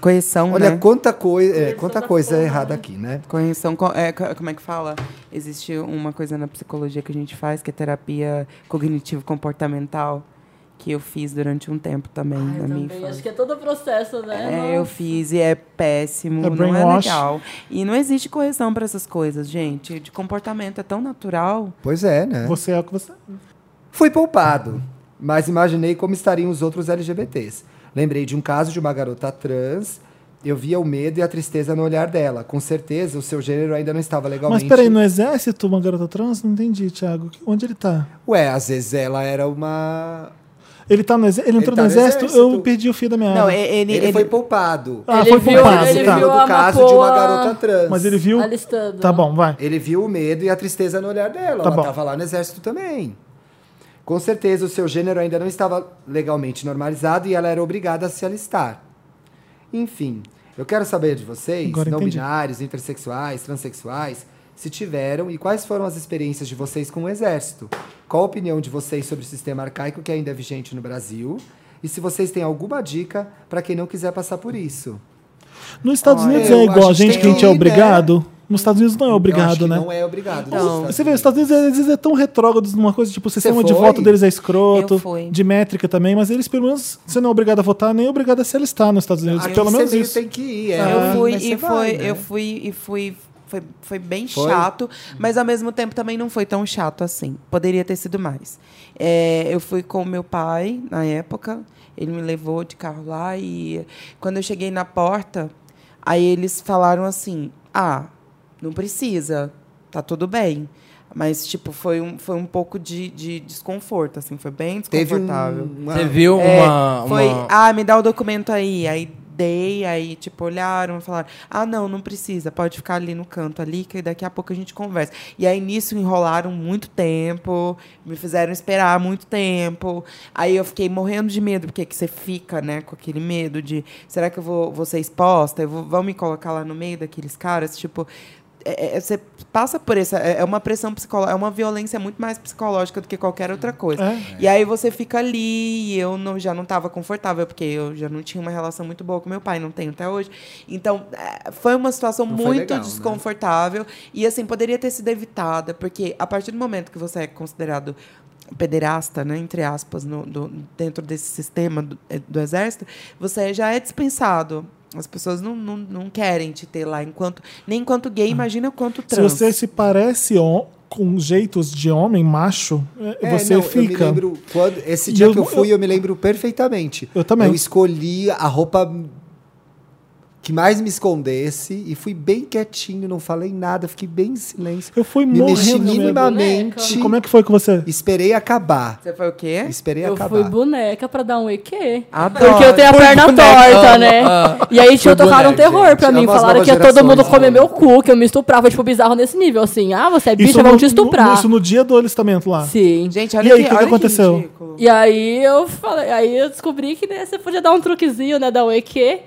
Correção, Olha né? quanta, coi é, quanta coisa errada aqui, né? Correção, co- é, co- como é que fala? Existe uma coisa na psicologia que a gente faz, que é terapia cognitivo-comportamental, que eu fiz durante um tempo também Ai, na eu minha também. infância. Acho que é todo o processo, né? É, eu fiz e é péssimo, É não é legal. E não existe correção para essas coisas, gente. De comportamento é tão natural. Pois é, né? Você é o que você. Fui poupado, mas imaginei como estariam os outros LGBTs. Lembrei de um caso de uma garota trans. Eu via o medo e a tristeza no olhar dela. Com certeza, o seu gênero ainda não estava legalmente. Mas peraí, no exército, uma garota trans? Não entendi, Thiago. Onde ele tá? Ué, às vezes ela era uma. Ele tá no exército? Ele entrou tá no no exército? exército. Eu perdi o fio da minha Não, área. ele, Ele, ele- foi poupado. Ah, Ele foi viu- poupado, ele tá. viu do caso de uma garota trans. Mas ele viu. Alistando. Tá bom, vai. Ele viu o medo e a tristeza no olhar dela. Tá ela bom. estava lá no exército também. Com certeza, o seu gênero ainda não estava legalmente normalizado e ela era obrigada a se alistar. Enfim, eu quero saber de vocês, Agora não entendi. binários, intersexuais, transexuais, se tiveram e quais foram as experiências de vocês com o exército. Qual a opinião de vocês sobre o sistema arcaico que ainda é vigente no Brasil? E se vocês têm alguma dica para quem não quiser passar por isso. Nos Estados Olha, Unidos é igual a gente que a gente é obrigado. Nos Estados Unidos não é Eu acho obrigado, que né? Não é obrigado. Não. nos Você vê, os Estados Unidos às vezes é tão retrógrados numa coisa, tipo, o sistema de voto deles é escroto, Eu fui. de métrica também, mas eles, pelo menos, você não é obrigado a votar, nem é obrigado a se alistar nos Estados Unidos. Aqui pelo menos isso. tem que ir. É, eu fui mas e foi, vai, né? eu fui e fui. Foi, foi bem Foi? chato, mas ao mesmo tempo também não foi tão chato assim. Poderia ter sido mais. É, eu fui com meu pai na época, ele me levou de carro lá e quando eu cheguei na porta, aí eles falaram assim: ah, não precisa, tá tudo bem. Mas, tipo, foi um, foi um pouco de, de desconforto, assim, foi bem Teve um, desconfortável. uma... Você viu É, uma, foi, uma- ah, me dá o documento aí. Aí dei, aí, tipo, olharam e falaram, ah, não, não precisa, pode ficar ali no canto ali, que daqui a pouco a gente conversa. E aí, nisso, enrolaram muito tempo, me fizeram esperar muito tempo. Aí eu fiquei morrendo de medo, porque que você fica, né, com aquele medo de, será que eu vou, vou ser exposta? Eu vou, vão me colocar lá no meio daqueles caras? Tipo, é- é- você passa por essa. É é uma pressão psicológica, é uma violência muito mais psicológica do que qualquer outra coisa. É. E aí você fica ali, e eu não, já não estava confortável, porque eu já não tinha uma relação muito boa com meu pai, não tenho até hoje. Então, é, foi uma situação Não muito legal, né? desconfortável. E assim, poderia ter sido evitada, porque a partir do momento que você é considerado pederasta, né, entre aspas, no, do- dentro desse sistema do, eh, do exército, você já é dispensado. As pessoas não, não, não querem te ter lá enquanto nem enquanto gay, imagina quanto Se trans. você se parece com jeitos de homem, macho, é, É, você não, Eu me fica. lembro, quando, esse dia eu- que eu fui, eu, me lembro perfeitamente. Eu também. Eu escolhi a roupa que mais me escondesse e fui bem quietinho, não falei nada, fiquei bem em silêncio. Eu fui Me mexi minimamente. Como é que foi com você? Esperei acabar. Você foi o quê? Esperei Eu acabar. fui boneca pra dar um EQ. Adoro. Porque eu tenho a Foi perna boneca, torta, né? amo. E aí, tipo, Foi tocaram um terror pra gente. mim. Falaram que ia todo mundo comer né? meu cu, que eu me estuprava. Foi, tipo, bizarro nesse nível, assim. Ah, você é bicha, vão te estuprar. no- isso no dia do alistamento lá. Sim. Gente, E olha aí, que, o que aconteceu? ridículo. E aí eu falei, aí eu descobri que né, você podia dar um truquezinho, né? Dar um EQ,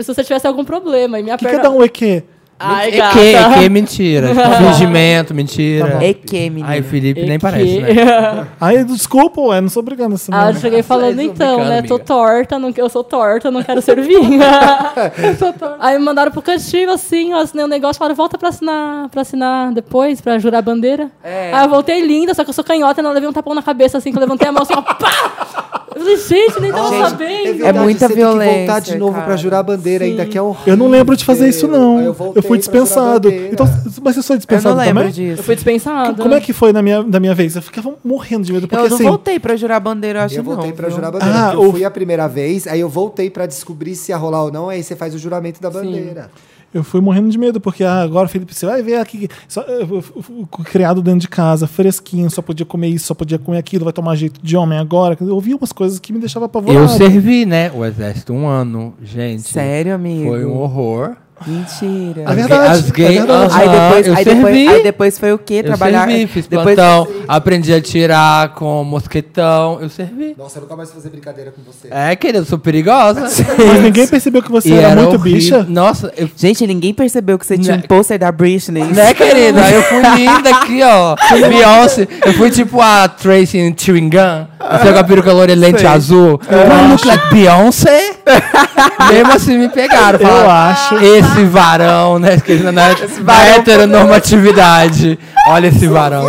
se você tivesse algum problema. E minha que, que perna. é dar um EQ? Ai, EQ, gata. EQ, mentira. *laughs* Fingimento, mentira. É que, menina. Aí o Felipe nem EQ. parece, né? *laughs* Aí, desculpa, ué, não sou obrigado assim. Ah, eu cheguei falando, Vocês então, né? Tô torta, não, eu sou torta, não quero servir. *laughs* Aí me mandaram pro cantinho, assim, eu assinei um negócio, falaram, volta pra assinar, pra assinar depois, pra jurar a bandeira. É. Aí eu voltei linda, só que eu sou canhota, não levei um tapão na cabeça, assim, que eu levantei a mão assim, ó, pá! Eu falei, gente, nem tava Gente, sabendo. verdade, muita você tem que voltar violência, de novo pra jurar a bandeira ainda, que é horrível. Eu não lembro de fazer isso, não. Eu, voltei fui a dispensado. Então, mas você foi Eu não dispensado lembro também? Eu disso. fui dispensada. Como é que foi na minha, da minha vez? Eu ficava morrendo de medo, porque Eu não assim... voltei pra jurar bandeira, eu acho Eu voltei não. pra viu? jurar a bandeira. Ah, eu fui a primeira vez, aí eu voltei pra descobrir se ia rolar ou não, aí você faz o juramento da bandeira. Eu fui morrendo de medo, porque ah, agora, Felipe, você vai ver aqui. Só, eu- eu- eu- criado dentro de casa, fresquinho, só podia comer isso, só podia comer aquilo, vai tomar jeito de homem agora. Eu ouvi umas coisas que me deixavam apavorado. Eu servi, né? O exército um ano, gente. Sério, amigo? Foi um horror. Mentira. É verdade, As gays, é verdade. Aí depois, eu aí, servi. depois, aí depois foi o quê? Eu Trabalhar. servi, fiz depois, plantão, aprendi a tirar com mosquetão, eu servi. Nossa, eu nunca mais vou fazer brincadeira com você. É, querido, eu sou perigosa. *laughs* Mas ninguém percebeu que você E era, muito horrível. bicha. Nossa, eu Gente, ninguém percebeu que você tinha um Né? pôster da Britney. Né, querida? Eu fui linda aqui, ó. Beyoncé. Eu fui tipo a Tracy em Chewing Gum. Você com a peruca e lente azul. Eu look like Beyoncé. *laughs* Mesmo assim me pegaram. Eu Falaram, acho. Esse varão, né? Que na, na, na heteronormatividade. Olha esse varão.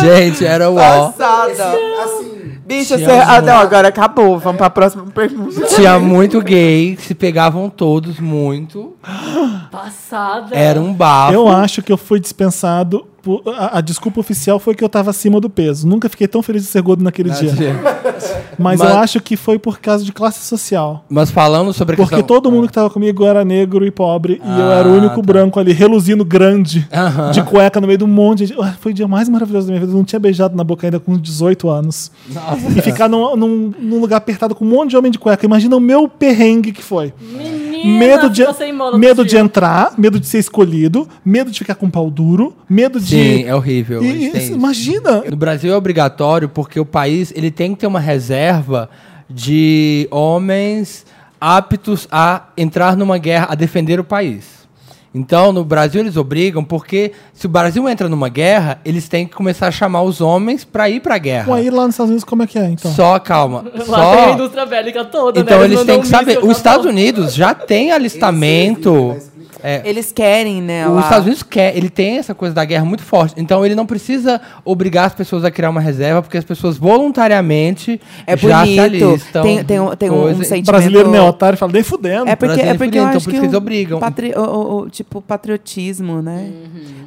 Gente, era o ó. Assim, Bicha, Te você. Ah, não, agora acabou. Vamos pra próxima pergunta. Tinha muito gay, se pegavam todos muito. Passada. Era um bafo. Eu acho que eu fui dispensado. A, a desculpa oficial foi que eu tava acima do peso. Nunca fiquei tão feliz de ser gordo naquele dia. Mas, eu Mas- acho que foi por causa de classe social. Mas falando sobre a Porque questão... todo mundo que tava comigo era negro e pobre. e eu Ah, era o único tá. branco ali, reluzindo grande, Aham. de cueca no meio de um monte de gente. Ah, Foi o dia mais maravilhoso da minha vida. Eu não tinha beijado na boca ainda com 18 anos. E ficar num, num- num lugar apertado com um monte de homem de cueca. Imagina o meu perrengue que foi. Menina, medo de, mono medo de dia. entrar, medo de ser escolhido, medo de ficar com pau duro, medo de. Sim, é horrível. E- eles isso. imagina! No Brasil é obrigatório porque o país ele tem que ter uma reserva de homens aptos a entrar numa guerra, a defender o país. Então, no Brasil eles obrigam porque se o Brasil entra numa guerra, eles têm que começar a chamar os homens para ir para a guerra. Bom, aí lá nos Estados Unidos, como é que é, então? Só calma. *laughs* Lá tem a Só indústria bélica toda, Então né? eles mandam têm que saber. Os Estados. Unidos já tem alistamento. É, Eles querem, né? Os lá. Estados Unidos quer, ele tem essa coisa da guerra muito forte. Então ele não precisa obrigar as pessoas a criar uma reserva, porque as pessoas voluntariamente É já se bonito. alistam. Tem, tem, um- tem um, um sentimento. Brasileiro nem otário fala, nem fudendo. É porque, é porque eu então acho por que isso que eles o obrigam. patri- o, o- o, tipo, patriotismo, né?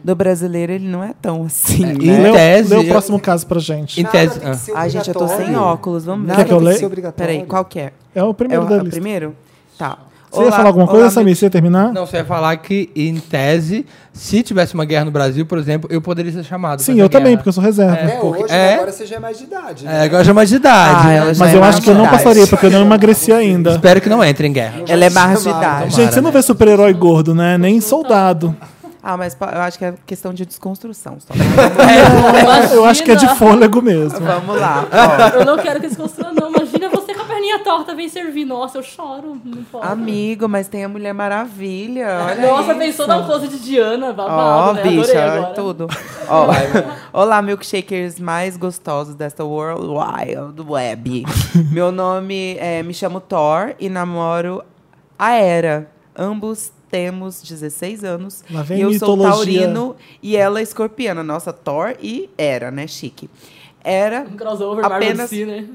Do brasileiro, ele não é tão assim, É, né? Lê, o- tese, lê o eu- próximo caso pra gente. Em tese- ser Ai, gente, eu tô sem óculos, vamos ver. Quer que eu leia? Peraí, qual que é? É o É primeiro o, da é o primeiro? Tá. Você ia falar alguma coisa, olá, Samir? Você ia terminar? Não, você ia falar que, em tese, se tivesse uma guerra no Brasil, por exemplo, eu poderia ser chamado. Sim, eu essa também, guerra. porque eu sou reserva. Até porque- hoje, é. agora você já é mais de idade. É, né? agora já é mais de idade. Ah, né? Mas é eu mais acho que eu não passaria, porque eu não emagreci ainda. Espero que não entre em guerra. Ela é mais de idade. Gente, você não vê super-herói gordo, né? Nem soldado. Ah, mas eu acho que é questão de desconstrução. só. *laughs* Eu acho que é de fôlego mesmo. Vamos lá. *laughs* ó. Eu não quero que eles construam, não. Imagina você com a perninha torta vem servir. Nossa, eu choro. Não pode. Amigo, mas tem a Mulher Maravilha. Olha Nossa, isso. pensou na close de Diana, Ó, babado, né? Adorei bicha, agora. tudo. *laughs* Ó, olá, milkshakers mais gostosos desta World Wild Web. Meu nome é. Me chamo Thor e namoro a Era. Ambos temos 16 anos. Lá vem e eu sou mitologia. taurino e ela é escorpiana. Nossa, Thor e Era, né? Chique. Era Um crossover Apenas- DC, né?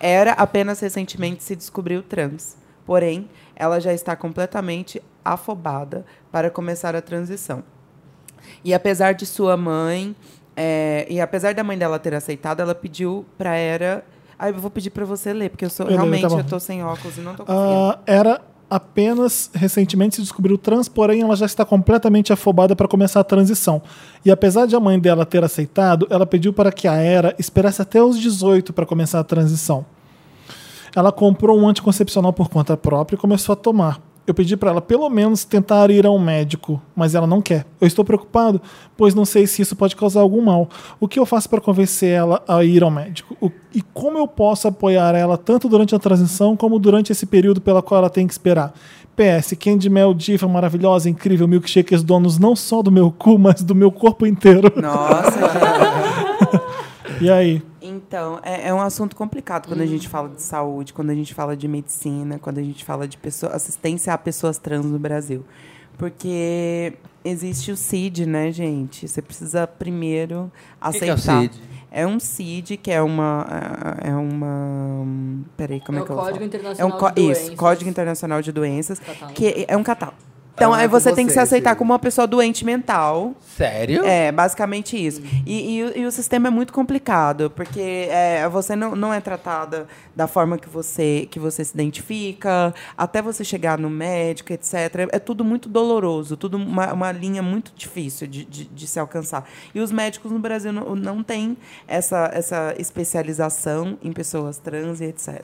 era apenas recentemente se descobriu trans. Porém, ela já está completamente afobada para começar a transição. E apesar de sua mãe, é, e apesar da mãe dela ter aceitado, ela pediu para Era. Ah, eu vou pedir para você ler, porque eu sou Eu leio, realmente tá bom. eu tô sem óculos e não tô conseguindo. Ah, era apenas recentemente se descobriu trans, porém ela já está completamente afobada para começar a transição. E apesar de a mãe dela ter aceitado, ela pediu para que a Era esperasse até os 18 para começar a transição. Ela comprou um anticoncepcional por conta própria e começou a tomar. Eu pedi para ela pelo menos tentar ir a um médico, mas ela não quer. Eu estou preocupado, pois não sei se isso pode causar algum mal. O que eu faço para convencer ela a ir ao médico? O- e como eu posso apoiar ela tanto durante a transição como durante esse período pela qual ela tem que esperar? PS, Candy Mel Diva maravilhosa, incrível, milkshakers donos não só do meu cu, mas do meu corpo inteiro. Nossa. *laughs* E aí? Então, é, é um assunto complicado quando a gente fala de saúde, quando a gente fala de medicina, quando a gente fala de pessoa, assistência a pessoas trans no Brasil. Porque existe o CID, né, gente? Você precisa primeiro que que é o aceitar. CID? É um CID, que é uma. É uma. Peraí, como é, É que eu vou Código falar? Internacional é um co- de Isso, Doenças. Código Internacional de Doenças, Catálogo. que é um catálogo. Então, aí você tem que se aceitar sim. como uma pessoa doente mental. Sério? É, basicamente isso. E, e o- e o sistema é muito complicado, porque é, você não, não é tratada da forma que você, que você se identifica, até você chegar no médico, etc. É tudo muito doloroso, tudo uma, uma linha muito difícil de, de, de se alcançar. E os médicos no Brasil não, não têm essa, essa especialização em pessoas trans e etc.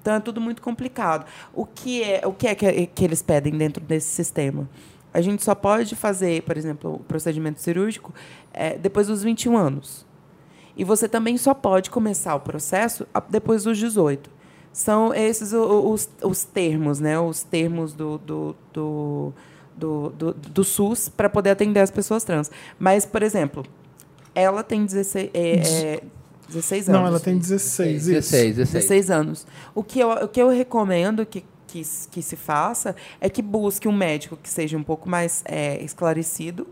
Então é tudo muito complicado. O que é, o que, é que, que eles pedem dentro desse sistema? A gente só pode fazer, por exemplo, o procedimento cirúrgico é, depois dos 21 anos. E você também só pode começar o processo depois dos 18. São esses os, os termos, né? Os termos do, do, do, do, do- do SUS para poder atender as pessoas trans. Mas, por exemplo, ela tem 16, é, é, 16 anos. Não, ela tem 16. isso. 16, 16. 16 anos. O que eu, o que eu recomendo que, que, que se faça é que busque um médico que seja um pouco mais é, esclarecido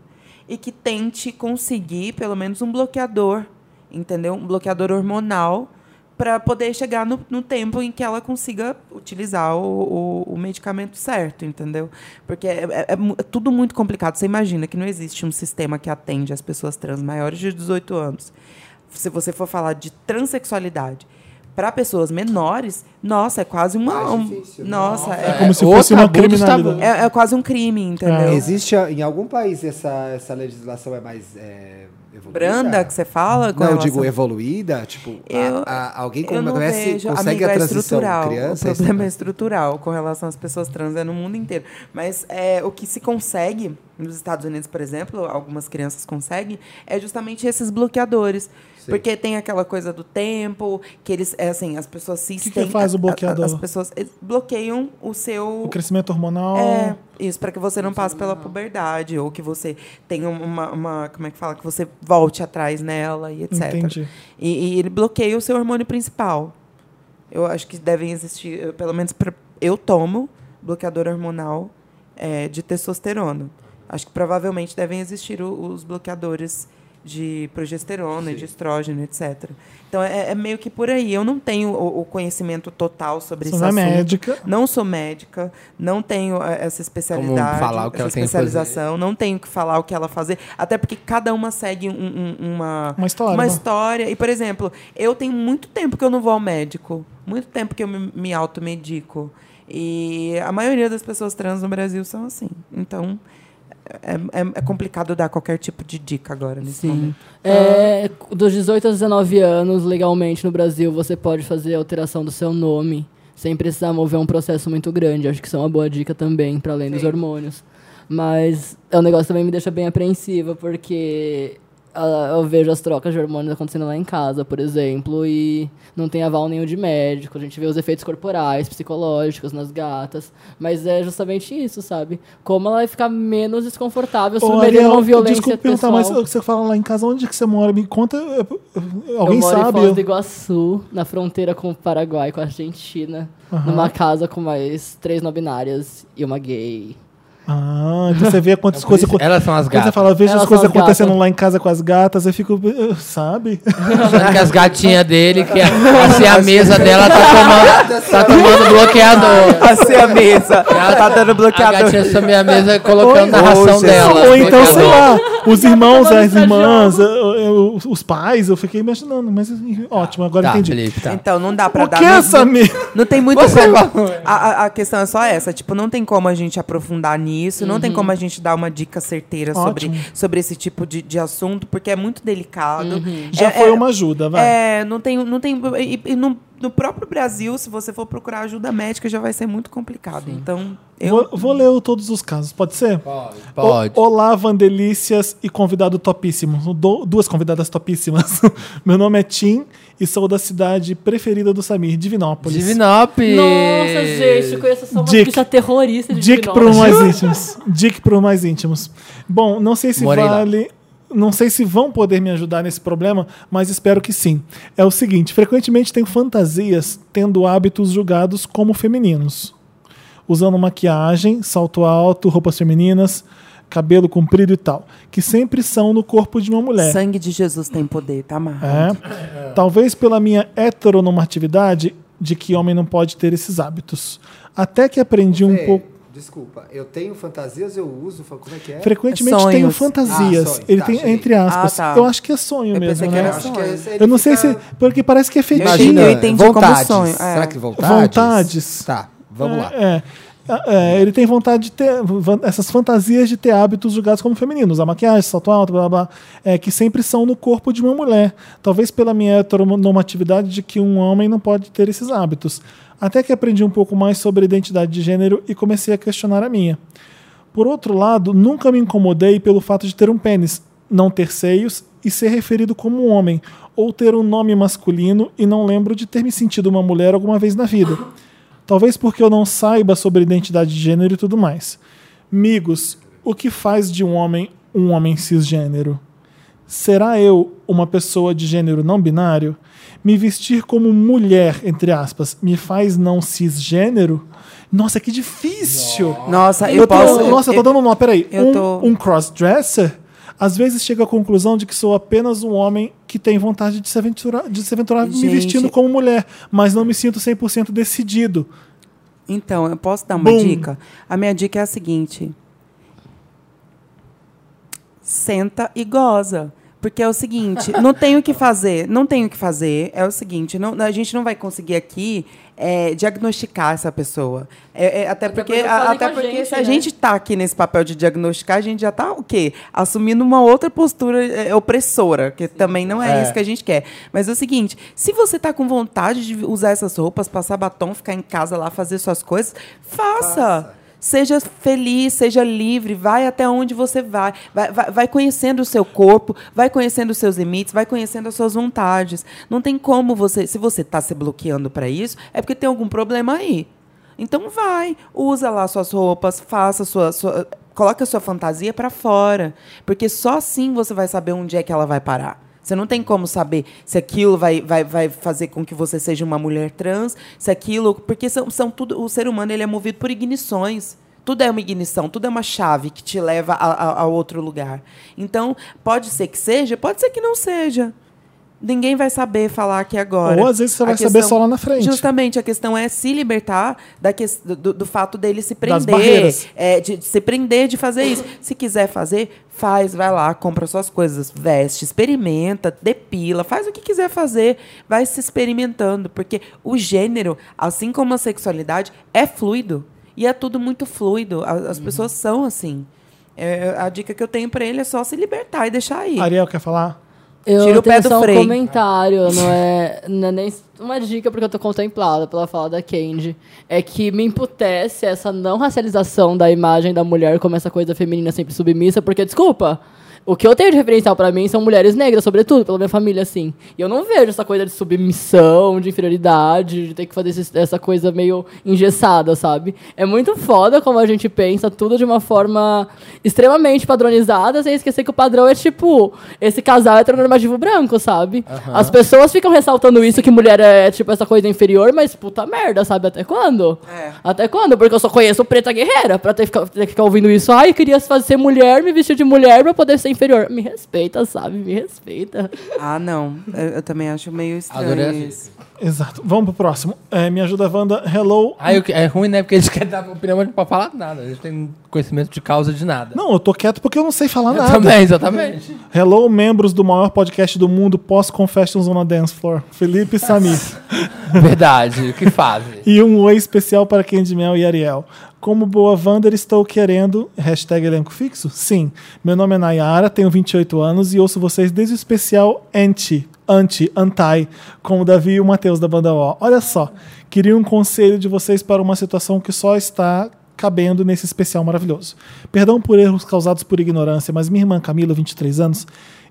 e que tente conseguir pelo menos um bloqueador, entendeu? Um bloqueador hormonal para poder chegar no, no tempo em que ela consiga utilizar o, o, o medicamento certo, entendeu? Porque é, é- é é tudo muito complicado. Você imagina que não existe um sistema que atende as pessoas trans maiores de 18 anos. Se você for falar de transexualidade para pessoas menores, nossa, é quase uma. Um- difícil, né? nossa, é, Como se fosse uma criminalidade. é, é quase um crime, entendeu? Existe a- em algum país essa, essa legislação é mais é, evoluída? Branda, que você fala? Não, eu relação- digo evoluída, tipo, a- Eu- a- alguém Eu não conhece, vejo, consegue amigo, a é transição estrutural. criança? o problema é estrutural com relação às pessoas trans é no mundo inteiro. Mas é, o que se consegue nos Estados Unidos, por exemplo, algumas crianças conseguem, é justamente esses bloqueadores. Sim. Porque tem aquela coisa do tempo, que eles, é assim, as pessoas se que estendem- faz o a- a- bloqueador? As pessoas bloqueiam o seu O crescimento hormonal. é, isso, para que você não passe pela puberdade, ou que você tenha uma, uma- Como é que fala? Que você volte atrás nela e etc. Entendi. E, e ele bloqueia o seu hormônio principal. Eu acho que devem existir, pelo menos pra- eu tomo bloqueador hormonal é, de testosterona. Acho que provavelmente devem existir o- os bloqueadores de progesterona e de estrógeno, etc. Então é, é meio que por aí. Eu não tenho o, o conhecimento total sobre esse não é assunto. médica. Não sou médica, não tenho eh, essa especialidade, falar o que essa ela tem que fazer. especialização, não tenho que falar o que ela fazer, até porque cada uma segue um- um- uma, Uma história, uma né? história. E, por exemplo, eu tenho muito tempo que eu não vou ao médico, muito tempo que eu me, me automedico. E a maioria das pessoas trans no Brasil são assim. Então, é, é- é complicado dar qualquer tipo de dica agora nesse momento. É, dos 18 aos 19 anos, legalmente no Brasil, você pode fazer a alteração do seu nome sem precisar mover um processo muito grande. Acho que isso é uma boa dica também, para além dos Sim. hormônios. Mas é um negócio que também me deixa bem apreensiva, porque eu vejo as trocas de hormônios acontecendo lá em casa, por exemplo, e não tem aval nenhum de médico. A gente vê os efeitos corporais, psicológicos nas gatas. Mas é justamente isso, sabe? Como ela vai ficar menos desconfortável a Ariel, uma violência desculpa perguntar, mas pessoal. você fala lá em casa, onde que você mora? Me conta. eh, eh, Alguém eu moro sabe? em Foz do Iguaçu, na fronteira com o Paraguai, com a Argentina, Aham. numa casa com mais três não binárias e uma gay. Ah, então você vê quantas coisas. isso, elas são as Quando você gatas. fala, veja as coisas as acontecendo gatas. lá em casa com as gatas, eu fico, sabe? *laughs* Achando que as gatinhas dele, que a, assim, a mesa dela tá tomando, tá tomando bloqueador. Passei a mesa. tá dando A bloqueador. gatinha sobre a mesa colocando na ração dela. Ou então, sei lá, os irmãos, Tá as tomando irmãs, eu- eu- os pais, eu fiquei imaginando, mas ótimo, agora Tá, entendi. Felipe, tá. Então, não dá pra O dar. que é não- essa não- me... Não tem muito Você. A, a- a questão é só essa. Tipo, não tem como a gente aprofundar nisso. Não tem como a gente dar uma dica certeira sobre, Ótimo. sobre esse tipo de, de assunto, porque é muito delicado. Já É- foi é- uma ajuda, vai. É, não tem. Não tem e, e no, no próprio Brasil, se você for procurar ajuda médica, já vai ser muito complicado. Então, eu. Vou, vou ler todos os casos, pode ser? Pode. Pode. O- Olá, Vandelícias e convidado topíssimo. Do- duas convidadas topíssimas. *laughs* Meu nome é Tim e sou da cidade preferida do Samir, Divinópolis. Divinópolis. Nossa, gente, eu conheço só uma Dick. bicha terrorista de Dick para mais *laughs* íntimos. Dick para os mais íntimos. Bom, não sei se Morei lá. vale. Não sei se vão poder me ajudar nesse problema, mas espero que sim. É o seguinte: frequentemente tenho fantasias tendo hábitos julgados como femininos. Usando maquiagem, salto alto, roupas femininas, cabelo comprido e tal. Que sempre são no corpo de uma mulher. Sangue de Jesus tem poder, tá amarrado. É. Talvez pela minha heteronormatividade de que homem não pode ter esses hábitos. Até que aprendi um pouco. Desculpa, eu tenho fantasias, eu uso. Como é que é? Frequentemente Sonhos. tenho fantasias. Ah, sonhos. Ele Tá, tem cheguei. entre aspas. Ah, tá. Eu acho que é sonho Eu mesmo, pensei que né? Eu que sonho. Eu não sei fica- se. Porque parece que é fetiche. Imagina, eu entendi como vontades. sonho, é. Será que vontades? Vontades. Tá, vamos lá. É. É, ele tem vontade de ter essas fantasias de ter hábitos julgados como femininos, a maquiagem, salto alto, blá blá, blá é, que sempre são no corpo de uma mulher. Talvez pela minha heteronormatividade de que um homem não pode ter esses hábitos. Até que aprendi um pouco mais sobre identidade de gênero e comecei a questionar a minha. Por outro lado, nunca me incomodei pelo fato de ter um pênis, não ter seios e ser referido como um homem, ou ter um nome masculino e não lembro de ter me sentido uma mulher alguma vez na vida. Talvez porque eu não saiba sobre identidade de gênero e tudo mais. Migos, o que faz de um homem um homem cisgênero? Será eu uma pessoa de gênero não binário? Me vestir como mulher, entre aspas, me faz não cisgênero? Nossa, que difícil! Nossa, eu, Eu tô, posso. nossa, eu tô dando um nó, peraí. eu um, tô- um crossdresser, às vezes chega à conclusão de que sou apenas um homem que tem vontade de se aventurar, de se aventurar me vestindo como mulher, mas não me sinto 100% decidido. Então, eu posso dar uma dica? A minha dica é a seguinte: senta e goza. Porque é o seguinte, não tem o que fazer, não tem o que fazer. É o seguinte, não, a gente não vai conseguir aqui é, diagnosticar essa pessoa. É, é, até, Até porque, a- até porque gente, se a né? gente está aqui nesse papel de diagnosticar, a gente já está o quê? Assumindo uma outra postura é, opressora, que também não é, É. isso que a gente quer. Mas é o seguinte, se você está com vontade de usar essas roupas, passar batom, ficar em casa lá, fazer suas coisas, faça. Seja feliz, seja livre, vai até onde você vai. Vai, vai. vai conhecendo o seu corpo, vai conhecendo os seus limites, vai conhecendo as suas vontades. Não tem como você. Se você está se bloqueando para isso, é porque tem algum problema aí. Então vai, usa lá suas roupas, faça sua. sua coloca a sua fantasia para fora. Porque só assim você vai saber onde é que ela vai parar. Você não tem como saber se aquilo vai, vai, vai fazer com que você seja uma mulher trans, se aquilo. Porque são, são tudo. O ser humano ele é movido por ignições. Tudo é uma ignição, tudo é uma chave que te leva a, a, a outro lugar. Então, pode ser que seja, pode ser que não seja. Ninguém vai saber falar aqui agora. Ou às vezes você A vai saber só lá na frente. Justamente, a questão é se libertar da ques- do, do fato dele se prender. É, de, de se prender de fazer isso. Se quiser fazer, faz, vai lá, compra suas coisas, veste, experimenta, depila, faz o que quiser fazer, vai se experimentando. Porque o gênero, assim como a sexualidade, é fluido. E é tudo muito fluido. A- As, pessoas são assim. É, a dica que eu tenho pra ele é só se libertar e deixar aí. Ariel quer falar? Eu Tira o tenho pé do só um freio. comentário, não é, não é nem uma dica porque eu tô contemplada pela fala da Candy. É que me emputece essa não racialização da imagem da mulher como essa coisa feminina sempre submissa, porque, desculpa, O que eu tenho de referencial pra mim são mulheres negras, sobretudo, pela minha família, assim. E eu não vejo essa coisa de submissão, de inferioridade, de ter que fazer esse- essa coisa meio engessada, sabe? É muito foda como a gente pensa tudo de uma forma extremamente padronizada, sem esquecer que o padrão é tipo esse casal heteronormativo branco, sabe? As pessoas ficam ressaltando isso, que mulher é tipo essa coisa inferior, mas puta merda, sabe? Até quando? É. Até quando? Porque eu só conheço preta guerreira pra ter, que ficar- ter que ficar ouvindo isso. Ai, eu queria fazer ser mulher, me vestir de mulher pra poder ser inferior. Me respeita, sabe? Me respeita. Ah, não. Eu, eu também acho meio estranho Adorei assim. isso. Exato. Vamos pro próximo. É, me ajuda, Wanda. Hello. Aí o que- é ruim, né? Porque eles querem dar opinião, mas não pode falar nada. Eles têm conhecimento de causa de nada. Não, eu tô quieto porque eu não sei falar Eu nada. também, exatamente. Hello, membros do maior podcast do mundo pós-Confessions on a Dance Floor. Felipe e Samir. Verdade. O que fazem? E um oi especial para Candy Mel e Ariel. Como boa Wander, estou querendo. Hashtag elenco fixo? Sim. Meu nome é Nayara, tenho 28 anos e ouço vocês desde o especial Anti, Anti, Antai, com o Davi e o Matheus da banda O. Olha só, queria um conselho de vocês para uma situação que só está cabendo nesse especial maravilhoso. Perdão por erros causados por ignorância, mas minha irmã Camila, 23 anos,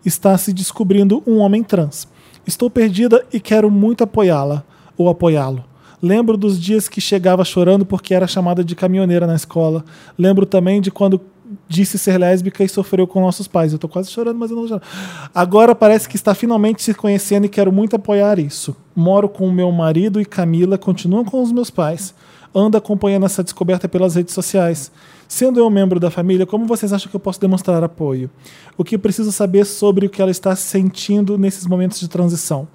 está se descobrindo um homem trans. Estou perdida e quero muito apoiá-la ou apoiá-lo. Lembro dos dias que chegava chorando porque era chamada de caminhoneira na escola. Lembro também de quando disse ser lésbica e sofreu com nossos pais. Eu tô quase chorando, mas eu não chorar. Agora parece que está finalmente se conhecendo e quero muito apoiar isso. Moro com o meu marido e Camila, continuam com os meus pais. Ando acompanhando essa descoberta pelas redes sociais. Sendo eu membro da família, como vocês acham que eu posso demonstrar apoio? O que preciso saber sobre o que ela está sentindo nesses momentos de transição?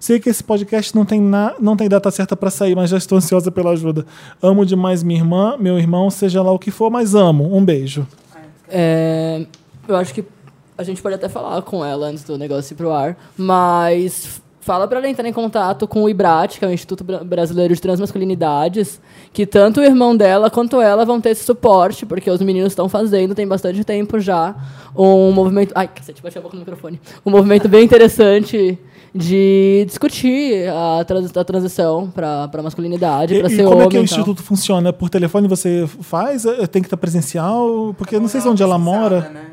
Sei que esse podcast não tem, na, não tem data certa para sair, mas já estou ansiosa pela ajuda. Amo demais minha irmã, meu irmão, seja lá o que for, mas amo. Um beijo. É, eu acho que a gente pode até falar com ela antes do negócio ir pro ar, mas fala pra ela entrar em contato com o IBRAT, que é o Instituto Bra- Brasileiro de Transmasculinidades, que tanto o irmão dela quanto ela vão ter esse suporte, porque os meninos estão fazendo, tem bastante tempo já, um movimento... Ai, cacete, bati a boca no microfone. Um movimento bem interessante de discutir a, trans- a transição pra, pra masculinidade, E, pra e ser como homem é que o instituto funciona? Por telefone você faz? É, Tem que estar presencial? Porque eu não sei se é onde ela mora. Né?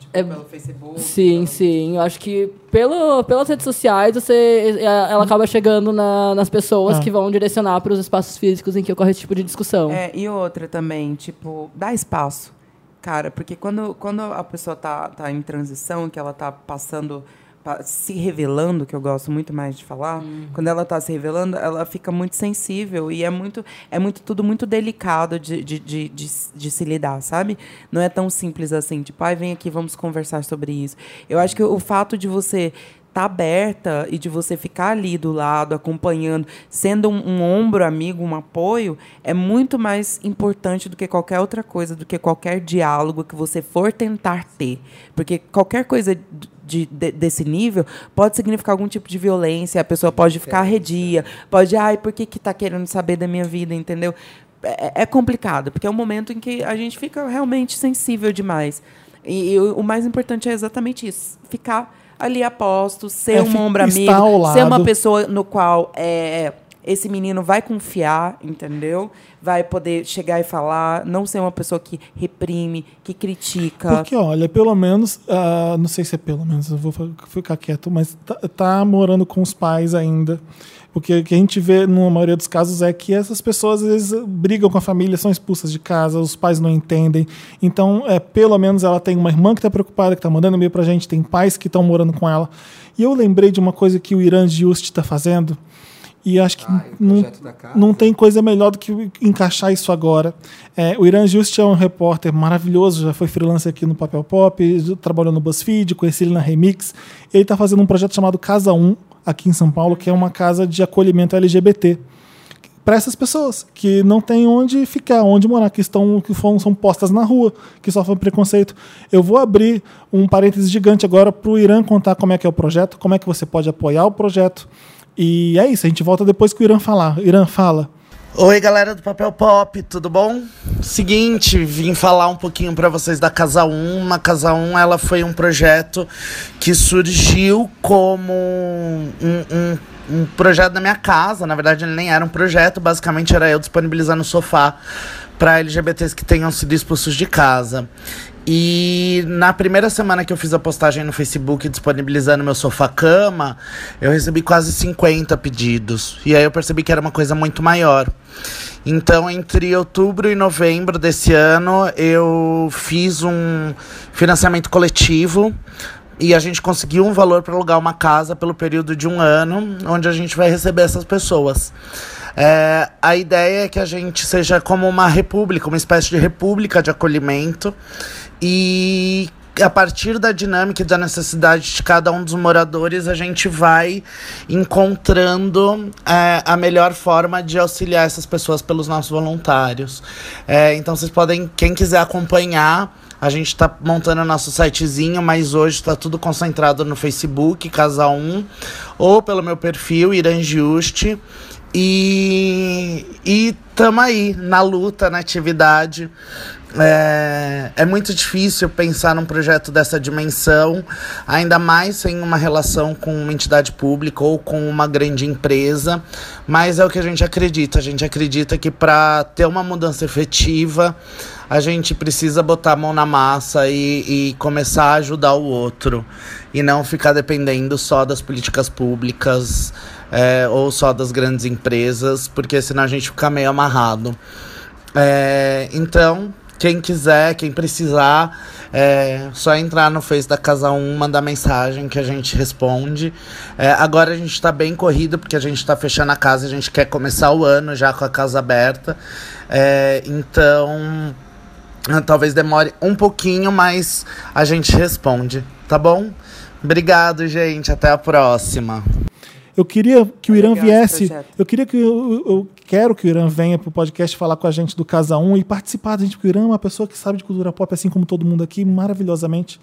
Tipo, É- pelo Facebook. Sim, sim. Eu acho que pelo, pelas redes sociais você, ela acaba chegando na- nas pessoas Ah. que vão direcionar para os espaços físicos em que ocorre esse tipo de discussão. É, e outra também, tipo, dá espaço. Cara, porque quando, quando a pessoa tá, tá em transição, que ela tá passando, pa- se revelando, que eu gosto muito mais de falar, quando ela tá se revelando, ela fica muito sensível e é muito, é muito tudo muito delicado de, de, de, de, de se lidar, sabe? Não é tão simples assim, tipo, ai, vem aqui, vamos conversar sobre isso. Eu acho que o fato de você tá aberta e de você ficar ali do lado, acompanhando, sendo um, um ombro amigo, um apoio, é muito mais importante do que qualquer outra coisa, do que qualquer diálogo que você for tentar ter. Porque qualquer coisa de, de- desse nível pode significar algum tipo de violência, a pessoa pode ficar arredia, pode, ai, por que, que tá querendo saber da minha vida, entendeu? É, é complicado, porque é um momento em que a gente fica realmente sensível demais. E, e o, mais importante é exatamente isso, ficar ali a posto, ser É, um ombro amigo, ser uma pessoa no qual é, esse menino vai confiar, entendeu? Vai poder chegar e falar, não ser uma pessoa que reprime, que critica. Porque, olha, pelo menos, ah, não sei se é pelo menos, eu vou ficar quieto, mas tá, tá morando com os pais ainda. Porque o que a gente vê, na maioria dos casos, é que essas pessoas às vezes brigam com a família, são expulsas de casa, os pais não entendem. Então, é, pelo menos ela tem uma irmã que está preocupada, que está mandando e-mail pra gente, tem pais que estão morando com ela. E eu lembrei de uma coisa que o Irã Just está fazendo, e acho que o não, não tem coisa melhor do que encaixar isso agora. É, o Irã Just é um repórter maravilhoso, já foi freelancer aqui no Papel Pop, trabalhou no BuzzFeed, conheci ele na Remix. Ele está fazendo um projeto chamado Casa 1, aqui em São Paulo, que é uma casa de acolhimento LGBT para essas pessoas que não têm onde ficar, onde morar, que estão que foram, são postas na rua, que sofrem preconceito. Eu vou abrir um parênteses gigante agora para o Irã contar como é que é o projeto, como é que você pode apoiar o projeto. E é isso, a gente volta depois que o Irã falar. Irã, fala. Oi, galera do Papel Pop, tudo bom? Seguinte, vim falar um pouquinho pra vocês da Casa 1. A Casa 1 ela foi um projeto que surgiu como um, um- um projeto da minha casa. Na verdade, ele nem era um projeto, basicamente era eu disponibilizando o sofá para LGBTs que tenham sido expulsos de casa. E na primeira semana que eu fiz a postagem no Facebook disponibilizando meu sofá-cama, eu recebi quase 50 pedidos. E aí eu percebi que era uma coisa muito maior. Então, entre outubro e novembro desse ano, eu fiz um financiamento coletivo e a gente conseguiu um valor para alugar uma casa pelo período de um ano, onde a gente vai receber essas pessoas. É, a ideia é que a gente seja como uma república, uma espécie de república de acolhimento e a partir da dinâmica e da necessidade de cada um dos moradores, a gente vai encontrando é, a melhor forma de auxiliar essas pessoas pelos nossos voluntários. É, então vocês podem, quem quiser acompanhar, a gente está montando nosso sitezinho, mas hoje está tudo concentrado no Facebook, Casa 1, ou pelo meu perfil, Irã Juste. E, e tamo aí, na luta, na atividade. É, é muito difícil pensar num projeto dessa dimensão, ainda mais sem uma relação com uma entidade pública ou com uma grande empresa, mas é o que a gente acredita. A gente acredita que para ter uma mudança efetiva, a gente precisa botar a mão na massa e, e começar a ajudar o outro, e não ficar dependendo só das políticas públicas é, ou só das grandes empresas, porque senão a gente fica meio amarrado. É, então, quem quiser, quem precisar, é só entrar no Face da Casa 1, mandar mensagem que a gente responde. É, agora a gente está bem corrido, porque a gente está fechando a casa, a gente quer começar o ano já com a casa aberta. É, então, ah, talvez demore um pouquinho, mas a gente responde, tá bom? Obrigado, gente. Até a próxima. Eu queria que o Irã Legal esse viesse. projeto. Eu queria que eu, eu quero que o Irã venha pro podcast falar com a gente do Casa 1 e participar da gente, porque o Irã é uma pessoa que sabe de cultura pop, assim como todo mundo aqui, maravilhosamente.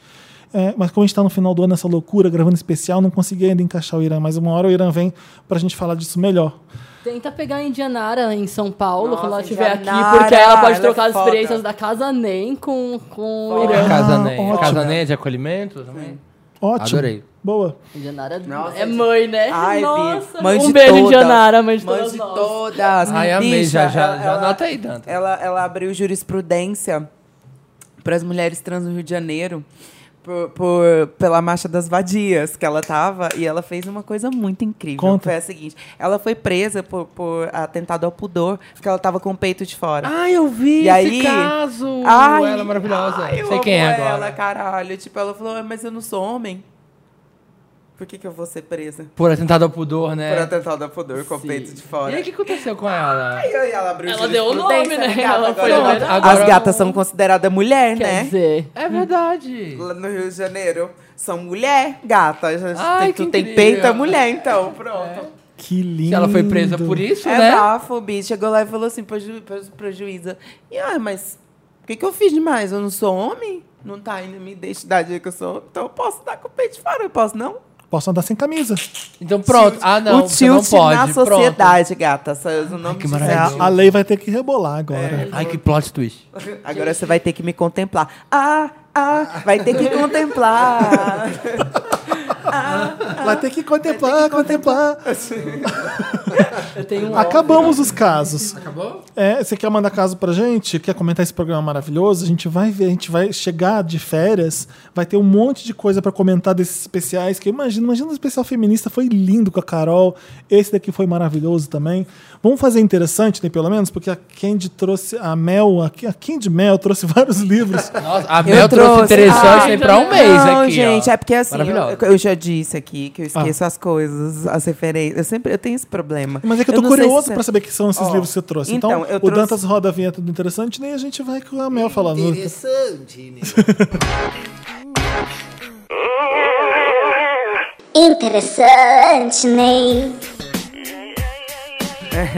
É, mas como a gente está no final do ano, essa loucura, gravando especial, não consegui ainda encaixar o Irã, mas uma hora o Irã vem pra gente falar disso melhor. Tenta pegar a Indianara em São Paulo Nossa, quando ela estiver aqui, porque ela pode ela é trocar as foda. experiências da Casa NEM com, com o. Irã. Casa Ah, Nem. ótimo. Casa Nem é de acolhimento também? Ótimo. Adorei. Boa. Indianara Nossa, é mãe, né? Ai, Nossa, mãe um de beijo, todas. Indianara, mãe de Mãe todas de nós. todas. Ai, amei. Bicha, já, já, ela- já ela- anota aí, Danta. Ela, ela abriu jurisprudência para as mulheres trans no Rio de Janeiro por, por- pela marcha das vadias que ela tava e ela fez uma coisa muito incrível. Conta. Foi a seguinte: ela foi presa por, por atentado ao pudor porque ela tava com o peito de fora. Ah, eu vi E esse aí- caso. Ai, ela é maravilhosa. ai, eu Sei quem é ela, agora. caralho. Tipo, ela falou, "Ah, mas eu não sou homem. Por que, que eu vou ser presa? Por atentado ao pudor, né? Por atentado ao pudor com o peito de E fora. aí, o que aconteceu com ela? Aí ela abriu Ela deu o nome, né? gata, Ela agora foi liberada. Agora As gatas são consideradas mulher, Quer né? dizer, É verdade. Lá no Rio de Janeiro. São mulher, gata. A gente Ai, tu tem peito, é mulher, então. Pronto. Que lindo. Se ela foi presa por isso, É, né? bafo, bicho. Chegou lá e falou assim pro, ju, pro, pro juíza. E, ah, mas o que, que eu fiz demais? Eu não sou homem? Não tá na minha identidade que eu sou homem? Então eu posso dar com o peito de fora, eu posso não? Posso andar sem camisa. Então pronto. Ah, não. o você não tilt pode. na Pronto. sociedade, gata. Só o nome que. É, a lei vai ter que rebolar agora. É. Ai, que plot twist. *laughs* Agora você vai ter que me contemplar. Ah, ah, vai ter que contemplar. *laughs* *laughs* Vai ter que contemplar, contemplar. *laughs* eu tenho um Acabamos os casos. Acabou? É, você quer mandar caso pra gente? Quer comentar esse programa maravilhoso? A gente vai ver, a gente vai chegar de férias, vai ter um monte de coisa pra comentar desses especiais. Que imagina, imagina o especial feminista foi lindo com a Carol. Esse daqui foi maravilhoso também. Vamos fazer interessante, né, pelo menos, porque a Candy trouxe a Mel, a a Candy Mel trouxe *laughs* vários livros. Nossa, a Eu Mel trouxe trouxe. interessante aí pra um mês não, aqui. gente, ó. é porque assim, eu, eu já disse aqui que eu Ah. esqueço as coisas, as referências. Eu sempre eu tenho esse problema. Mas é que eu tô sei curioso se- pra saber que são esses Ó, livros que você trouxe. Então, então, eu o trouxe- Dantas roda a vinheta do interessante, nem a gente vai com a Mel falando. Interessante, né? *laughs* Interessante, Ney.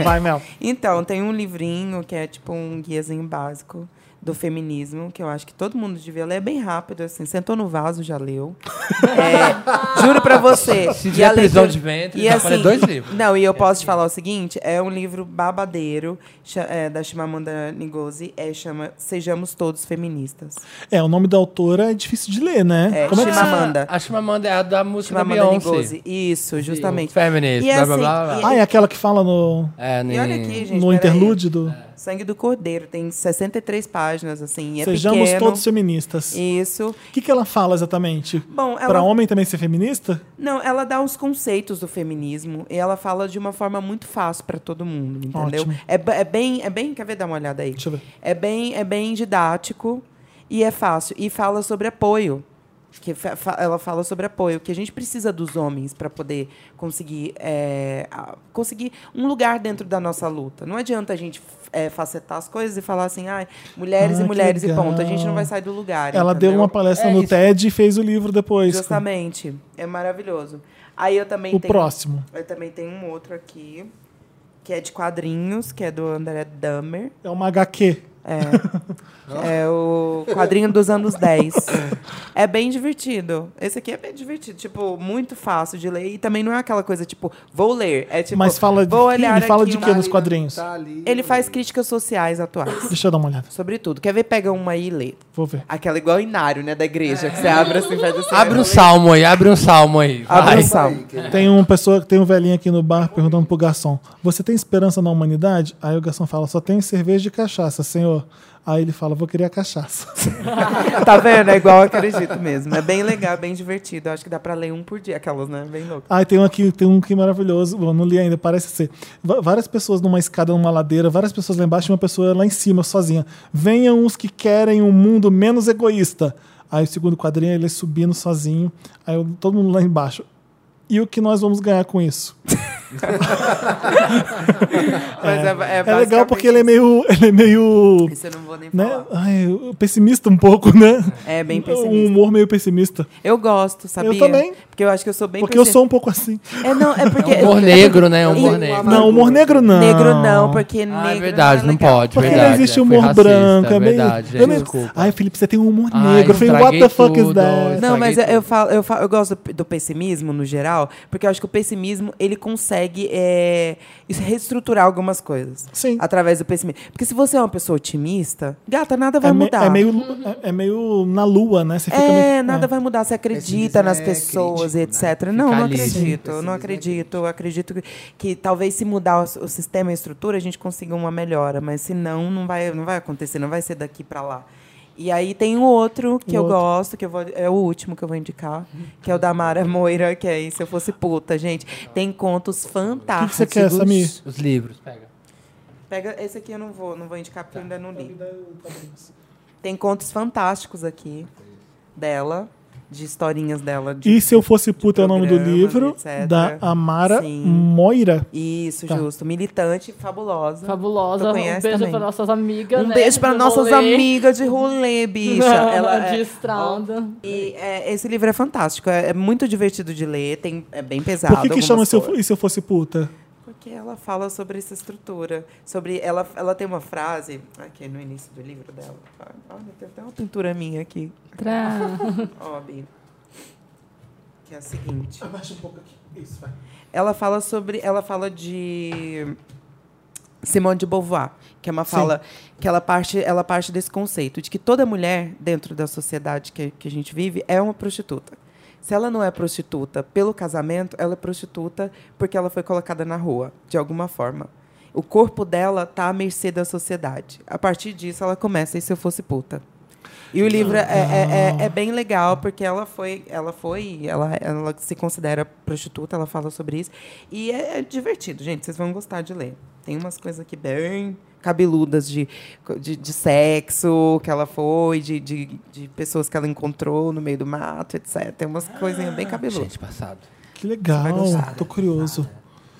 Vai, Mel. Então, tem um livrinho que é tipo um guiazinho básico do feminismo, que eu acho que todo mundo devia ler. É bem rápido, assim. Sentou no vaso, já leu. *laughs* É, juro pra você. Se E a prisão leitura- de ventre, e assim, dois livros. Não, e eu posso te falar o seguinte: é um livro babadeiro é, da Chimamanda Ngozi, é, chama Sejamos Todos Feministas. É, o nome da autora é difícil de ler, né? É, Como é que. A Chimamanda é a da música da Chimamanda Beyoncé. Ngozi. Isso, justamente. Feminist, E blá, blá, assim, blá, blá. e- Ah, é aquela que fala no, É, E olha aqui, gente. no interlúdio do... Sangue do Cordeiro. Tem 63 páginas, assim. É Sejamos pequeno. todos feministas. Isso. O que, que ela fala exatamente? Bom, ela... homem também ser feminista? Não, ela dá os conceitos do feminismo e ela fala de uma forma muito fácil para todo mundo, entendeu? É, é bem, é bem, quer ver dar uma olhada aí? Deixa eu ver. É bem, é bem didático e é fácil e fala sobre apoio. Que fa- ela fala sobre apoio, que a gente precisa dos homens para poder conseguir, é, conseguir um lugar dentro da nossa luta. Não adianta a gente é, facetar as coisas e falar assim, ai, mulheres Ah, e mulheres e ponto. A gente legal. não vai sair do lugar. Ela deu entendeu? uma palestra É no isso. TED e fez o livro depois. Justamente. É maravilhoso. Aí eu também O tenho. próximo. Eu também tenho um outro aqui, que é de quadrinhos, que é do André Dahmer. É uma HQ. É. *laughs* é o quadrinho dos anos 10. É bem divertido. Esse aqui é bem divertido. Tipo, muito fácil de ler. E também não é aquela coisa, tipo, vou ler. É tipo, Mas fala de, vou olhar ele fala aqui de uma- quê nos quadrinhos? Tá ali. Ele faz críticas sociais atuais. Deixa eu dar uma olhada. Sobre tudo. Quer ver? Pega uma aí e lê. Vou ver. Aquela igual inário, né, da igreja. Que você abre assim, faz assim. Abre um salmo aí, abre um salmo aí. Abre vai. um salmo. Tem uma pessoa, tem um velhinho aqui no bar perguntando pro garçom: Você tem esperança na humanidade? Aí o garçom fala: Só tenho cerveja e cachaça, senhor. Aí ele fala: Vou querer a cachaça. *laughs* Tá vendo? É igual eu acredito mesmo. É bem legal, bem divertido. Eu acho que dá pra ler um por dia. Aquelas, né? Bem louco. Aí tem um aqui, tem um que maravilhoso. Bom, não li ainda, parece ser. Va- Várias pessoas numa escada, numa ladeira, várias pessoas lá embaixo e uma pessoa lá em cima, sozinha. Venham os que querem um mundo menos egoísta. Aí o segundo quadrinho ele subindo sozinho. Aí todo mundo lá embaixo. E o que nós vamos ganhar com isso? *laughs* *laughs* Mas é, É legal porque ele é meio. Ele é meio. Isso eu não vou nem Né? falar. Ai, pessimista um pouco, né? É bem Um pessimista. humor meio pessimista. Eu gosto, sabia? também. Porque eu acho que eu sou bem Porque eu sou um pouco assim. É, não, é porque... Humor *laughs* negro, né? Humor negro. Não, humor negro não. Negro não, porque Ah, negro é verdade, é não pode, Porque verdade. não existe é, humor racista, branco. É é meio... verdade, eu desculpa. Ai, Felipe, você tem um humor Ai, negro. Eu falei, what the estraguei fuck is that? Não, mas eu, eu, falo, eu, falo, eu gosto do pessimismo no geral, porque eu acho que o pessimismo ele consegue é, reestruturar algumas coisas. Sim. Através do pessimismo. Porque se você é uma pessoa otimista, gata, nada vai É, me- mudar. é meio, é, é meio na lua, né? Você fica É, meio, nada é. vai mudar. Você acredita nas é pessoas crítico, e etc. Não, não ali. acredito. Não é acredito. Eu acredito que, que talvez se mudar o, o sistema e a estrutura, a gente consiga uma melhora. Mas se não, não vai, não vai acontecer. Não vai ser daqui para lá. E aí tem o outro que O eu outro. gosto, que eu vou, é o último que eu vou indicar, que é o da Mara Moira, que é aí, Se Eu Fosse Puta, gente. Tem contos O que fantásticos. que você quer, Samir? Os livros, pega. Pega esse aqui eu não vou, não vou indicar porque eu ainda não li. Tem contos fantásticos aqui dela, de historinhas dela. De... E se eu fosse puta é o nome do livro etc. da Amara Sim. Moira. Isso, Tá. justo. Militante, fabulosa. Fabulosa. Um beijo também? para nossas amigas. Um né, beijo para nossas rolê. amigas de rolê, bicha. *laughs* Ela de é- estrada. E é, esse livro é fantástico, é, é muito divertido de ler, tem, é bem pesado. Por que, que chama se eu. E se eu fosse puta? Porque ela fala sobre essa estrutura. Sobre ela, ela tem uma frase aqui no início do livro dela. Olha, tem até uma pintura minha aqui. Tra- *laughs* Ó, Bi. Que é a seguinte. Abaixa um pouco aqui. Isso, vai. Ela fala sobre. Ela fala de Simone de Beauvoir, que é uma fala que ela parte, ela parte desse conceito de que toda mulher dentro da sociedade que, que a gente vive é uma prostituta. Se ela não é prostituta pelo casamento, ela é prostituta porque ela foi colocada na rua, de alguma forma. O corpo dela está à mercê da sociedade. A partir disso, ela começa, e se eu fosse puta? E o livro é, é, é- é bem legal, porque ela foi, ela foi, ela, ela se considera prostituta, ela fala sobre isso. E é, é divertido, gente. Vocês vão gostar de ler. Tem umas coisas aqui bem cabeludas de, de, de sexo que ela foi, de, de, de pessoas que ela encontrou no meio do mato, etc. Tem umas coisinhas bem cabeludas. Gente, passado. Que legal. Tô curioso.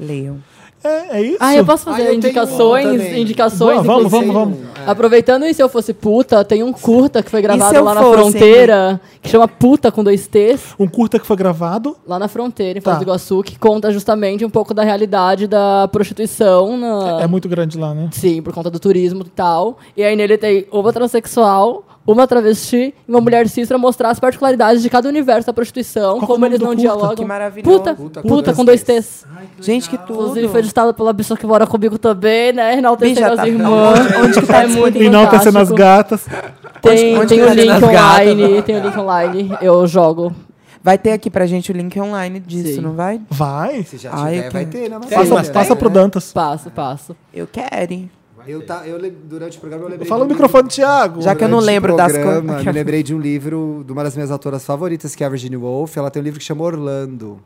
Leiam. É, é isso? Ah, eu posso fazer Ah, eu indicações, indicações. Vamos, vamos, inclusive. vamos, Aproveitando e se eu fosse puta, tem um curta que foi gravado lá na fosse, fronteira, que chama Puta com dois T's, Um curta que foi gravado. lá na fronteira, em Tá. Foz do Iguaçu, que conta justamente um pouco da realidade da prostituição na, É muito grande lá, né? Sim, por conta do turismo e tal. E aí nele tem uma transexual, uma travesti e uma mulher cis pra mostrar as particularidades de cada universo da prostituição, Qual que como eles não curta? dialogam. Que maravilhoso. Puta, Puta puta, com com dois T's. Gente, que tudo. Inclusive foi editado pela pessoa que mora comigo também, né? Enaltecendo Bicha, as tá- irmãs. onde que tá é muito E não tá sendo as gatas. Tem, onde tem que o tá link online, tem o link online, eu jogo. Vai ter aqui pra gente o link online disso, Sim. não vai? Vai. Se já Ai, tiver, eu vai ter na nossa Passa, passa né? pro Dantas. Passo, passo. Eu quero. Eu, tá, eu, durante o programa eu lembrei. Fala um microfone, Thiago. Já que eu não o lembro das coisas. Me lembrei de um livro de uma das minhas autoras favoritas, que é a Virginia Woolf. Ela tem um livro que chama Orlando.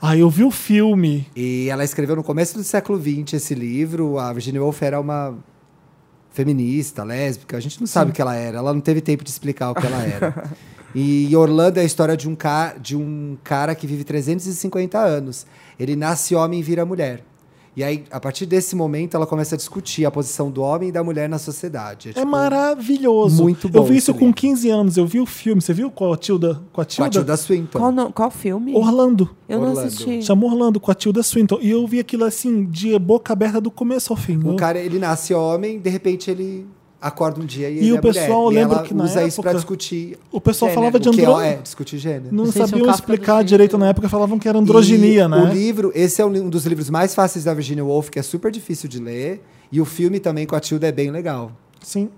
Ah, eu vi o filme. E ela escreveu no começo do século XX esse livro. A Virginia Woolf era uma feminista, lésbica. A gente não sabe o que ela era. Ela não teve tempo de explicar o que ela era. E Orlando é a história de um, ca de um cara que vive 350 anos. Ele nasce homem e vira mulher. E aí, a partir desse momento, ela começa a discutir a posição do homem e da mulher na sociedade. É tipo, maravilhoso. muito Eu bom vi esse isso com livro. 15 anos. Eu vi o filme. Você viu com a Tilda? Com a Com Tilda? a Tilda Swinton. Qual, no- qual filme? Orlando. Eu não Orlando. assisti. Chamou Orlando com a Tilda Swinton. E eu vi aquilo assim, de boca aberta do começo ao fim. O Eu- cara, ele nasce homem, de repente ele acorda um dia e, E ele o é pessoal, mulher. e ela que na usa isso pra época- discutir O pessoal Gênero. falava de o que andro... é, é, discutir gênero. Não são sabiam explicar direito na época, falavam que era androginia, E né? O livro, esse é um, dos livros mais fáceis da Virginia Woolf, que é super difícil de ler. E o filme também com a Tilda é bem legal. Sim.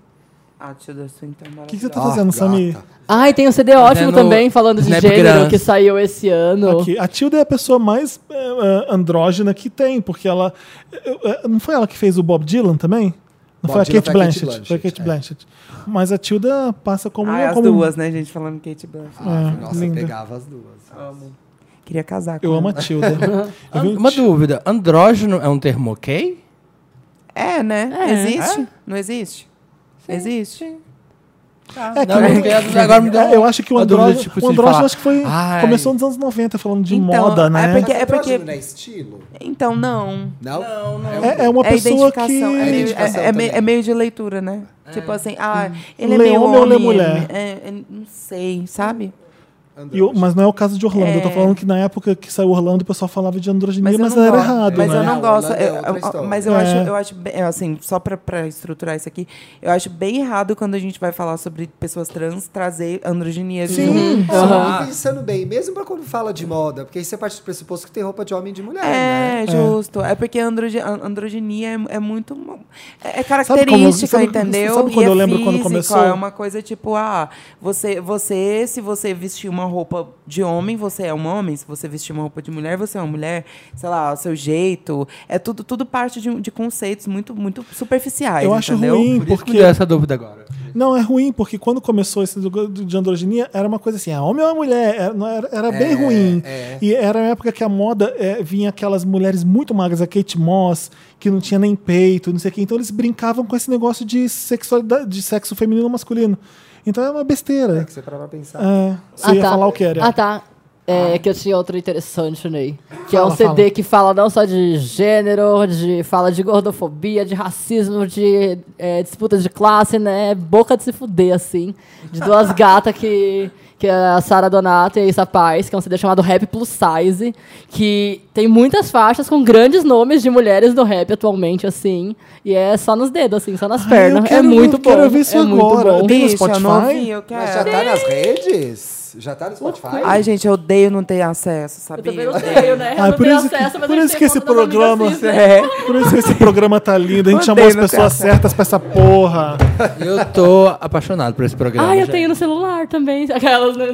Ah, Tilda é O que, que você tá fazendo, Samir? gata. Ai, tem um CD ótimo também, falando de gênero, que saiu esse ano. Aqui. A Tilda é a pessoa mais é, andrógena que tem, porque ela. é, é, não foi ela que fez o Bob Dylan também? Não foi a Kate Blanchett. Foi a Kate Blanchett, é. Blanchett. Mas a Tilda passa como. Ah, as como duas, né, gente? Falando Kate Blanchett. Ah, É, nossa, linda. pegava as duas. Queria casar com Eu ela. amo a Tilda. *laughs* Eu um Uma dúvida. Andrógeno é um termo ok? É, né? É. Existe? Não existe? Existe. É que Não, o- porque agora me deu É, eu acho que o andrógeno, tipo, o assim, falar, acho que foi "Ai". começou nos anos 90 falando de Então, moda, né? é porque- é porque- não é estilo? Então, não. Não? É, é uma é pessoa que. É, meio, é, é meio, é de leitura, né? Tipo assim, ah, ele é meio homem ou homem. mulher? é- é- não sei, sabe? E o- mas não é o caso de Orlando. Eu tô É. falando que na época que saiu Orlando, o pessoal falava de androginia, Mas, mas, eu era gosto, errado, Mas né? eu não gosto. Orlando é eu- eu- mas eu É. acho, eu acho bem- é, assim, só pra, pra estruturar isso aqui, eu acho bem errado quando a gente vai falar sobre pessoas trans trazer androgenia. Sim. Só Aham. pensando bem, mesmo pra quando fala de moda, porque isso é parte do pressuposto que tem roupa de homem e de mulher, É, né? justo. É, porque a androge- a androgenia é, é muito. É, é Sabe característica, como- sabe- entendeu? sabe E quando é eu lembro quando física, começou? É uma coisa tipo, ah, você, você, se você vestir uma roupa de homem, você é um homem. Se você vestir uma roupa de mulher, você é uma mulher. Sei lá, o seu jeito. É tudo, tudo parte de, de conceitos muito, muito superficiais. Eu acho entendeu? ruim, Por porque. essa dúvida agora. Não, é ruim, porque quando começou esse de androginia, era uma coisa assim, ah, homem ou mulher, era, não era, era bem ruim. é. E era a época que a moda é, vinha aquelas mulheres muito magras, a Kate Moss, que não tinha nem peito, não sei o quê. Então eles brincavam com esse negócio de sexualidade, de sexo feminino ou masculino. Então é uma besteira. É que você parar pra pensar. É, você Ah, ia tá. falar o que era? Ah, tá. É, que eu tinha outro interessante, Ney. Que é Fala, um CD fala. que fala não só de gênero, de, fala de gordofobia, de racismo, de é, disputa de classe, né? Boca de se fuder, assim. De duas gatas que, que é a Sara Donato e a Issa Paz, que é um CD chamado Rap Plus Size, que tem muitas faixas com grandes nomes de mulheres do rap atualmente, assim. E é só nos dedos, assim, só nas Ai, pernas. eu quero- é muito eu quero bom. ver isso é muito agora. bom. Tem no eu não Spotify? eu Mas quero. já tá nas redes? Já tá no Spotify? Ai, gente, eu odeio não ter acesso, Eu sabia? também não tenho, né? Eu Ah, não por isso que- acesso, mas por isso que esse programa-? *laughs* É. Por isso que esse programa tá lindo. A gente Odeio chamou as pessoas certas pra essa porra. Eu tô apaixonado por esse programa. Ah, eu tenho no celular também. *laughs* Aquelas, né?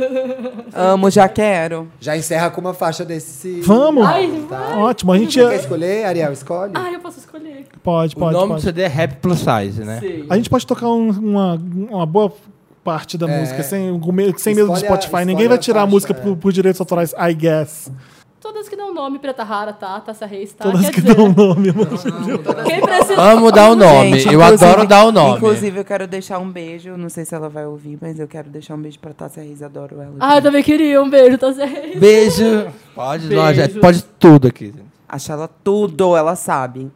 Amo, já quero. Já encerra com uma faixa desse. Vamos! Ai, Ótimo, a gente Você quer ia... escolher? Ariel, escolhe. Ai, eu posso escolher. Pode, O pode, nome do pode. CD é Rap Plus Size, né? Sim. A gente pode tocar um- uma, uma boa parte da É. música sem, sem medo do a- Spotify. Ninguém vai a tirar a faixa, música é. por, por direitos autorais, I guess. Todas que dão nome, Preta Rara, tá? Tássia Reis, tá? Todas Quer que dizer, dão né? nome, amor. Quem precisa... Amo dar o nome. Gente, eu adoro dar o nome. Inclusive, eu quero deixar um beijo. Não sei se ela vai ouvir, mas eu quero deixar um beijo pra Tássia Reis. Adoro ela. Ah, eu também queria um beijo, Tássia Reis. Beijo. Pode, Beijo. nós, pode tudo aqui. Acho ela tudo, ela sabe.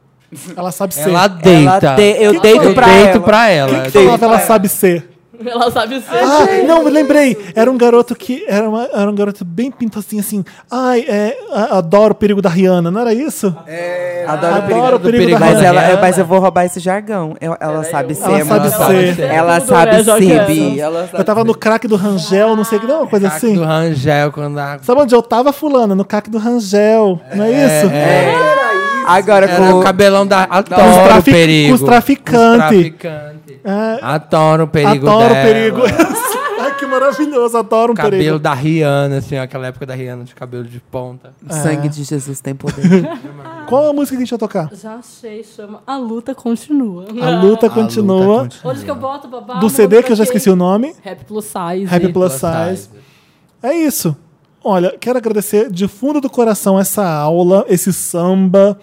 Ela sabe ser. Ela deita. Ela de- eu deito eu pra deito ela. pra ela. Quem que falava ela sabe ser? *laughs* Ela sabe ser. Ah, não, me lembrei. Era um garoto que. Era, uma- era um garoto bem pintozinho assim. Ai, é, a- adoro o perigo da Rihanna, não era isso? É, Adoro, Adoro perigo. o perigo da Mas, Rihanna. ela, mas eu vou roubar esse jargão. Eu- ela sabe ser, Ela sabe mano. ser. Ela Tudo sabe é jogando. ser, Bi. Ela sabe Eu tava no crack do Rangel, não sei o que, não, uma coisa assim. do Rangel quando a... Sabe onde eu tava, fulana? No cac do Rangel, não é isso? Agora Era com o cabelão da... Com os, Adoro o trafic- perigo. com os traficantes. traficantes. É, Adoro o perigo adoro o dela. perigo. *laughs* Ai, que maravilhoso, adoro um Cabelo perigo. da Rihanna, assim, aquela época da Rihanna de cabelo de ponta. O sangue de Jesus tem poder. *laughs* Qual a música que a gente vai tocar? Já achei, chama A Luta Continua. A luta continua. Onde que eu boto babá? Do CD que eu já esqueci o nome. Rap Plus Size. Happy Plus Size. É isso. Olha, quero agradecer de fundo do coração essa aula, esse samba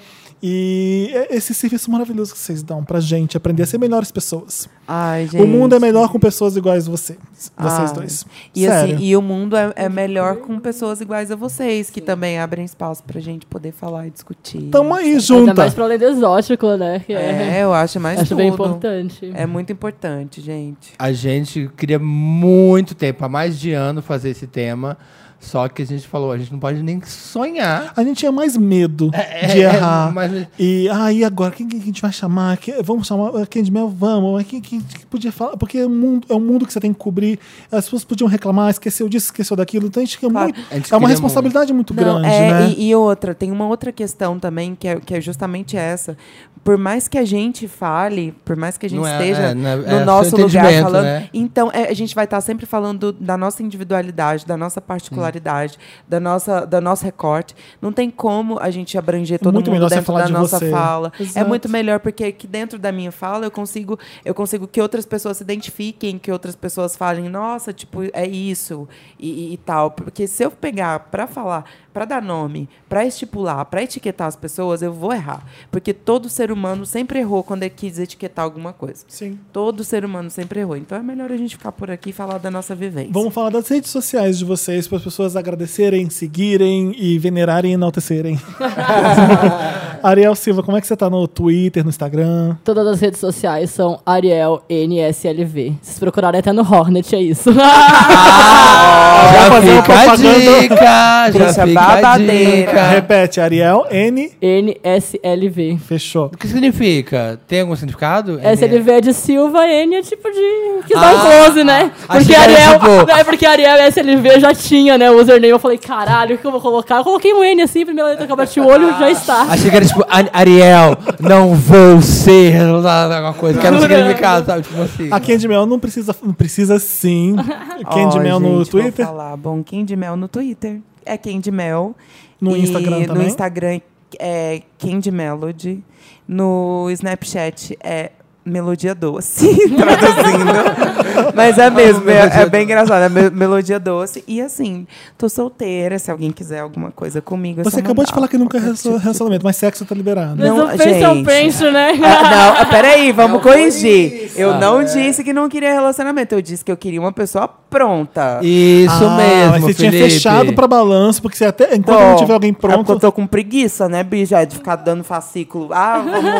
e esse serviço maravilhoso que vocês dão pra gente aprender a ser melhores pessoas. Ai, gente. O mundo é melhor com pessoas iguais a você, vocês Ai. dois. E, Sério. assim, e o mundo é, é melhor com pessoas iguais a vocês, que também abrem espaço pra gente poder falar e discutir. Tamo aí Ainda junta. mais pra além do exótico, né? Que É, eu acho mais Acho tudo. bem importante. É muito importante, gente. A gente queria muito tempo, há mais de ano, fazer esse tema. Só que a gente falou, a gente não pode nem sonhar. A gente tinha mais medo É, de é, errar. mas- E aí agora, quem que a gente vai chamar? Vamos chamar a Candy Mel? Vamos. Quem, quem que podia falar? Porque é um, mundo, é um mundo que você tem que cobrir. As pessoas podiam reclamar, esqueceu disso, esqueceu daquilo. Então a gente quer Claro. muito. A gente É uma responsabilidade muito, Não, grande, é, né? e, e outra, tem uma outra questão também, que é, que é justamente essa. Por mais que a gente fale, por mais que a gente Não é- esteja é, é- no é nosso lugar falando, né? então é, a gente vai estar sempre falando da nossa individualidade, da nossa particularidade, da nossa, da nosso recorte. Não tem como a gente abranger todo Muito mundo dentro falar da de nossa você. fala. É Exato. muito melhor porque aqui dentro da minha fala eu consigo, eu consigo que outras pessoas se identifiquem, que outras pessoas falem, nossa, tipo, é isso e, e- e tal. Porque se eu pegar para falar, para dar nome, para estipular, para etiquetar as pessoas, eu vou errar. Porque todo ser humano sempre errou quando ele quis etiquetar alguma coisa. Sim. Todo ser humano sempre errou. Então é melhor a gente ficar por aqui e falar da nossa vivência. Vamos falar das redes sociais de vocês para as pessoas agradecerem, seguirem e venerarem e enaltecerem. *laughs* Ariel Silva, como é que você tá no Twitter, no Instagram? Todas as redes sociais são Ariel NSLV. Se vocês procurarem até no Hornet, é isso. *laughs* já fazer uma propaganda. dica, já fica dica. Repete, Ariel N. NSLV. Fechou. O que significa? Tem algum significado? SLV é de Silva, N é tipo de. Que dá Ah, um close, né? Porque Ariel. tipo- Não, é porque Ariel e SLV já tinha, né? O username. Eu falei, caralho, o que eu vou colocar? Eu coloquei um N assim, primeira letra que eu bati o olho já está. Achei que era tipo, "Ari- Ariel, não vou ser alguma coisa. Que era um significado, sabe? Tipo assim. A Candy Mel não precisa, não precisa sim. *laughs* Candy Ó, Mel no gente, vou Twitter. falar. Bom, Candy Mel no Twitter. É Candy Mel. No E Instagram No também? Instagram é Candy Melody. No Snapchat é Melodia Doce, *laughs* traduzindo. Mas é mesmo, é, é bem engraçado. É me- Melodia Doce. E assim, tô solteira. Se alguém quiser alguma coisa comigo, é Você acabou de falar que nunca é relacionamento, mas sexo tá liberado. Não, o peixe é o gente. peixe, né? Ah, não, peraí, vamos *laughs* corrigir. Eu não disse que não queria relacionamento. Eu disse que eu queria uma pessoa pronta. Isso Ah, mesmo, Mas você tinha Felipe. fechado pra balanço, porque você até, enquanto não tiver alguém É porque pronto. eu tô com preguiça, né, Bija? De ficar dando fascículo. Ah, vamos. *laughs*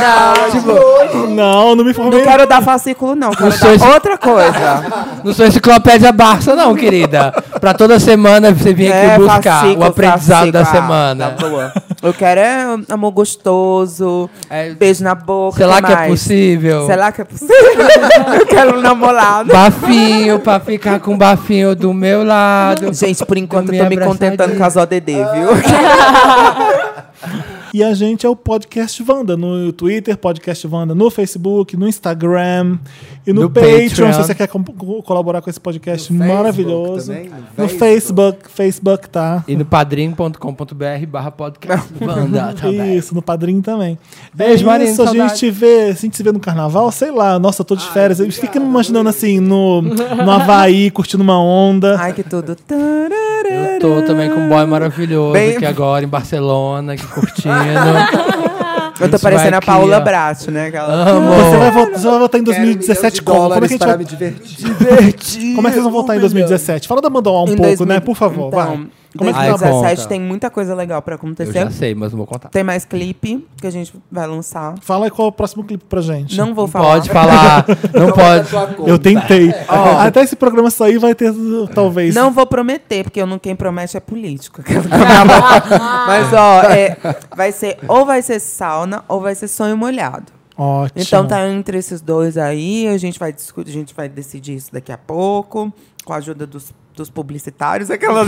não, tipo, Não, não me informei. não quero dar fascículo, não. Quero sou esse- dar outra coisa. Não sou enciclopédia Barça, não, querida. Pra toda semana você vir aqui É, buscar fascículo, o aprendizado da fascículo. Ah, semana. tá boa. Eu quero é amor gostoso, É, beijo na boca. Sei lá que que é possível. Sei lá que é possível. *laughs* eu quero um namorado. Bafinho, pra ficar com bafinho do meu lado. Gente, por enquanto eu Me tô me contentando com as ODD, viu? *laughs* E a gente é o Podcast Wanda no Twitter, Podcast Wanda no Facebook, no Instagram e no, No Patreon, Patreon. se você quer co- colaborar com esse podcast No maravilhoso. também, no no Facebook. Facebook, tá. E no padrim.com.br barra podcast Wanda também. Isso, no padrinho também. Beijo, é Marina, isso, a gente vê, a gente se vê no carnaval, sei lá, nossa, eu tô de férias. Eu fico me imaginando assim, no, no Havaí, curtindo uma onda. Ai, que tudo. Eu tô também com um boy maravilhoso Bem- aqui agora em Barcelona, aqui curtindo. *laughs* Eu tô parecendo a Paula. Bracho, né? Aquela... Amo. Você vai, voltar, você vai voltar em Quero 2017 milhões de como? Como é que a gente vai me divertir. *laughs* Como é que vocês vão voltar em 2017? Fala da Mandoá um Em pouco, 2000 né? Por favor, então, vai. Como é que tá? 2017 tem muita coisa legal pra Eu acontecer. já sei, mas não vou contar. Tem mais clipe que a gente vai lançar. Fala aí qual é o próximo clipe pra gente. Não vou falar. pode falar, *laughs* não pode. Eu tentei. *laughs* Até esse programa sair vai ter, talvez. Não vou prometer, porque eu não, quem promete é político. *laughs* Mas, ó, é, vai ser ou vai ser sauna ou vai ser sonho molhado. Ótimo. Então tá entre esses dois aí, a gente vai discutir, a gente vai decidir isso daqui a pouco, com a ajuda dos dos publicitários, aquelas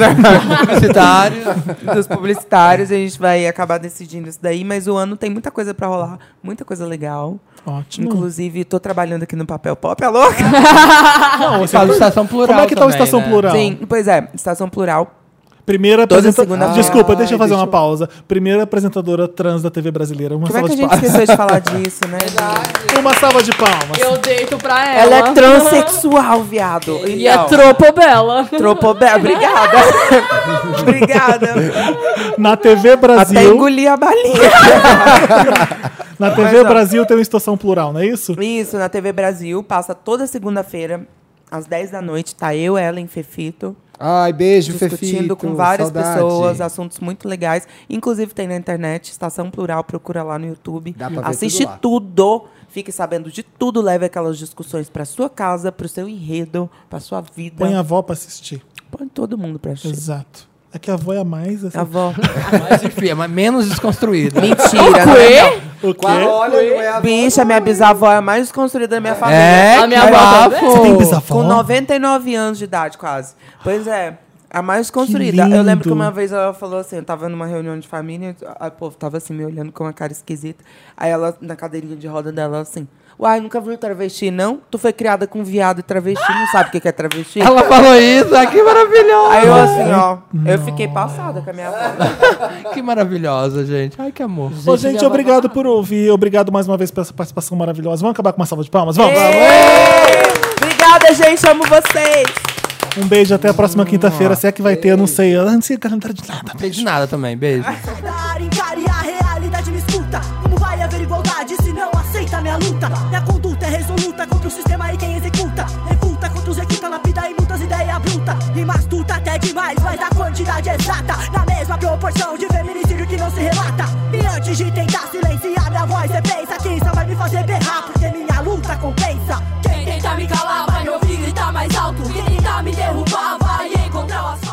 Publicitário. dos publicitários, a gente vai acabar decidindo isso daí, mas o ano tem muita coisa pra rolar, muita coisa legal. Ótimo. Inclusive, tô trabalhando aqui no Papel Pop, é louca? Não, você- Fala estação plural. Como é que tá o também, Estação né? Plural? Sim, pois é, Estação Plural. Primeira apresentadora. segunda-feira. Desculpa, deixa eu fazer uma deixa eu- pausa. Primeira apresentadora trans da TV brasileira. Uma Como é salva que a gente palmas. esqueceu de falar disso, né? Uma salva de palmas. Eu deito pra ela. Ela é transexual, viado. *laughs* E é Então, tropobela. Tropobé, obrigada. *laughs* obrigada. Na TV Até Brasil. engoli a balinha. *laughs* Na TV Mas, ó. Brasil tem uma estação plural, não é isso? Isso, na TV Brasil, passa toda segunda-feira, às 10 da noite, tá eu, Ellen, Fefito, Ai, beijo, discutindo Fefito. com várias saudade. pessoas, assuntos muito legais. Inclusive tem na internet, Estação Plural, procura lá no YouTube. Dá pra ver Assiste tudo tudo, fique sabendo de tudo, leve aquelas discussões pra sua casa, pro seu enredo, pra sua vida. Põe a avó pra assistir. Põe todo mundo pra assistir. Exato. É que a avó é a mais. Assim. A avó. *laughs* Mais enfim, mas menos desconstruída. Mentira, né? O quê? Olha, é a Bicha, minha bisavó é a mais desconstruída da minha família. É, A minha avó. Você tem bisavó? Com 99 anos de idade, quase. Pois é. A mais construída. Eu lembro que uma vez ela falou assim, eu tava numa reunião de família, o povo tava assim, me olhando com uma cara esquisita. Aí ela, na cadeirinha de roda dela, assim, uai, nunca viu travesti, não? Tu foi criada com viado e travesti, não sabe o que que é travesti? Ela falou isso, ah, que maravilhosa. Aí eu assim, ó, eu fiquei passada com a minha avó. *laughs* Que maravilhosa, gente. Ai, que amor. Ô, gente, obrigado por ouvir. Obrigado mais uma vez pela essa participação maravilhosa. Vamos acabar com uma salva de palmas? Vamos! Obrigada, gente, amo vocês. Um beijo até a próxima quinta-feira. Se é que vai ter, eu não sei. Eu não sei cantar de nada. Não fez nada também. Beijo. luta. Minha conduta é resoluta contra o sistema e quem executa. Refuta contra os na lapida e muitas ideias bruta. e mastuta até demais, mas a quantidade exata. Na mesma proporção de feminicídio que não se relata. E antes de tentar silenciar minha voz, você pensa que isso vai me fazer berrar, porque minha luta compensa. Quem tentar me calar vai me ouvir gritar mais alto. Quem tentar me derrubar vai encontrar o